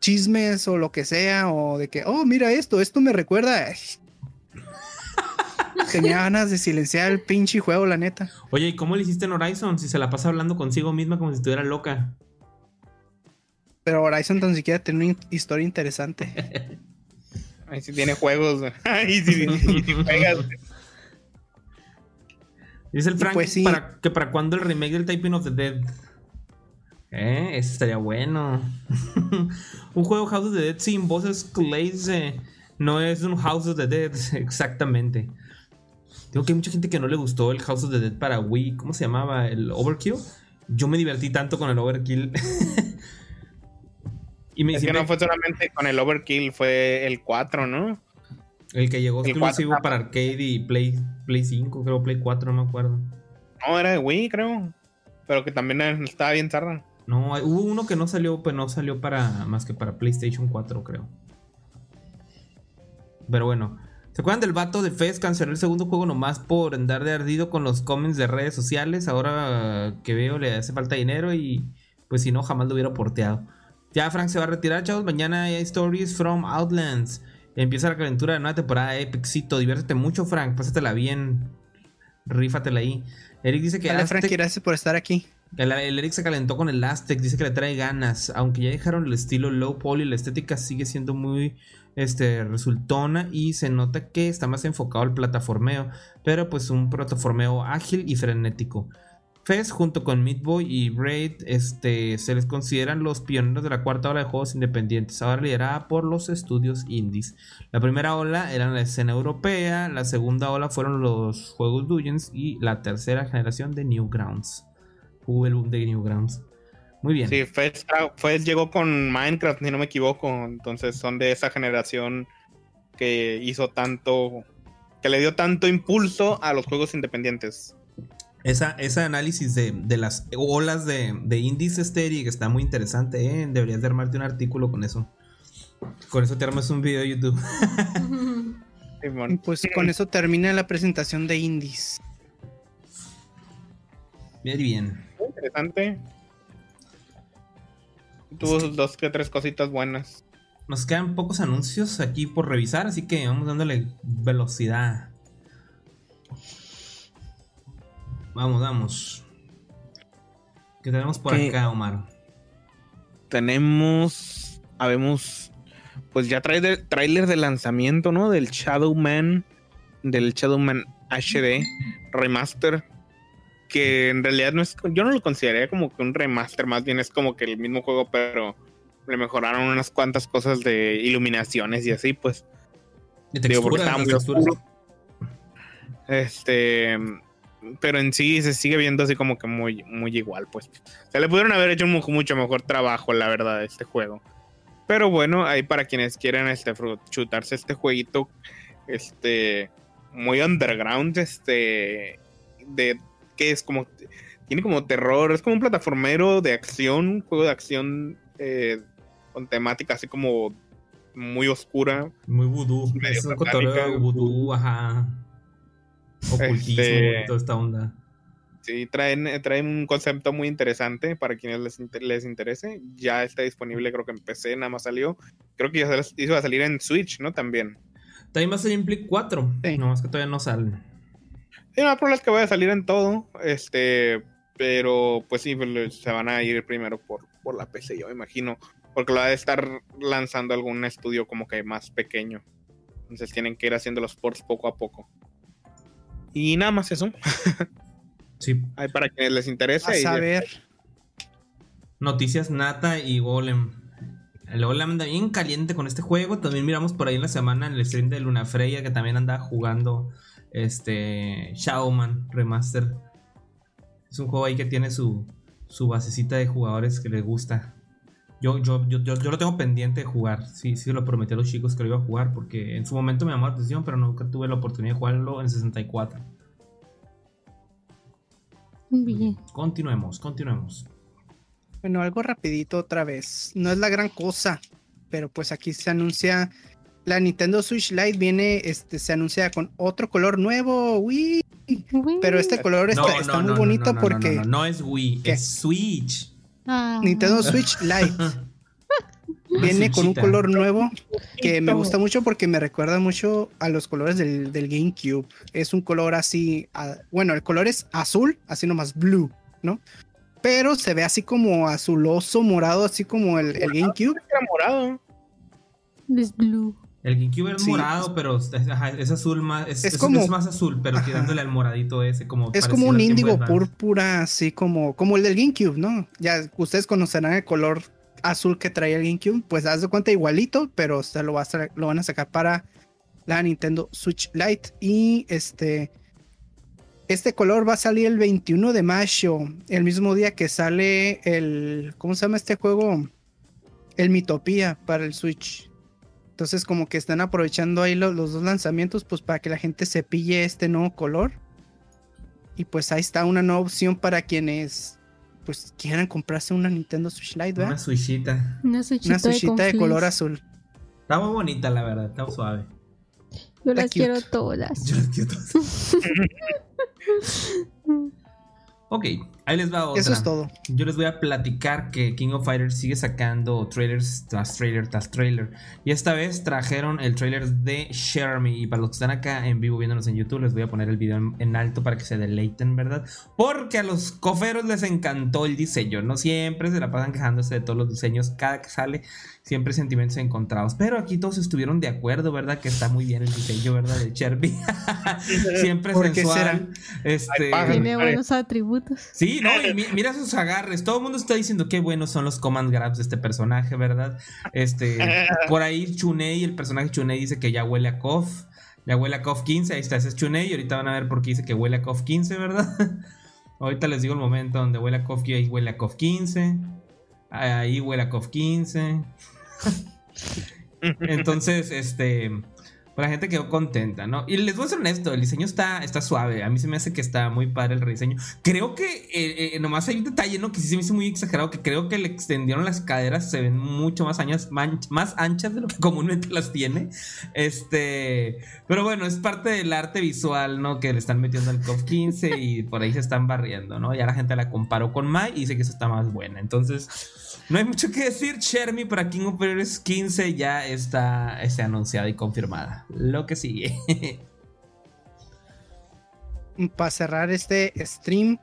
chismes o lo que sea, o de que, oh, mira esto, esto me recuerda. Tenía ganas de silenciar el pinche juego, la neta. Oye, ¿y cómo le hiciste en Horizon? Si se la pasa hablando consigo misma como si estuviera loca. Pero Horizon tan siquiera tiene una historia interesante. Ahí sí tiene juegos. Ahí sí, juegas. Dice el Frank pues que para cuando el remake del Typing of the Dead. Eh, eso estaría bueno. un juego House of the Dead sin voces clays eh, no es un House of the Dead, exactamente. Tengo que hay mucha gente que no le gustó el House of the Dead para Wii. ¿Cómo se llamaba? ¿El Overkill? Yo me divertí tanto con el Overkill. Y me es que no fue solamente con el Overkill, fue el 4, ¿no? El que llegó exclusivo para arcade y Play, Play 5, creo, Play 4, no me acuerdo. No, era de Wii, creo. Pero que también estaba bien tarda. No, hubo uno que no salió, pues no salió para más que para PlayStation 4, creo. Pero bueno. ¿Se acuerdan del vato de Fez? Canceló el segundo juego nomás por andar de ardido con los comments de redes sociales. Ahora que veo le hace falta dinero y pues si no jamás lo hubiera porteado. Ya Frank se va a retirar, chavos. Mañana hay Stories from Outlands. Empieza la calentura de nueva temporada de Epicito. Diviértete mucho, Frank. Pásatela bien. Rífatela ahí. Eric dice que... Dale, Frank, gracias por estar aquí. El, Eric se calentó con el Aztec, dice que le trae ganas. Aunque ya dejaron el estilo low poly, la estética sigue siendo muy este, resultona y se nota que está más enfocado al plataformeo, pero pues un plataformeo ágil y frenético. Fez junto con Meat Boy y Braid este, se les consideran los pioneros de la cuarta ola de juegos independientes, ahora liderada por los estudios indies. La primera ola era la escena europea, la segunda ola fueron los juegos Dungeons y la tercera generación de Newgrounds hubo el boom de Newgrounds. Muy bien. Sí, Fez, llegó con Minecraft, si no me equivoco. Entonces son de esa generación que hizo tanto. que le dio tanto impulso a los juegos independientes. Esa, ese análisis de, las olas de, de indies que está muy interesante, ¿eh? Deberías de armarte un artículo con eso. Con eso te armas un video de YouTube. pues con eso termina la presentación de indies. Bien, bien interesante. Tuvo dos que tres cositas buenas. Nos quedan pocos anuncios aquí por revisar, así que vamos dándole velocidad. Vamos, vamos. ¿Qué tenemos por acá, Omar? Tenemos. Habemos. Pues ya trailer, trailer de lanzamiento, ¿no? Del Shadowman. Del Shadowman HD Remaster que en realidad no es, yo no lo consideraría como que un remaster, más bien es como que el mismo juego, pero le mejoraron unas cuantas cosas de iluminaciones y así, pues. digo, porque estaba muy oscuro. Este, pero en sí se sigue viendo así como que muy, muy igual, pues. Se le pudieron haber hecho un mucho mejor trabajo, la verdad, este juego. Pero bueno, ahí para quienes quieran este, chutarse este jueguito, este, muy underground, este, de que es como tiene como terror, es como un plataformero de acción, un juego de acción eh, con temática así como muy oscura. Muy vudú, es un vudú, ajá. Ocultismo, este, toda esta onda. Sí, traen, traen un concepto muy interesante para quienes les, les interese. Ya está disponible, creo que en PC nada más salió. Creo que ya iba a salir en Switch, ¿no? También. También va a salir en Play 4. Sí. No, más que todavía no salen. Sí, no hay que vaya a salir en todo. Este, pero pues sí, pues, se van a ir primero por, por la PC, yo me imagino. Porque lo va a estar lanzando algún estudio como que más pequeño. Entonces tienen que ir haciendo los ports poco a poco. Y nada más eso. sí. Para quienes les interese. A saber. Noticias Nata y Golem. El Golem anda bien caliente con este juego. También miramos por ahí en la semana en el stream de Luna Freya que también anda jugando este Shadowman Remaster. Es un juego ahí que tiene su, su basecita de jugadores que les gusta. Yo, yo, yo, yo, yo lo tengo pendiente de jugar. Sí, sí, lo prometí a los chicos que lo iba a jugar porque en su momento me llamó la atención, pero nunca tuve la oportunidad de jugarlo en 64. Bien. Continuemos, continuemos. Bueno, algo rapidito otra vez. No es la gran cosa, pero pues aquí se anuncia la Nintendo Switch Lite viene, este, se anuncia con otro color nuevo, uy. Pero este color está, No, está no, muy no, bonito no, no, porque No, no, no es Wii, ¿Qué? es Switch. Ah. Nintendo Switch Lite viene con un color nuevo que me gusta mucho porque me recuerda mucho a los colores del, del GameCube. Es un color así, bueno, el color es azul, así nomás blue, ¿no? Pero se ve así como azuloso, morado, así como el, el GameCube. Era morado. Es blue. El GameCube es Sí. morado, pero es, ajá, es azul más. Es, Es es- como- es más azul, pero Ajá. tirándole al moradito ese. Como Es como un índigo púrpura, así como, como el del GameCube, ¿no? Ya ustedes conocerán el color azul que traía el GameCube, pues haz de cuenta igualito, pero se lo, va a sa- lo van a sacar para la Nintendo Switch Lite. Y este, este color va a salir el 21 de mayo, el mismo día que sale el, ¿cómo se llama este juego? El Mitopía para el Switch. Entonces como que están aprovechando ahí lo- los dos lanzamientos, pues para que la gente se pille este nuevo color. Y pues ahí está una nueva opción para quienes pues quieran comprarse una Nintendo Switch Lite, Una ¿verdad? switchita. Una switchita, Una Switchita de, color azul. Está muy bonita, la verdad. Está suave. Yo las cute. quiero todas. Yo las quiero todas. Ok, ahí les va otra. Eso es todo. Yo les voy a platicar que King of Fighters sigue sacando trailers tras trailer tras trailer. Y esta vez trajeron el trailer de Share Me. Y para los que están acá en vivo viéndonos en YouTube, les voy a poner el video en, en alto para que se deleiten, ¿verdad? Porque a los coferos les encantó el diseño. No siempre se la pasan quejándose de todos los diseños. Cada que sale, siempre sentimientos encontrados. Pero aquí todos estuvieron de acuerdo, ¿verdad? Que está muy bien el diseño, ¿verdad? De Me. siempre ¿Por qué sensual. Este. Tiene buenos atributos. Sí, no, y mi- mira sus agarres. Todo el mundo está diciendo qué buenos son los command grabs de este personaje, ¿verdad? Este, por ahí Chunei, el personaje Chunei dice que ya huele a KOF. Ya huele a KOF 15, ahí está, ese es Chunei. Y ahorita van a ver por qué dice que huele a KOF 15, ¿verdad? ahorita les digo el momento donde huele a KOF 15, ahí huele a KOF 15. Ahí huele a KOF 15. Entonces, este. pues La gente quedó contenta, ¿no? Y les voy a ser honesto, el diseño está, está suave. A mí se me hace que está muy padre el rediseño. Creo que eh, eh, nomás hay un detalle, ¿no? Que sí se me hizo muy exagerado. Que creo que le extendieron las caderas, se ven mucho más, más anchas de lo que comúnmente las tiene. Este. Pero bueno, es parte del arte visual, ¿no? Que le están metiendo al COF 15 y por ahí se están barriendo, ¿no? Ya la gente la comparó con Mai y dice que esa está más buena. Entonces. No hay mucho que decir, Chermy para King of Fighters 15 ya está, está anunciada y confirmada. Lo que sigue. Para cerrar este stream,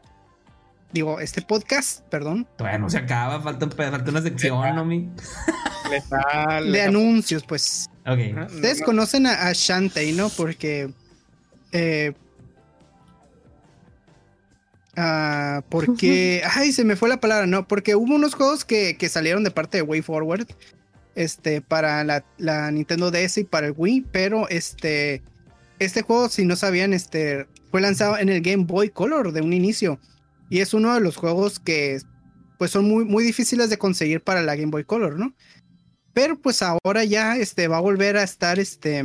digo, este podcast, perdón, Todavía no se acaba, falta, falta una sección, ¿no, mi? De anuncios, pues. Ok. Ajá, Ustedes no, conocen a, a Shantae, ¿no? Porque. eh, ah, porque. Ay, se me fue la palabra, ¿no? Porque hubo unos juegos que, que salieron de parte de Way Forward. Este, para la, la Nintendo DS y para el Wii. Pero este. Este juego, si no sabían, este. Fue lanzado en el Game Boy Color de un inicio. Y es uno de los juegos que. Pues son muy, muy difíciles de conseguir para la Game Boy Color, ¿no? Pero pues ahora ya este, va a volver a estar este,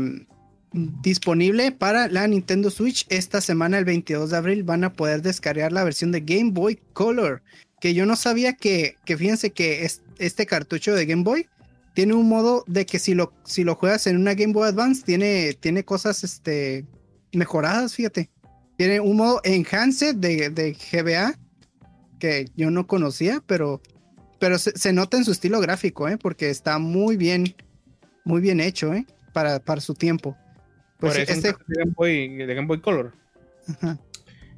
disponible para la Nintendo Switch. Esta semana, el 22 de abril, van a poder descargar la versión de Game Boy Color. Que yo no sabía que, que fíjense que es- este cartucho de Game Boy tiene un modo de que si lo, si lo juegas en una Game Boy Advance, tiene, tiene cosas este, mejoradas, fíjate. Tiene un modo Enhanced de, de GBA que yo no conocía, pero pero se, se nota en su estilo gráfico, ¿eh? Porque está muy bien, muy bien hecho, ¿eh? Para, para su tiempo. Pues por eso este, de Game Boy, de Game Boy Color. ajá.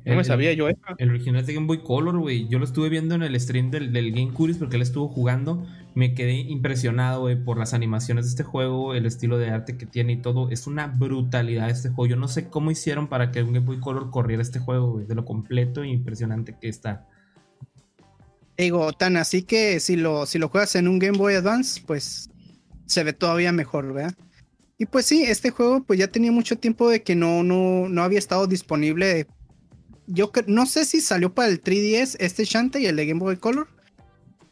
No me El- sabía yo eso. El original es de Game Boy Color, güey. Yo lo estuve viendo en el stream del, del Game Curious porque él estuvo jugando. Me quedé impresionado, güey, por las animaciones de este juego, el estilo de arte que tiene y todo. Es una brutalidad este juego. Yo no sé cómo hicieron para que un Game Boy Color corriera este juego, güey. De lo completo e impresionante que está. Digo, tan así que si lo, si lo juegas en un Game Boy Advance, pues se ve todavía mejor, ¿verdad? Y pues sí, este juego pues ya tenía mucho tiempo de que no, no, no había estado disponible. Yo no sé si salió para el 3DS este Shantae y el de Game Boy Color.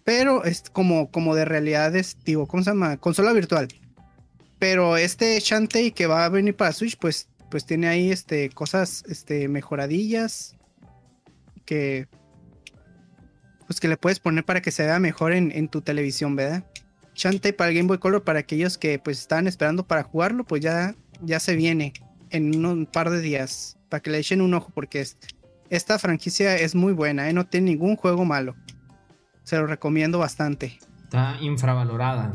pero es como, como de realidad, digo, ¿cómo se llama? Consola virtual. Pero este Shantae que va a venir para Switch, pues, pues tiene ahí este, cosas este, mejoradillas que, pues que le puedes poner para que se vea mejor en, en tu televisión, ¿verdad? Shantae para el Game Boy Color, para aquellos que pues estaban esperando para jugarlo, pues ya, ya se viene en un par de días, para que le echen un ojo, porque es, esta franquicia es muy buena, ¿eh? no tiene ningún juego malo. Se lo recomiendo bastante. Está infravalorada.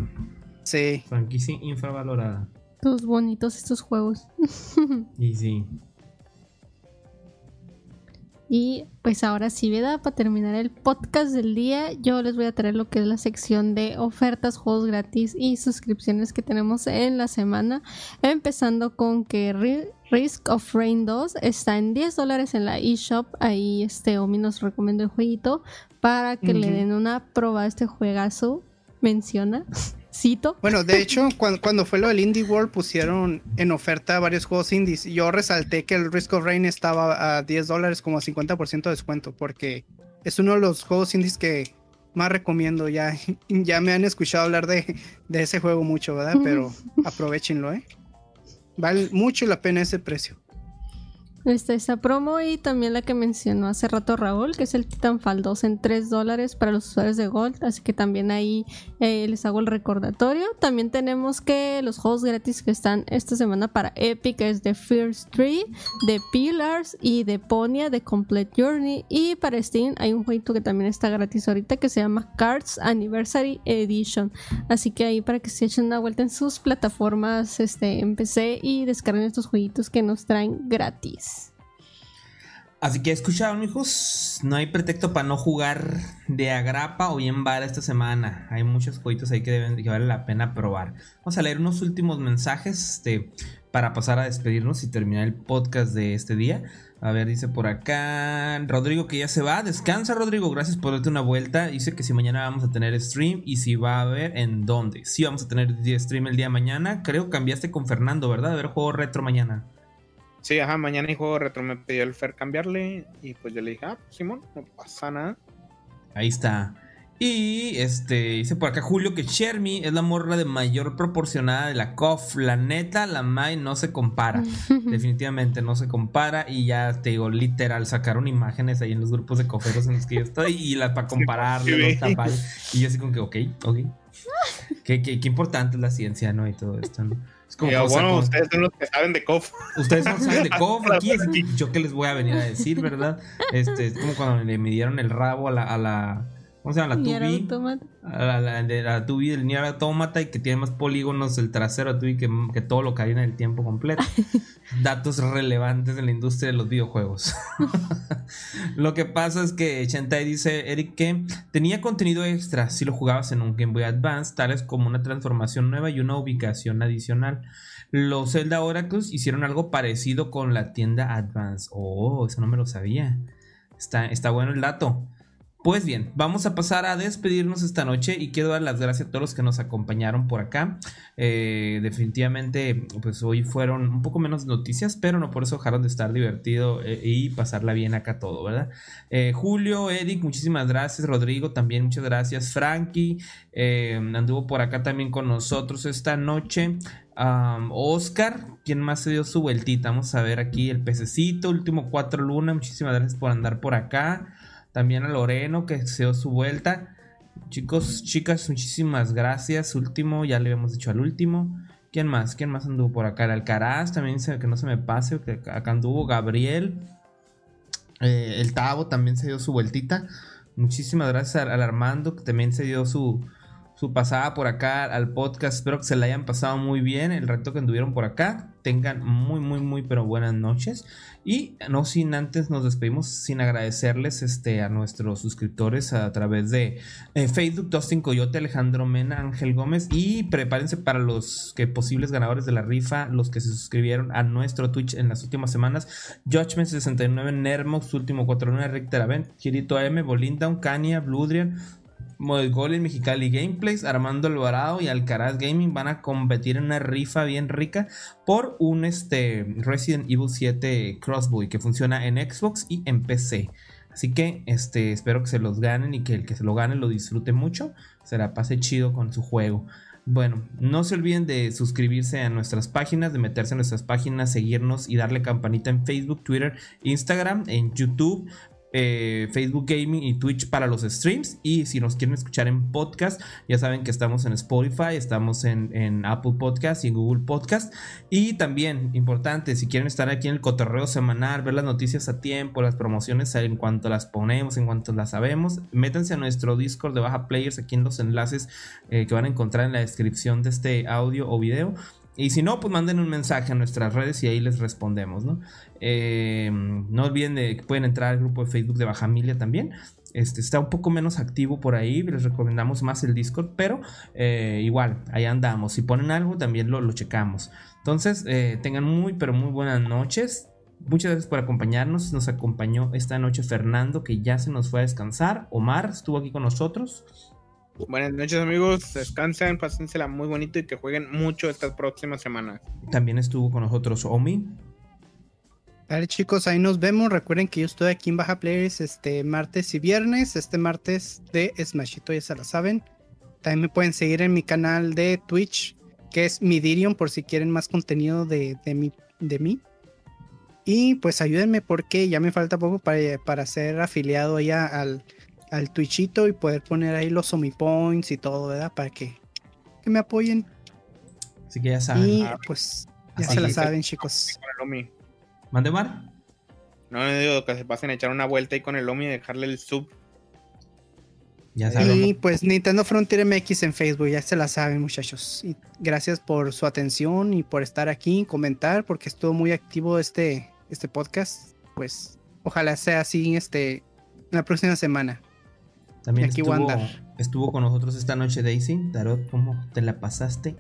Sí. Franquicia infravalorada. Tus bonitos estos juegos. Y sí. Y pues ahora sí, ¿verdad? Para terminar el podcast del día, yo les voy a traer lo que es la sección de ofertas, juegos gratis y suscripciones que tenemos en la semana. Empezando con que Ri- Risk of Rain 2 está en 10 dólares en la eShop. Ahí este Omi nos recomienda el jueguito para que le den una prueba a este juegazo. Menciona, cito. Bueno, de hecho, cuando, cuando fue lo del Indie World pusieron en oferta varios juegos indies. Yo resalté que el Risk of Rain estaba a 10 dólares como a 50% de descuento porque es uno de los juegos indies que más recomiendo. Ya, ya me han escuchado hablar de, de ese juego mucho, ¿verdad? Pero aprovechenlo, ¿eh? Vale mucho la pena ese precio. Está esa promo y también la que mencionó hace rato Raúl, que es el Titanfall 2 en 3 dólares para los usuarios de Gold. Así que también ahí eh, les hago el recordatorio. También tenemos que los juegos gratis que están esta semana para Epic es The First Tree, The Pillars y The Ponia, The Complete Journey. Y para Steam hay un jueguito que también está gratis ahorita que se llama Cards Anniversary Edition. Así que ahí para que se echen una vuelta en sus plataformas este, en PC y descarguen estos jueguitos que nos traen gratis. Así que escucharon, hijos. No hay pretexto para no jugar de agrapa o bien vara esta semana. Hay muchos jueguitos ahí que, deben, que vale la pena probar. Vamos a leer unos últimos mensajes este, para pasar a despedirnos y terminar el podcast de este día. A ver, dice por acá Rodrigo que ya se va. Descansa, Rodrigo. Gracias por darte una vuelta. Dice que si mañana vamos a tener stream y si va a ver en dónde. Sí, vamos a tener stream el día de mañana. Creo que cambiaste con Fernando, ¿verdad? A ver, juego retro mañana. Sí, ajá, mañana hay juego retro me pidió el Fer cambiarle y pues yo le dije, ah, pues, Simón, no pasa nada. Ahí está. Y este dice por acá Julio que Chermy es la morra de mayor proporcionada de la COF. La neta, la Mai no se compara. Definitivamente no se compara. Y ya te digo, literal, sacaron imágenes ahí en los grupos de coferos en los que yo estoy y las para compararle Sí. los. Y yo así como que, ok, ok. Qué, qué- qué importante es la ciencia, ¿no? Y todo esto, ¿no? Es como bueno, ustedes son los que saben de KOF. Ustedes no saben de COF aquí, yo que les voy a venir a decir, ¿verdad? Este, es como cuando le midieron el rabo a la, a la ¿cómo se llama? La tubi. la, la- de la tubi del Nier Automata y que tiene más polígonos el trasero tubi que, que todo lo que hay en el tiempo completo. Datos relevantes en la industria de los videojuegos. lo que pasa es que Shantai dice, Eric, que tenía contenido extra si lo jugabas en un Game Boy Advance, tales como una transformación nueva y una ubicación adicional. Los Zelda Oracles hicieron algo parecido con la tienda Advance. Oh, eso no me lo sabía. Está, está bueno el dato. Pues bien, vamos a pasar a despedirnos esta noche y quiero dar las gracias a todos los que nos acompañaron por acá. Eh, definitivamente, pues hoy fueron un poco menos noticias, pero no por eso dejaron de estar divertido eh, y pasarla bien acá todo, ¿verdad? Eh, Julio, Eric, muchísimas gracias. Rodrigo, también muchas gracias. Frankie, anduvo por acá también con nosotros esta noche. Oscar, quien más se dio su vueltita. Vamos a ver aquí el pececito, último cuatro luna. Muchísimas gracias por andar por acá. También a Loreno, que se dio su vuelta. Chicos, chicas, muchísimas gracias. Último, ya le habíamos dicho al último. ¿Quién más? ¿Quién más anduvo por acá? El Alcaraz, también que no se me pase. Que acá anduvo Gabriel. Eh, el Tavo también se dio su vueltita. Muchísimas gracias al, al Armando, que también se dio su, su pasada por acá al podcast. Espero que se la hayan pasado muy bien el rato que anduvieron por acá. Tengan muy, muy, muy, pero buenas noches. Y no sin antes nos despedimos sin agradecerles este, a nuestros suscriptores a través de eh, Facebook, Dustin Coyote, Alejandro Mena, Ángel Gómez. Y prepárense para los que posibles ganadores de la rifa, los que se suscribieron a nuestro Twitch en las últimas semanas. Judgment69, Nermox, Último 49, Rick Teravent, Kirito M, Bolindown, Kania, Bludrian. Golem Mexicali Gameplays, Armando Alvarado y Alcaraz Gaming van a competir en una rifa bien rica por un este, Resident Evil 7 Crossbow que funciona en Xbox y en PC. Así que este, espero que se los ganen y que el que se lo gane lo disfrute mucho. Se la pase chido con su juego. Bueno, no se olviden de suscribirse a nuestras páginas, de meterse en nuestras páginas, seguirnos y darle campanita en Facebook, Twitter, Instagram, en YouTube eh, Facebook Gaming y Twitch para los streams. Y si nos quieren escuchar en podcast, ya saben que estamos en Spotify, estamos en, Apple Podcast y en Google Podcast. Y también, importante, si quieren estar aquí en el cotorreo semanal, ver las noticias a tiempo, las promociones en cuanto las ponemos, en cuanto las sabemos, métanse a nuestro Discord de Baja Players aquí en los enlaces eh, que van a encontrar en la descripción de este audio o video. Y si no, pues manden un mensaje a nuestras redes y ahí les respondemos, ¿no? Eh, no olviden de que pueden entrar al grupo de Facebook de Bajamilia también. Este, está un poco menos activo por ahí, les recomendamos más el Discord, pero eh, igual, ahí andamos. Si ponen algo, también lo, lo checamos. Entonces, eh, tengan muy, pero muy buenas noches. Muchas gracias por acompañarnos. Nos acompañó esta noche Fernando, que ya se nos fue a descansar. Omar estuvo aquí con nosotros. Buenas noches amigos, descansen, pásensela muy bonito y que jueguen mucho estas próximas semanas. También estuvo con nosotros Omi. Vale chicos, ahí nos vemos. Recuerden que yo estoy aquí en Baja Players este martes y viernes. Este martes de Smashito, ya se lo saben. También me pueden seguir en mi canal de Twitch, que es Midirion, por si quieren más contenido de, de, de mí. Y pues ayúdenme porque ya me falta poco para, para ser afiliado allá al al Twitchito y poder poner ahí los Omi Points y todo, ¿verdad? Para que, que me apoyen. Así que ya saben. Y pues ya se la saben, chicos. ¿Mande mar? No, digo que se pasen a echar una vuelta ahí con el Omi y dejarle el sub. Ya saben. Y pues Nintendo Frontier MX en Facebook, ya se la saben, muchachos. Y gracias por su atención y por estar aquí, comentar, porque estuvo muy activo este, este podcast. Pues ojalá sea así este, la próxima semana. También estuvo, estuvo, con nosotros esta noche Daisy. Tarot, ¿cómo te la pasaste?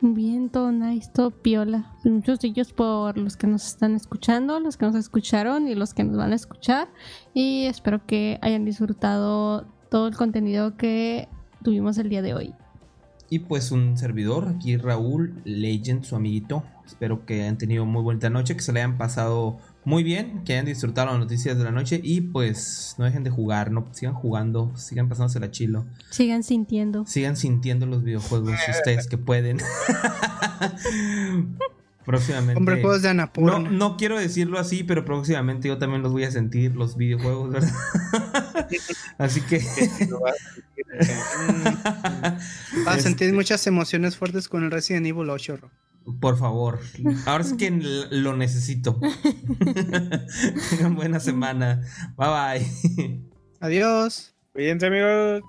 Bien, todo nice, todo piola. Muchos de ellos por los que nos están escuchando, los que nos escucharon y los que nos van a escuchar. Y espero que hayan disfrutado todo el contenido que tuvimos el día de hoy. Y pues un servidor, aquí Raúl Legend, su amiguito. Espero que hayan tenido muy buena noche, que se le hayan pasado muy bien, que hayan disfrutado las noticias de la noche y pues no dejen de jugar, no sigan jugando, sigan pasándose la chilo. Sigan sintiendo. Sigan sintiendo los videojuegos ustedes que pueden. próximamente. Hombre, juegos de No, no quiero decirlo así, pero próximamente yo también los voy a sentir, los videojuegos, ¿verdad? así que. Va a sentir muchas emociones fuertes con el Resident Evil 8. Por favor. Ahora es que lo necesito. Tengan buena semana. Bye bye. Adiós. Cuídense, amigos.